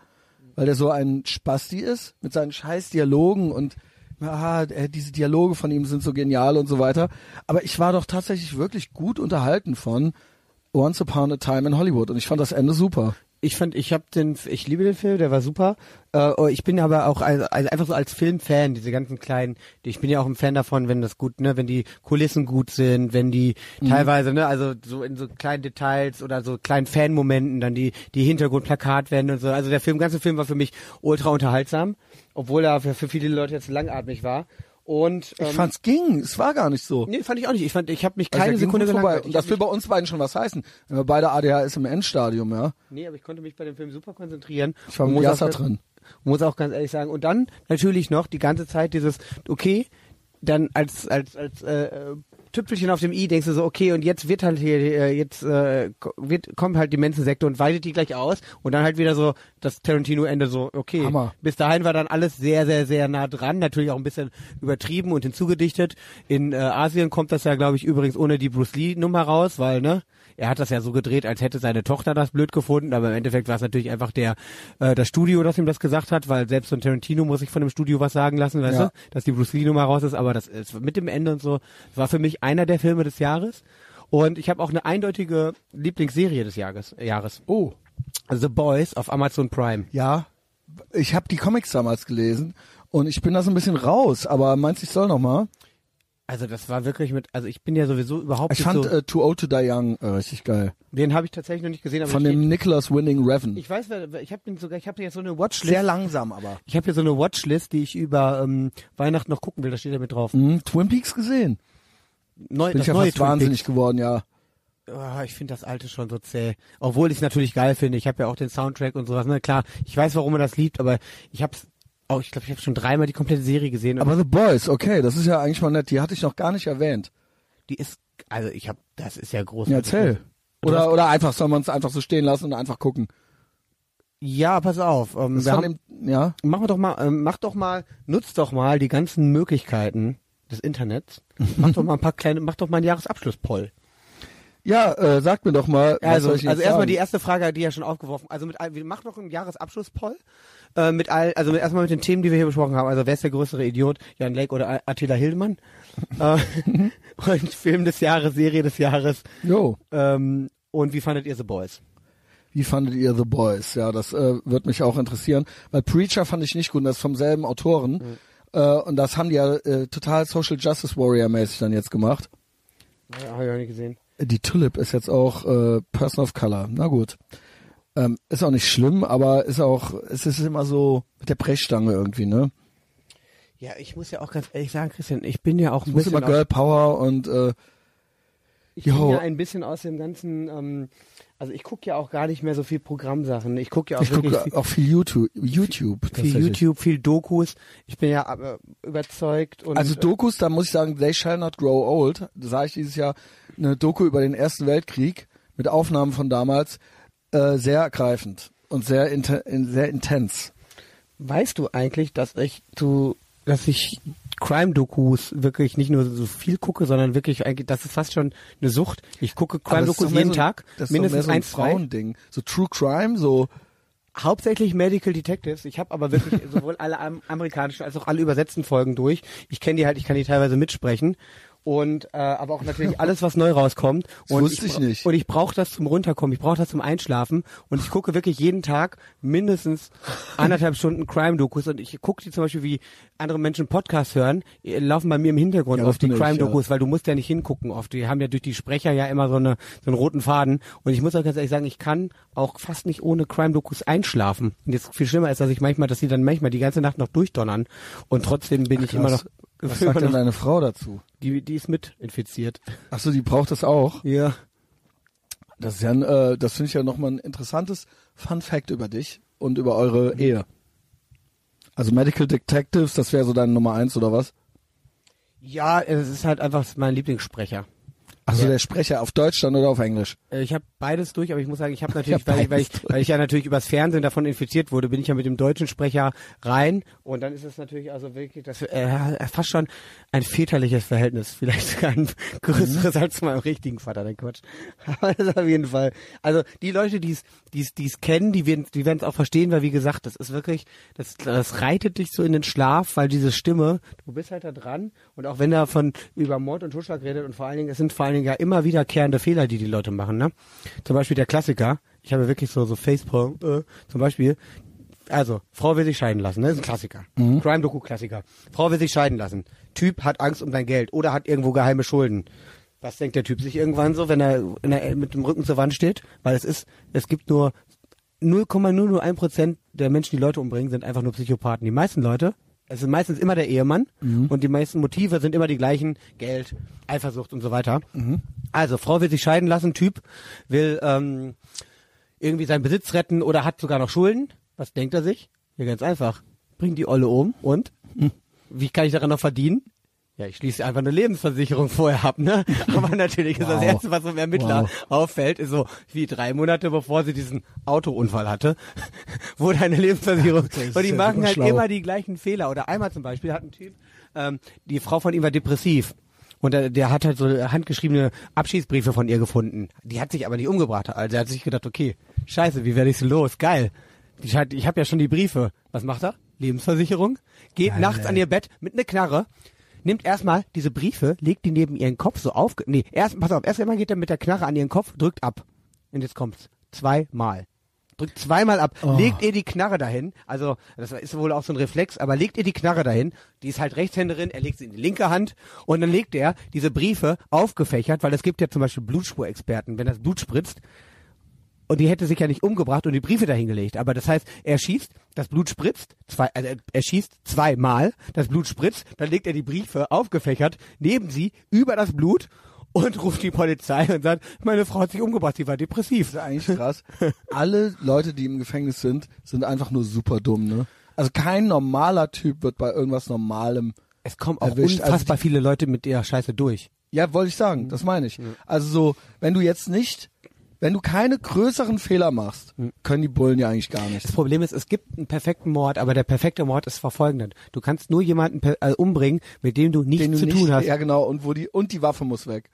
weil der so ein Spasti ist, mit seinen scheiß Dialogen und ah, äh, diese Dialoge von ihm sind so genial und so weiter. Aber ich war doch tatsächlich wirklich gut unterhalten von Once Upon a Time in Hollywood und ich fand das Ende super. Ich fand, ich habe den, ich liebe den Film, der war super. Äh, oh, ich bin aber auch also, also einfach so als Filmfan, diese ganzen kleinen, ich bin ja auch ein Fan davon, wenn das gut, ne, wenn die Kulissen gut sind, wenn die teilweise, ne, also so in so kleinen Details oder so kleinen Fanmomenten dann die die Hintergrundplakat werden und so. Also der Film, ganze Film war für mich ultra unterhaltsam, obwohl er für, für viele Leute jetzt langatmig war. Und Ich ähm, fand's ging, es war gar nicht so. nee, fand ich auch nicht. Ich fand, ich habe mich Also keine Sekunde vorbei. Und Ich das will bei uns beiden schon was heißen. Wenn wir beide ADHS im Endstadium, ja. Nee, aber ich konnte mich bei dem Film super konzentrieren. Ich war mit drin. Muss auch ganz ehrlich sagen. Und dann natürlich noch die ganze Zeit dieses, okay, dann als als als äh, Tüpfelchen auf dem i denkst du so, okay, und jetzt wird halt hier äh, jetzt äh, wird kommt halt die Menschensekte und weitet die gleich aus und dann halt wieder so das Tarantino Ende so, okay. Hammer. Bis dahin war dann alles sehr sehr sehr nah dran, natürlich auch ein bisschen übertrieben und hinzugedichtet. In äh, Asien kommt das ja glaube ich übrigens ohne die Bruce Lee Nummer raus, weil ne er hat das ja so gedreht, als hätte seine Tochter das blöd gefunden, aber im Endeffekt war es natürlich einfach der äh, das Studio, das ihm das gesagt hat, weil selbst so ein Tarantino muss sich von dem Studio was sagen lassen, weißt Ja. du, dass die Bruce Lee Nummer raus ist, aber das ist mit dem Ende und so, war für mich einer der Filme des Jahres. Und ich habe auch eine eindeutige Lieblingsserie des Jahres. Jahres. Oh, The Boys auf Amazon Prime. ja. Ich habe die Comics damals gelesen und ich bin da so ein bisschen raus, aber meinst du, ich soll noch mal? Also das war wirklich mit, also ich bin ja sowieso überhaupt Ich nicht fand so, äh, Too Old to Die Young äh, richtig geil. den habe ich tatsächlich noch nicht gesehen, aber Von ich, dem Nicholas Winning Revan. ich weiß, ich habe den sogar, ich habe jetzt so eine Watchlist. Sehr langsam aber. Ich habe hier so eine Watchlist, die ich über ähm, Weihnachten noch gucken will. Da steht da mit drauf. Mhm, Twin Peaks gesehen. Neu, Bin das ich ja neue fast Twin wahnsinnig Peaks. geworden, ja. Ah, ich finde das alte schon so zäh. Obwohl ich es natürlich geil finde. Ich habe ja auch den Soundtrack und sowas. Ne? Klar, ich weiß, warum man das liebt, aber ich habe auch, ich glaube, ich habe schon dreimal die komplette Serie gesehen. Aber The Boys, okay, das ist ja eigentlich mal nett. Die hatte ich noch gar nicht erwähnt. die ist, also ich habe, das ist ja groß. Ja, erzähl. Du hast- Oder, oder einfach soll man es einfach so stehen lassen und einfach gucken. Ja, pass auf. Ähm, wir haben, dem, ja. mach doch mal, ähm, mach doch mal, nutz doch mal die ganzen Möglichkeiten des Internets. Mach doch mal ein paar kleine, mach doch mal einen Jahresabschluss-Poll. Ja, äh, sag mir doch mal, Also, also erstmal die erste Frage, die ja schon aufgeworfen. Also mit wir machen noch einen Jahresabschluss-Poll. Äh, mit all, also mit, erstmal mit den Themen, die wir hier besprochen haben. Also wer ist der größere Idiot? Jan Lake oder Attila Hildmann? äh, und Film des Jahres, Serie des Jahres. Jo, Ähm, und wie fandet ihr The Boys? wie fandet ihr The Boys? Ja, das äh, wird mich auch interessieren. Weil Preacher fand ich nicht gut, und das ist vom selben Autoren. Äh, und das haben die ja äh, total Social Justice Warrior mäßig dann jetzt gemacht. Ja, hab ich auch nicht gesehen. Die Tulip ist jetzt auch äh, Person of Color. Na gut. Ähm, ist auch nicht schlimm, aber ist auch, es ist immer so mit der Brechstange irgendwie, ne? Ja, ich muss ja auch ganz ehrlich sagen, Christian, ich bin ja auch ein muss bisschen immer Girl Power und äh, Ich bin Jo. ja ein bisschen aus dem ganzen, ähm, also ich gucke ja auch gar nicht mehr so viel Programmsachen. Ich gucke ja auch ich gucke viel, auch viel YouTube. YouTube, viel tatsächlich. YouTube, viel Dokus. Ich bin ja aber überzeugt und Also Dokus, da muss ich sagen, They Shall Not Grow Old. Da sah ich dieses Jahr eine Doku über den Ersten Weltkrieg mit Aufnahmen von damals. Äh, sehr ergreifend und sehr, inten sehr intens. weißt du eigentlich, dass ich zu, dass ich Crime-Dokus wirklich nicht nur so viel gucke, sondern wirklich eigentlich, das ist fast schon eine Sucht. Ich gucke ist Crime-Dokus jeden so, Tag, das ist mindestens so ein zwei. Frauending. So True Crime, so Hauptsächlich Medical Detectives. Ich habe aber wirklich sowohl alle am amerikanischen als auch alle übersetzten Folgen durch. Ich kenne die halt, ich kann die teilweise mitsprechen. Und äh, aber auch natürlich alles, was neu rauskommt. Das und wusste ich bra- nicht. Und ich brauche das zum Runterkommen, ich brauche das zum Einschlafen. Und ich gucke wirklich jeden Tag mindestens anderthalb Stunden Crime-Dokus. Und ich gucke die zum Beispiel, wie andere Menschen Podcasts hören, äh, laufen bei mir im Hintergrund Ja, auf die ich, Crime-Dokus, weil du musst ja nicht hingucken oft. Die haben ja durch die Sprecher ja immer so, eine, so einen roten Faden. Und ich muss auch ganz ehrlich sagen, ich kann auch fast nicht ohne Crime-Dokus einschlafen. Und jetzt viel schlimmer ist, dass ich manchmal, dass sie dann manchmal die ganze Nacht noch durchdonnern. Und trotzdem bin ich immer noch, Was sagt denn deine Frau dazu? die, die ist mit infiziert. Ach so, die braucht das auch. Ja. Das ist ja, ein, äh, das finde ich ja nochmal ein interessantes Fun Fact über dich und über eure Ehe. Also Medical Detectives, das wäre so deine Nummer eins oder was? Ja, es ist halt einfach mein Lieblingssprecher. Also Ja. der Sprecher auf Deutsch dann oder auf Englisch? Äh, Ich habe beides durch, aber ich muss sagen, ich habe natürlich, Ja, weil, ich, weil, ich, weil ich ja natürlich übers Fernsehen davon infiziert wurde, bin ich ja mit dem deutschen Sprecher rein und dann ist es natürlich also wirklich das äh, fast schon ein väterliches Verhältnis, vielleicht sogar ein größeres als zu meinem richtigen Vater, der Quatsch. Aber das ist auf jeden Fall. Also die Leute, die es die es die es kennen, die werden die werden es auch verstehen, weil wie gesagt, das ist wirklich das das reitet dich so in den Schlaf, weil diese Stimme, du bist halt da dran und auch wenn er von über Mord und Totschlag redet und vor allen Dingen es sind vor allen Dingen ja immer wiederkehrende Fehler, die die Leute machen, ne? Zum Beispiel der Klassiker. Ich habe wirklich so so Facepalm, äh, zum Beispiel. Also, Frau will sich scheiden lassen, ne? Das ist ein Klassiker. Crime-Doku-Klassiker. Frau will sich scheiden lassen. Typ hat Angst um sein Geld oder hat irgendwo geheime Schulden. Was denkt der Typ sich irgendwann so, wenn er, wenn er mit dem Rücken zur Wand steht? Weil es ist, es gibt nur 0,001 Prozent der Menschen, die Leute umbringen, sind einfach nur Psychopathen. Die meisten Leute, es ist meistens immer der Ehemann und die meisten Motive sind immer die gleichen, Geld, Eifersucht und so weiter. Also, Frau will sich scheiden lassen, Typ will ähm, irgendwie seinen Besitz retten oder hat sogar noch Schulden. Was denkt er sich? Ja, ganz einfach. Bring die Olle um und wie kann ich daran noch verdienen? Ja, ich schließe einfach eine Lebensversicherung vorher ab, ne? Aber natürlich ist das Wow. Erste, was einem Ermittler Wow. auffällt, ist so, wie drei Monate bevor sie diesen Autounfall hatte, wurde eine Lebensversicherung. Das ist Und die machen halt schlau. immer die gleichen Fehler. Oder einmal zum Beispiel hat ein Typ, ähm, die Frau von ihm war depressiv. Und der, der hat halt so handgeschriebene Abschiedsbriefe von ihr gefunden. Die hat sich aber nicht umgebracht. Also er hat sich gedacht, okay, scheiße, wie werde ich so los? Geil. Ich, halt- ich habe ja schon die Briefe. Was macht er? Lebensversicherung. Geht Geil, nachts ey. an ihr Bett mit einer Knarre. Nimmt erstmal diese Briefe, legt die neben ihren Kopf so auf. Nee, erst, pass auf, erst einmal geht er mit der Knarre an ihren Kopf, drückt ab. Und jetzt kommt's. Zweimal. Drückt zweimal ab, Oh. legt ihr die Knarre dahin. Also, das ist wohl auch so ein Reflex, aber legt ihr die Knarre dahin. Die ist halt Rechtshänderin, er legt sie in die linke Hand und dann legt er diese Briefe aufgefächert, weil es gibt ja zum Beispiel Blutspurexperten, wenn das Blut spritzt. Und die hätte sich ja nicht umgebracht und die Briefe dahingelegt. Aber das heißt, er schießt, das Blut spritzt, zwei, also er schießt zweimal, das Blut spritzt, dann legt er die Briefe aufgefächert neben sie über das Blut und ruft die Polizei und sagt, meine Frau hat sich umgebracht, sie war depressiv. Das ist eigentlich krass. Alle Leute, die im Gefängnis sind, sind einfach nur super dumm, ne? Also kein normaler Typ wird bei irgendwas Normalem. Es kommen auch Erwischt. Also unfassbar viele Leute mit der Scheiße durch. Ja, wollte ich sagen, das meine ich. Also so, wenn du jetzt nicht, wenn du keine größeren Fehler machst, können die Bullen ja eigentlich gar Das nichts. Problem ist, es gibt einen perfekten Mord, aber der perfekte Mord ist verfolgend. Du kannst nur jemanden äh, umbringen, mit dem du nichts Den du zu nicht, tun hast. Ja, genau, und wo die, und die Waffe muss weg.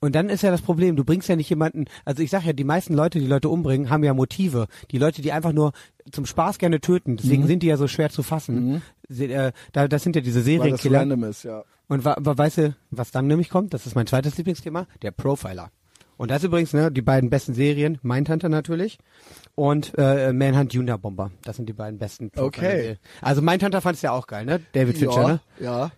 Und dann ist ja das Problem, du bringst ja nicht jemanden, also ich sag ja, die meisten Leute, die Leute umbringen, haben ja Motive. Die Leute, die einfach nur zum Spaß gerne töten, deswegen Mhm. sind die ja so schwer zu fassen. Sie, äh, da, das sind ja diese Weil das Serienkiller. random ist, ja. Und wa, wa, weißt du, was dann nämlich kommt? Das ist mein zweites Lieblingsthema, der Profiler. Und das übrigens, ne, die beiden besten Serien, Mindhunter natürlich und äh, Manhunt Junior Bomber. Das sind die beiden besten. Okay. Also Mindhunter fandst du ja auch geil, ne? David Fincher, ja, ne? ja.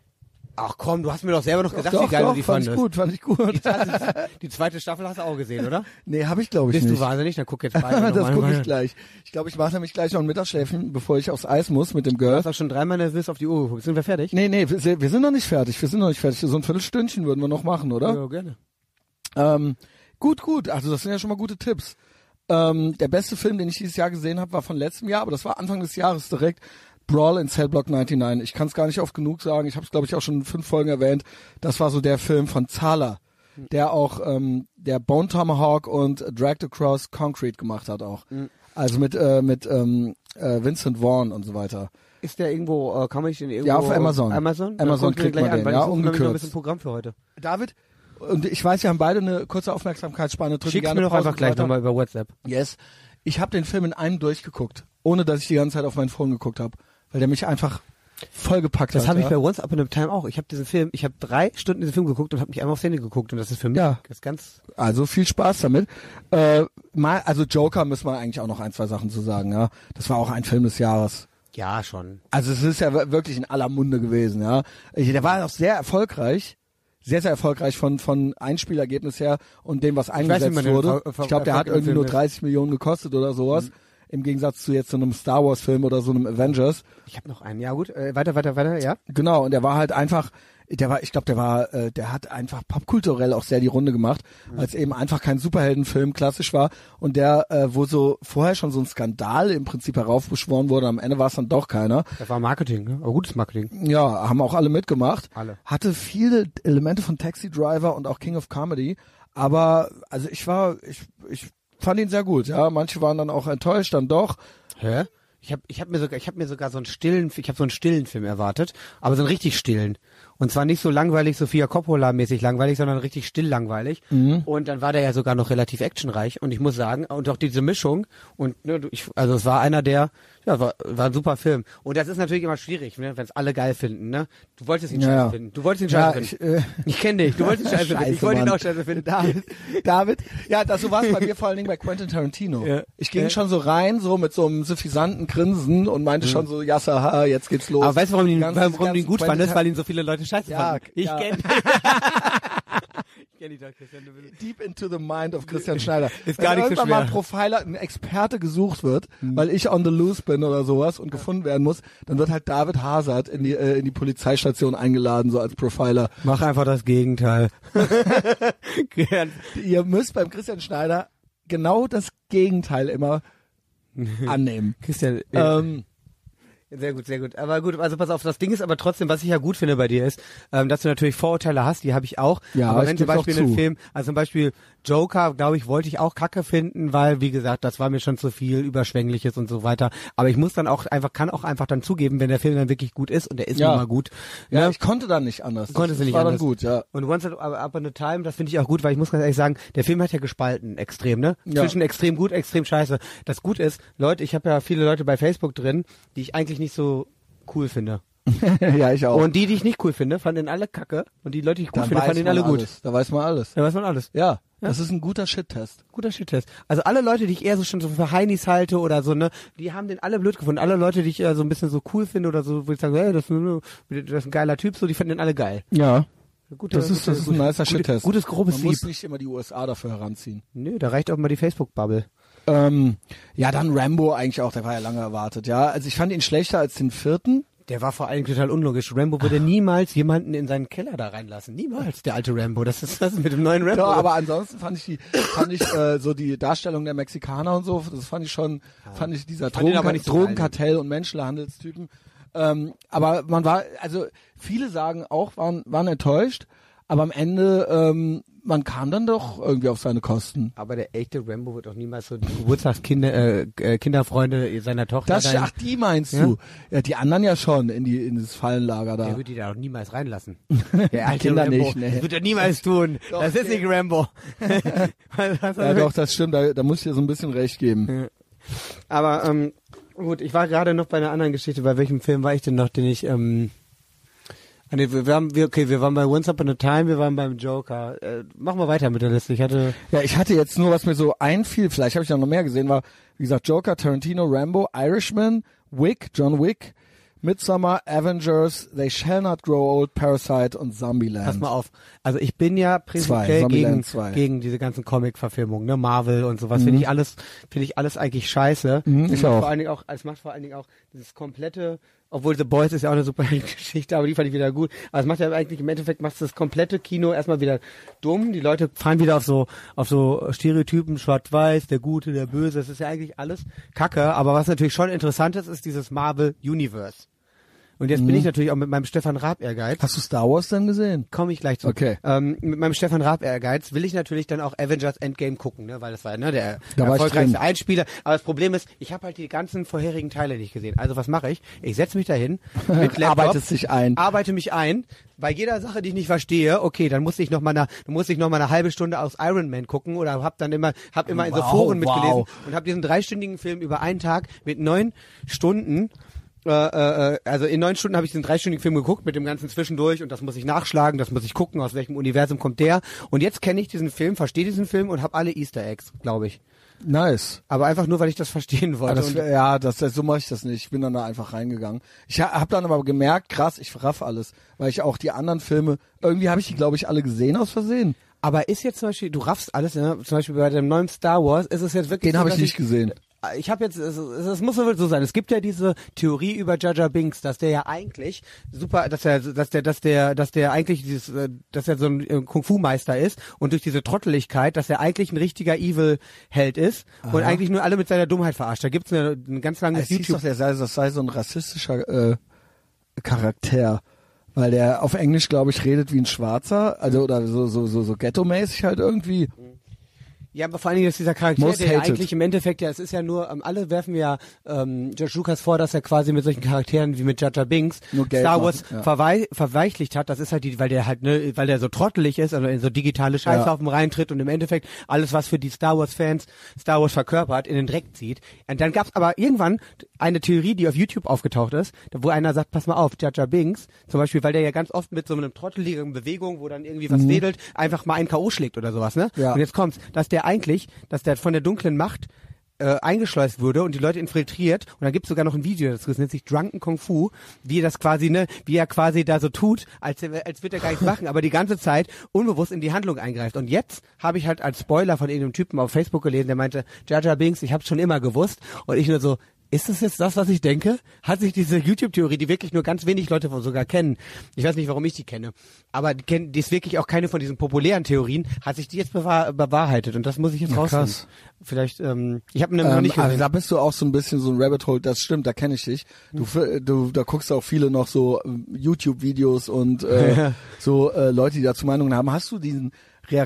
Ach komm, du hast mir doch selber noch gesagt, doch, wie geil doch, du die fand fandest. ich gut, fand ich gut. Die, zweite, die zweite Staffel hast du auch gesehen, oder? nee, habe ich glaube ich Bist nicht. du wahnsinnig? Dann guck jetzt beide das gucke ich gleich. Ich glaube, ich mache nämlich gleich noch ein Mittagsschläfen, bevor ich aufs Eis muss mit dem Du Girl. hast auch schon dreimal nervös auf die Uhr geguckt. Sind wir fertig? Nee, nee, wir sind wir sind noch nicht fertig. Wir sind noch nicht fertig. So ein Viertelstündchen würden wir noch machen, oder? Ja, gerne. Ähm, gut, gut. Also das sind ja schon mal gute Tipps. Ähm, der beste Film, den ich dieses Jahr gesehen habe, war von letztem Jahr, aber das war Anfang des Jahres direkt. Brawl in Cell Block 99. Ich kann es gar nicht oft genug sagen. Ich habe es, glaube ich, auch schon in fünf Folgen erwähnt. Das war so der Film von Zahler, der auch ähm, der Bone Tomahawk und Dragged Across Concrete gemacht hat auch. Also mit äh, mit ähm, äh, Vincent Vaughn und so weiter. Ist der irgendwo, äh, kann man nicht den irgendwo... Ja, auf Amazon. Amazon? Amazon kriegt man gleich den, weil ja, noch ein bisschen Programm für heute. David, und ich weiß, wir haben beide eine kurze Aufmerksamkeitsspanne. Drücken Schick's mir doch einfach gleich nochmal über WhatsApp. Yes. Ich habe den Film in einem durchgeguckt, ohne dass ich die ganze Zeit auf mein Phone geguckt habe, weil der mich einfach vollgepackt Das hat. habe ich bei Once Upon a Time auch. Ich habe diesen Film, ich habe drei Stunden diesen Film geguckt und habe mich einmal aufs Handy geguckt und das ist für mich Ja. das ganz... Also viel Spaß damit. Äh, mal, also Joker müssen wir eigentlich auch noch ein, zwei Sachen zu sagen. Ja, Das war auch ein Film des Jahres. Ja, schon. Also es ist ja wir- wirklich in aller Munde gewesen. Ja, Der war auch sehr erfolgreich. Sehr, sehr erfolgreich von, von Einspielergebnis her und dem, was weiß, eingesetzt man den wurde. Ich glaube, der hat irgendwie nur Film ist. 30 Millionen gekostet oder sowas. Im Gegensatz zu jetzt so einem Star Wars Film oder so einem Avengers. Ich habe noch einen. Ja gut, äh, weiter, weiter, weiter, ja. Genau, und der war halt einfach, der war, ich glaube, der war, äh, der hat einfach popkulturell auch sehr die Runde gemacht, Mhm. weil es eben einfach kein Superheldenfilm klassisch war und der, äh, wo so vorher schon so ein Skandal im Prinzip heraufbeschworen wurde, am Ende war es dann doch keiner. Das war Marketing, ne? aber gutes Marketing. Ja, haben auch alle mitgemacht. Alle. Hatte viele Elemente von Taxi Driver und auch King of Comedy, aber also ich war, ich, ich fand ihn sehr gut, ja. Manche waren dann auch enttäuscht, dann doch. Hä? Ich habe ich hab mir sogar ich habe mir sogar so einen stillen ich habe so einen stillen Film erwartet, aber so einen richtig stillen. Und zwar nicht so langweilig Sophia Coppola mäßig langweilig, sondern richtig still langweilig. Und dann war der ja sogar noch relativ actionreich und ich muss sagen, und auch diese Mischung und ne, du- ich also es war einer der ja, war, war ein super Film. Und das ist natürlich immer schwierig, ne, wenn es alle geil finden, ne? Du wolltest ihn Ja, scheiße ja. finden. Du wolltest ihn Ja, scheiße ich, finden. äh, Ich kenne dich, du wolltest ihn scheiße, finden. Ich wollte ihn auch scheiße finden. David, David, ja, das so war es bei mir vor allen Dingen bei Quentin Tarantino. Ja. Ich ging Ja. schon so rein, so mit so einem suffisanten Grinsen und meinte schon so, ja, haha, jetzt geht's los. Mhm. Aber weißt du, warum du ihn, warum du ihn gut Quentin fandest? Weil ihn so viele Leute scheiße Ja, fanden. Ich ja. kenne Ich kenne dich doch, Christian. Deep into the mind of Christian Schneider. Ist gar Wenn nicht so irgendwann mal ein schwer. Profiler, ein Experte gesucht wird, Mhm. weil ich on the loose bin oder sowas und gefunden werden muss, dann wird halt David Hazard in die, äh, in die Polizeistation eingeladen, so als Profiler. Mach einfach das Gegenteil. Ihr müsst beim Christian Schneider genau das Gegenteil immer annehmen. Christian, äh, Ähm, Sehr gut, sehr gut. Aber gut, also pass auf, das Ding ist aber trotzdem, was ich ja gut finde bei dir ist, ähm, dass du natürlich Vorurteile hast, die habe ich auch. Ja, aber wenn zum Beispiel ein zu. Film, also zum Beispiel Joker, glaube ich, wollte ich auch Kacke finden, weil, wie gesagt, das war mir schon zu viel Überschwängliches und so weiter. Aber ich muss dann auch einfach, kann auch einfach dann zugeben, wenn der Film dann wirklich gut ist und der ist Ja. nun mal gut. Ja, ne? ich konnte dann nicht anders. Konntest du das nicht war anders. dann gut, ja. Und Once Upon a Time, das finde ich auch gut, weil ich muss ganz ehrlich sagen, der Film hat ja gespalten, extrem, ne? Ja. Zwischen extrem gut, extrem scheiße. Das gut ist, Leute, ich habe ja viele Leute bei Facebook drin, die ich eigentlich nicht so cool finde. ja, ich auch. Und die, die ich nicht cool finde, fanden alle kacke. Und die Leute, die ich gut dann finde, fanden alle gut. alles. Da weiß man alles. Da weiß man alles. Ja, das ist ein guter Shit-Test. Guter Shit-Test. Also alle Leute, die ich eher so schon so für Heinis halte oder so, ne, die haben den alle blöd gefunden. Alle Leute, die ich eher so ein bisschen so cool finde oder so, wo ich sage, hey, das, ist ein- das ist ein geiler Typ, so, die finden den alle geil. Ja. Gute, Das ist, das ist ein nicer gute, Shit-Test. Gutes, grobes Man muss nicht immer die USA dafür heranziehen. Nö, da reicht auch mal die Facebook-Bubble. Ähm, ja, dann Rambo eigentlich auch, der war ja lange erwartet, ja. Also ich fand ihn schlechter als den vierten. Der war vor allem total unlogisch. Rambo würde niemals jemanden in seinen Keller da reinlassen. Niemals, der alte Rambo. Das ist das mit dem neuen Rambo. Ja, aber ansonsten fand ich die, fand ich äh, so die Darstellung der Mexikaner und so, das fand ich schon, fand ich dieser fand ihn aber Drogen, nicht so? Drogenkartell und Menschenhandelstypen. Ähm, aber man war, also viele sagen auch, waren, waren enttäuscht, aber am Ende, ähm, man kam dann doch irgendwie auf seine Kosten. Aber der echte Rambo wird auch niemals so die Geburtstagskinder, äh, äh, Kinderfreunde seiner Tochter. Das, ach, die meinst Ja. du? Ja, die anderen ja schon in die in das Fallenlager der da. wird die da auch niemals reinlassen. Der alte Kinder Rambo. nicht, nee. Das wird er niemals tun. Doch, das ist nicht Rambo. Ja, doch, das stimmt. Da, da muss ich dir so ein bisschen recht geben. Aber ähm, gut, ich war gerade noch bei einer anderen Geschichte. Bei welchem Film war ich denn noch, den ich ähm, nee, wir, wir haben, wir, okay, wir waren bei Once Upon a Time, wir waren beim Joker. Äh, machen wir weiter mit der Liste. Ich hatte Ja, ich hatte jetzt nur, was mir so einfiel, vielleicht habe ich da noch mehr gesehen, war, wie gesagt, Joker, Tarantino, Rambo, Irishman, Wick, John Wick, Midsommar, Avengers, They Shall Not Grow Old, Parasite und Zombieland. Pass mal auf. Also ich bin ja Zwei, prinzipiell Zombieland gegen, zwei. gegen diese ganzen Comic-Verfilmungen, ne, Marvel und sowas. Finde ich alles, finde ich alles eigentlich scheiße. Mhm, ich auch. Vor allen Dingen auch, es macht vor allen Dingen auch dieses komplette, obwohl The Boys ist ja auch eine super Geschichte, aber die fand ich wieder gut. Aber es macht ja eigentlich im Endeffekt macht das komplette Kino erstmal wieder dumm. Die Leute fahren wieder auf so, auf so Stereotypen, schwarz-weiß, der Gute, der Böse. Das ist ja eigentlich alles Kacke. Aber was natürlich schon interessant ist, ist dieses Marvel Universe. Und jetzt bin Mhm. ich natürlich auch mit meinem Stefan Raab Ehrgeiz Hast du Star Wars denn gesehen? komme ich gleich zu. Okay. Ähm, mit meinem Stefan Raab Ehrgeiz will ich natürlich dann auch Avengers Endgame gucken, ne, weil das war ne, der Da erfolgreichste. Einspieler. Aber das Problem ist, ich habe halt die ganzen vorherigen Teile nicht gesehen. Also was mache ich? Ich setze mich dahin, mit Laptop, Arbeitest dich ein. arbeite mich ein. Bei jeder Sache, die ich nicht verstehe, okay, dann muss ich noch mal eine, dann muss ich noch mal eine halbe Stunde aus Iron Man gucken oder hab dann immer, hab immer in so Wow, Foren mitgelesen wow. und habe diesen dreistündigen Film über einen Tag mit neun Stunden äh, äh, also in neun Stunden habe ich den dreistündigen Film geguckt mit dem ganzen Zwischendurch und das muss ich nachschlagen, das muss ich gucken, aus welchem Universum kommt der. Und jetzt kenne ich diesen Film, verstehe diesen Film und habe alle Easter Eggs, glaube ich. Nice. Aber einfach nur, weil ich das verstehen wollte. das, und, ja, das, das, so mache ich das nicht. Ich bin dann da einfach reingegangen. Ich ha, habe dann aber gemerkt, krass, ich raff alles, weil ich auch die anderen Filme, irgendwie habe ich die, glaube ich, alle gesehen aus Versehen. aber ist jetzt zum Beispiel, du raffst alles, ne? zum Beispiel bei dem neuen Star Wars, ist es jetzt wirklich Den so, habe ich nicht gesehen. Ich habe jetzt, es, es, muss wohl so sein. Es gibt ja diese Theorie über Jaja Binks, dass der ja eigentlich super, dass er, dass der, dass der, dass der eigentlich dieses, äh, dass er so ein äh, Kung Fu Meister ist und durch diese Trotteligkeit, dass er eigentlich ein richtiger Evil Held ist und eigentlich nur alle mit seiner Dummheit verarscht. Da gibt's eine, ein ganz langes Es hieß YouTube. doch, der sei, das sei so ein rassistischer äh, Charakter, weil der auf Englisch, glaube ich, redet wie ein Schwarzer, also oder so so so so ghetto-mäßig halt irgendwie. Ja, aber vor allen Dingen ist dieser Charakter, Most der ja eigentlich im Endeffekt, ja, es ist ja nur, ähm, alle werfen ja ähm, George Lucas vor, dass er quasi mit solchen Charakteren wie mit Jar Binks Star Wars machen, ja. verwei verweichlicht hat. Das ist halt die, weil der halt, ne, weil der so trottelig ist, also in so digitale Scheißhaufen reintritt und im Endeffekt alles, was für die Star Wars Fans Star Wars verkörpert, in den Dreck zieht. Und dann gab's aber irgendwann eine Theorie, die auf YouTube aufgetaucht ist, wo einer sagt, pass mal auf, Jar Binks, zum Beispiel, weil der ja ganz oft mit so einem trotteligen Bewegung, wo dann irgendwie was wedelt, einfach mal einen K.O. schlägt oder sowas, ne? Mhm. Ja. Und jetzt kommt's, dass der eigentlich, dass der von der dunklen Macht äh, eingeschleust wurde und die Leute infiltriert und dann gibt's sogar noch ein Video dazu, das nennt sich Drunken Kung Fu, wie er das quasi, ne, wie er quasi da so tut, als, als würde er gar nichts machen, aber die ganze Zeit unbewusst in die Handlung eingreift. Und jetzt habe ich halt als Spoiler von irgendeinem Typen auf Facebook gelesen, der meinte, Jar Binks, ich hab's schon immer gewusst und ich nur so, ist das jetzt das, was ich denke? Hat sich diese YouTube-Theorie, die wirklich nur ganz wenig Leute sogar kennen, ich weiß nicht, warum ich die kenne, aber die, ist wirklich auch keine von diesen populären Theorien, hat sich die jetzt bewahr, bewahrheitet und das muss ich jetzt Ja, rausfinden. krass. Vielleicht, ähm, ich habe noch Ähm, nicht also gesehen. da bist du auch so ein bisschen so ein Rabbit Hole, das stimmt, da kenne ich dich. Du, f- du, da guckst auch viele noch so ähm, YouTube-Videos und äh, so äh, Leute, die dazu Meinungen haben. Hast du diesen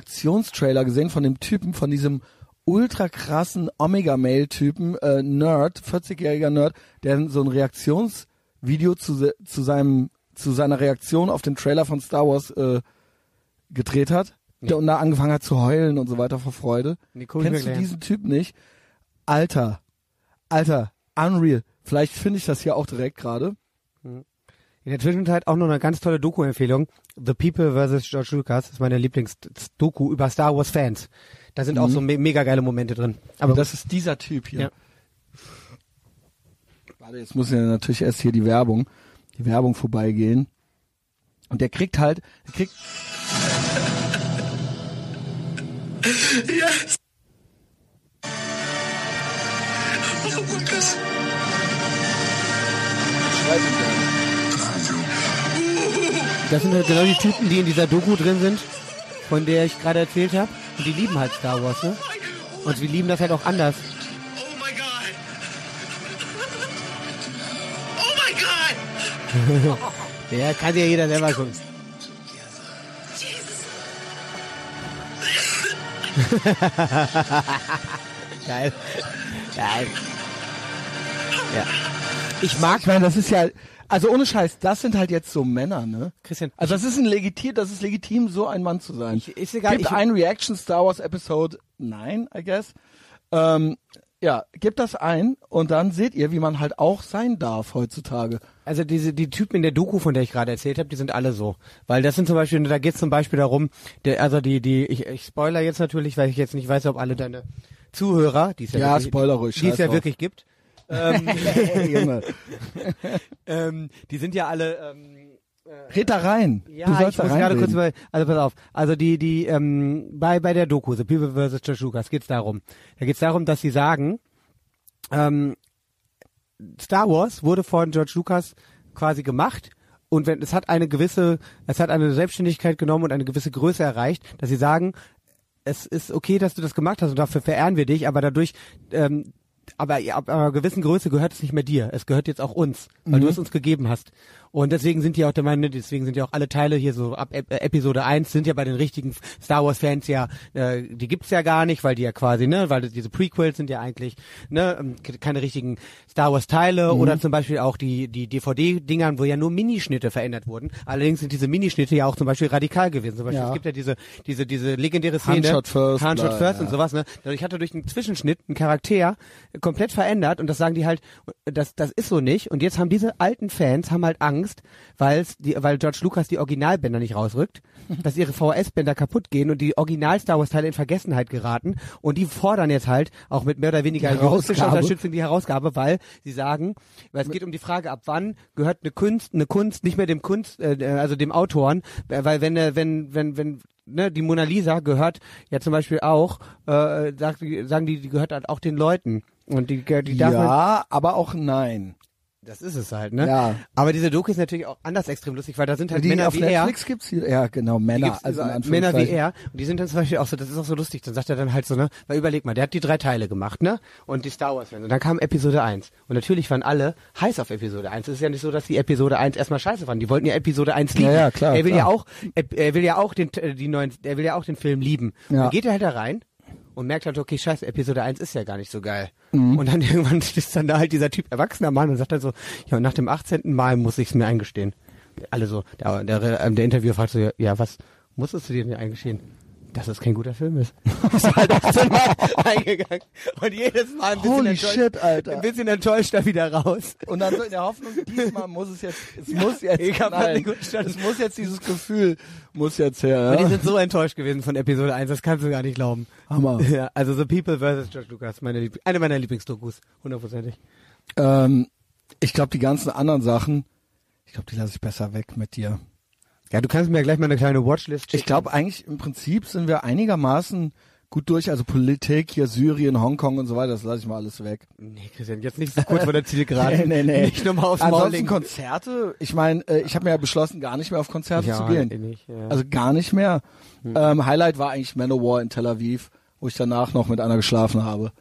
Reaktionstrailer gesehen von dem Typen, von diesem ultra krassen Omega-Mail-Typen, äh, Nerd, 40-jähriger Nerd, der so ein Reaktionsvideo zu, zu seinem zu seiner Reaktion auf den Trailer von Star Wars äh, gedreht hat? Der und da angefangen hat zu heulen und so weiter vor Freude. Mir Kennst du diesen Typ nicht? Alter, Alter, unreal. Vielleicht finde ich das hier auch direkt gerade. In der Zwischenzeit auch noch eine ganz tolle Doku-Empfehlung. The People vs. George Lucas ist meine Lieblings-Doku über Star Wars Fans. Da sind auch so me mega geile Momente drin. Aber das ist dieser Typ hier. Ja. Warte, jetzt muss ja natürlich erst hier die Werbung, die Werbung vorbeigehen. Und der kriegt halt, der kriegt. Yes. Oh, das sind halt genau die Typen, die in dieser Doku drin sind, von der ich gerade erzählt habe. Und die lieben halt Star Wars, ne? Und wir lieben das halt auch anders. Oh my God. Oh my God. Ja, kann ja jeder selber gucken. Geil. Geil. Ja. Ich mag Ich meine, das ist ja, also ohne Scheiß, das sind halt jetzt so Männer, ne? Christian. Also das ist ein legitim, das ist legitim, so ein Mann zu sein. Ich- ist egal, Gibt ich- ein Reaction Star Wars Episode 9, I guess. Ähm, ja, gebt das ein und dann seht ihr, wie man halt auch sein darf heutzutage. Also diese die Typen in der Doku, von der ich gerade erzählt habe, die sind alle so, weil das sind zum Beispiel, da geht es zum Beispiel darum, der, also die die ich, ich spoiler jetzt natürlich, weil ich jetzt nicht weiß, ob alle deine Zuhörer, die es ja, Ja, wirklich, spoiler ruhig, die es scheiß ja drauf. wirklich gibt, ähm, ähm, die sind ja alle ähm, Red da rein. Ja, du sollst ich da muss gerade kurz über, also pass auf, also die, die, ähm, bei, bei der Doku, The People vs. George Lucas, geht's darum. Da geht's darum, dass sie sagen, ähm, Star Wars wurde von George Lucas quasi gemacht und wenn, es hat eine gewisse, es hat eine Selbstständigkeit genommen und eine gewisse Größe erreicht, dass sie sagen, es ist okay, dass du das gemacht hast und dafür verehren wir dich, aber dadurch, ähm, aber ab einer gewissen Größe gehört es nicht mehr dir. Es gehört jetzt auch uns, weil du es uns gegeben hast. Und deswegen sind die auch der Meinung, deswegen sind ja auch alle Teile hier so ab Ep- äh, Episode 1 sind ja bei den richtigen Star Wars Fans ja, äh, die gibt's ja gar nicht, weil die ja quasi, ne, weil diese Prequels sind ja eigentlich, ne, ähm, keine richtigen Star Wars Teile oder zum Beispiel auch die, die DVD-Dingern, wo ja nur Minischnitte verändert wurden. Allerdings sind diese Minischnitte ja auch zum Beispiel radikal gewesen. Zum Beispiel, Ja. es gibt ja diese, diese, diese legendäre Szene. Handshot first, Handshot first ja. und sowas, ne. Dadurch hat er durch einen Zwischenschnitt einen Charakter komplett verändert und das sagen die halt, das, das ist so nicht. Und jetzt haben diese alten Fans haben halt Angst, weil die, weil George Lucas die Originalbänder nicht rausrückt, dass ihre VHS-Bänder kaputt gehen und die Original Star Wars Teile in Vergessenheit geraten und die fordern jetzt halt auch mit mehr oder weniger juristischer. Unterstützung die Herausgabe, weil sie sagen, weil es geht um die Frage, ab wann gehört eine Kunst, eine Kunst nicht mehr dem Kunst, äh, also dem Autoren, äh, weil wenn äh, wenn wenn wenn ne, die Mona Lisa gehört ja zum Beispiel auch, äh, sagt, sagen die, die gehört halt auch den Leuten und die, die darf Ja, aber auch nein. Das ist es halt, ne? Ja. Aber diese Doku ist natürlich auch anders extrem lustig, weil da sind halt die Männer auf wie er. Netflix gibt's hier, ja genau, Männer, also. Männer wie er. Und die sind dann zum Beispiel auch so, das ist auch so lustig, dann sagt er dann halt so, ne, weil überleg mal, der hat die drei Teile gemacht, ne? Und die Star Wars Fans. Und dann kam Episode 1. Und natürlich waren alle heiß auf Episode 1. Es ist ja nicht so, dass die Episode 1 erstmal scheiße fanden. Die wollten ja Episode 1 lieben. Ja, ja, klar, Er will klar. ja auch, er, er will ja auch den, äh, die neuen, er will ja auch den Film lieben. Und Ja. dann geht er halt da rein und merkt halt, okay, scheiße, Episode 1 ist ja gar nicht so geil. Mhm. Und dann irgendwann ist dann da halt dieser Typ erwachsener Mann und sagt dann so, ja, nach dem 18. Mal muss ich es mir eingestehen. Alle so, der, der, ähm, der Interviewer fragt so, ja, was musstest du dir denn eingestehen? Dass es kein guter Film ist. ist halt 18 Mal eingegangen. Und jedes Mal ein bisschen, Holy enttäuscht, shit, Alter. ein bisschen enttäuscht da wieder raus. Und dann so in der Hoffnung, diesmal muss es jetzt, es muss jetzt, Ich hab Stadt. es muss jetzt dieses Gefühl, muss jetzt her, Und die ja? sind so enttäuscht gewesen von Episode 1, das kannst du gar nicht glauben. Hammer. Ja, also The People vs. George Lucas, meine Lieb eine meiner Lieblingsdokus, hundertprozentig. Ähm, ich glaube, die ganzen anderen Sachen, ich glaube, die lasse ich besser weg mit dir. Ja, du kannst mir ja gleich mal eine kleine Watchlist schicken. Ich glaube eigentlich im Prinzip sind wir einigermaßen gut durch. Also Politik, hier Syrien, Hongkong und so weiter, das lasse ich mal alles weg. Nee, Christian, jetzt nicht so kurz vor der Zielgerade. Nee, nee, nee. Nicht nochmal aufs Maul Ansonsten legen. Konzerte, ich meine, äh, ich habe mir ja beschlossen, gar nicht mehr auf Konzerte Ja, zu gehen. eh nicht, ja. Also gar nicht mehr. Ähm, Highlight war eigentlich Manowar in Tel Aviv, wo ich danach noch mit einer geschlafen habe.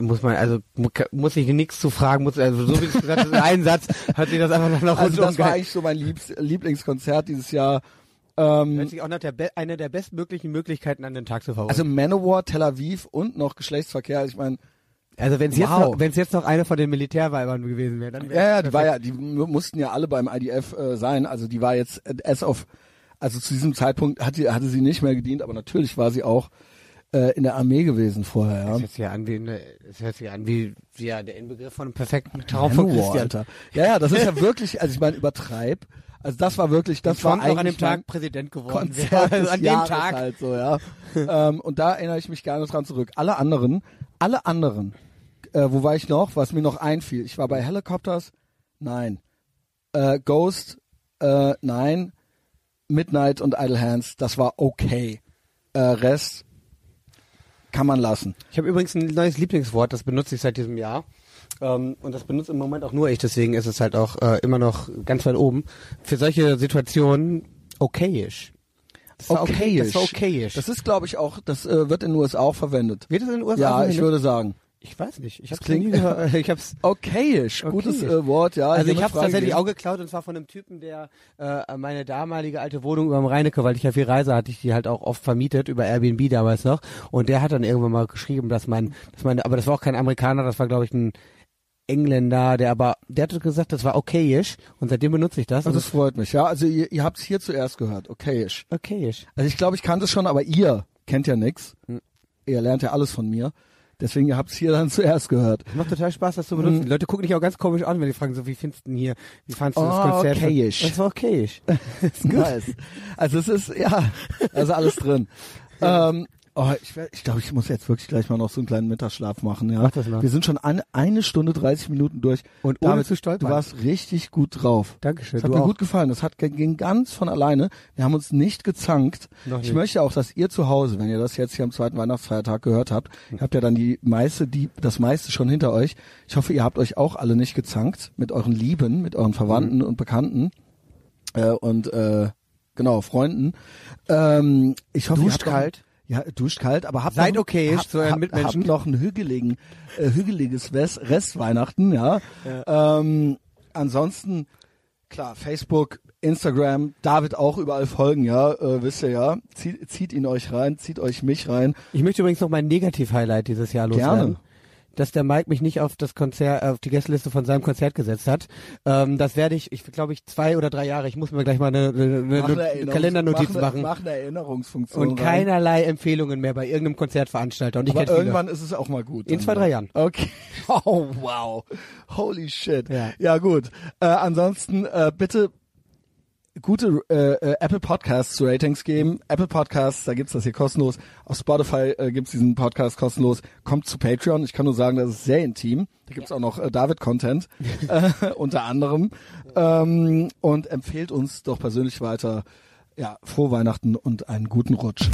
Muss man, also mu- muss ich nichts zu fragen, muss, also so wie es gesagt hast, in einem Satz hat sich das einfach noch Also das war eigentlich so mein Liebs Lieblingskonzert dieses Jahr. Ähm, Hört sich auch nach der be einer der bestmöglichen Möglichkeiten an den Tag zu verfolgen. also Manowar, Tel Aviv und noch Geschlechtsverkehr. Ich meine, Also wenn es jetzt, Wow. noch- wenn's jetzt noch eine von den Militärweibern gewesen wäre, dann wäre ja, ja, die war ja, die mu- mussten ja alle beim IDF äh, sein. Also die war jetzt äh, as of, also zu diesem Zeitpunkt hatte, hatte sie nicht mehr gedient, aber natürlich war sie auch äh, in der Armee gewesen vorher. Ja. Das hört sich ja an wie, eine, das hört sich an wie, wie ja, der Inbegriff von einem perfekten Traum von Christian. Alter. Ja, ja, das ist ja wirklich, also ich meine, übertreib. Also das war wirklich, das war Trump noch eigentlich an dem Tag Präsident geworden Konzert Also an dem Jahres Tag. halt so, ja. ähm, und da erinnere ich mich gerne dran zurück. Alle anderen, alle anderen, äh, wo war ich noch? Was mir noch einfiel. Ich war bei Helicopters, nein. Äh, Ghost, äh, nein. Midnight und Idle Hands, das war okay. Äh, Rest kann man lassen. Ich habe übrigens ein neues Lieblingswort, das benutze ich seit diesem Jahr. Ähm, und das benutze im Moment auch nur ich, deswegen ist es halt auch äh, immer noch ganz weit oben. Für solche Situationen okayisch. Das war okay, das war okayisch. Das ist, glaube ich, auch, das äh, wird in den USA auch verwendet. Wird es in den USA Ja, ich verwendet? würde sagen. Ich weiß nicht. Ich Das habe nie gehört. Ich hab's Okayisch, gutes Okayisch. äh, Wort, ja. also ich habe tatsächlich auch geklaut und zwar von einem Typen, der äh, meine damalige alte Wohnung über dem Rheinecke, weil ich ja viel reise, hatte ich die halt auch oft vermietet über Airbnb damals noch und der hat dann irgendwann mal geschrieben, dass mein, dass meine, aber das war auch kein Amerikaner, das war glaube ich ein Engländer, der aber, der hat gesagt, das war okayisch und seitdem benutze ich das. Also das freut mich, ja. Also ihr, ihr habt es hier zuerst gehört, okayisch. okayisch. Also ich glaube, ich kannte es schon, aber ihr kennt ja nix. Ihr lernt ja alles von mir. Deswegen ihr habt es hier dann zuerst gehört. Macht total Spaß, das zu benutzen. Die Leute gucken dich auch ganz komisch an, wenn die fragen so, wie findest du denn hier, wie fandst du das Oh, Konzert? okayisch. Das war okayisch. nice. Also es ist, ja, also alles drin. ähm, oh, ich glaube, ich, glaub, ich muss jetzt wirklich gleich mal noch so einen kleinen Mittagsschlaf machen. Ja, Mach das mal. Wir sind schon eine, eine Stunde 30 Minuten durch. Und ohne David, zu stolpern. Du warst richtig gut drauf. Dankeschön, Das hat mir auch. gut gefallen. Das hat ging ganz von alleine. Wir haben uns nicht gezankt. Noch Ich nicht. möchte auch, dass ihr zu Hause, wenn ihr das jetzt hier am zweiten Weihnachtsfeiertag gehört habt, ihr habt ja dann die meiste, die, das meiste schon hinter euch. Ich hoffe, ihr habt euch auch alle nicht gezankt mit euren Lieben, mit euren Verwandten Mhm. und Bekannten äh, und äh, genau Freunden. Ähm, ich hoffe, ihr Duscht habt noch- kalt. Ja, duscht kalt, aber habt Seid noch, okayisch habt, zu euren Mitmenschen. Habt noch ein hügeligen, äh, hügeliges West Restweihnachten, ja. Ähm, ansonsten Klar, Facebook, Instagram, David auch überall folgen, ja, äh, wisst ihr ja. Zieht, zieht ihn euch rein, zieht euch mich rein. Ich möchte übrigens noch mein Negativ-Highlight dieses Jahr loswerden. Gerne. Dass der Mike mich nicht auf das Konzert, auf die Gästeliste von seinem Konzert gesetzt hat. Ähm, das werde ich, ich glaube ich zwei oder drei Jahre. Ich muss mir gleich mal eine, eine, eine Kalendernotiz mach machen. Mach eine Erinnerungsfunktion. und rein. keinerlei Empfehlungen mehr bei irgendeinem Konzertveranstalter. Und ich Aber kenn viele. irgendwann ist es auch mal gut. In zwei, drei Jahren. Okay. Oh, wow. Holy shit. Ja. gut. Äh, ansonsten äh, bitte gute äh, äh, Apple Podcasts Ratings geben. Apple Podcasts, da gibt's das hier kostenlos. Auf Spotify äh, gibt's diesen Podcast kostenlos. Kommt zu Patreon. Ich kann nur sagen, das ist sehr intim. Da gibt's auch noch äh, David-Content äh, unter anderem. Ähm, und empfehlt uns doch persönlich weiter. Ja, frohe Weihnachten und einen guten Rutsch.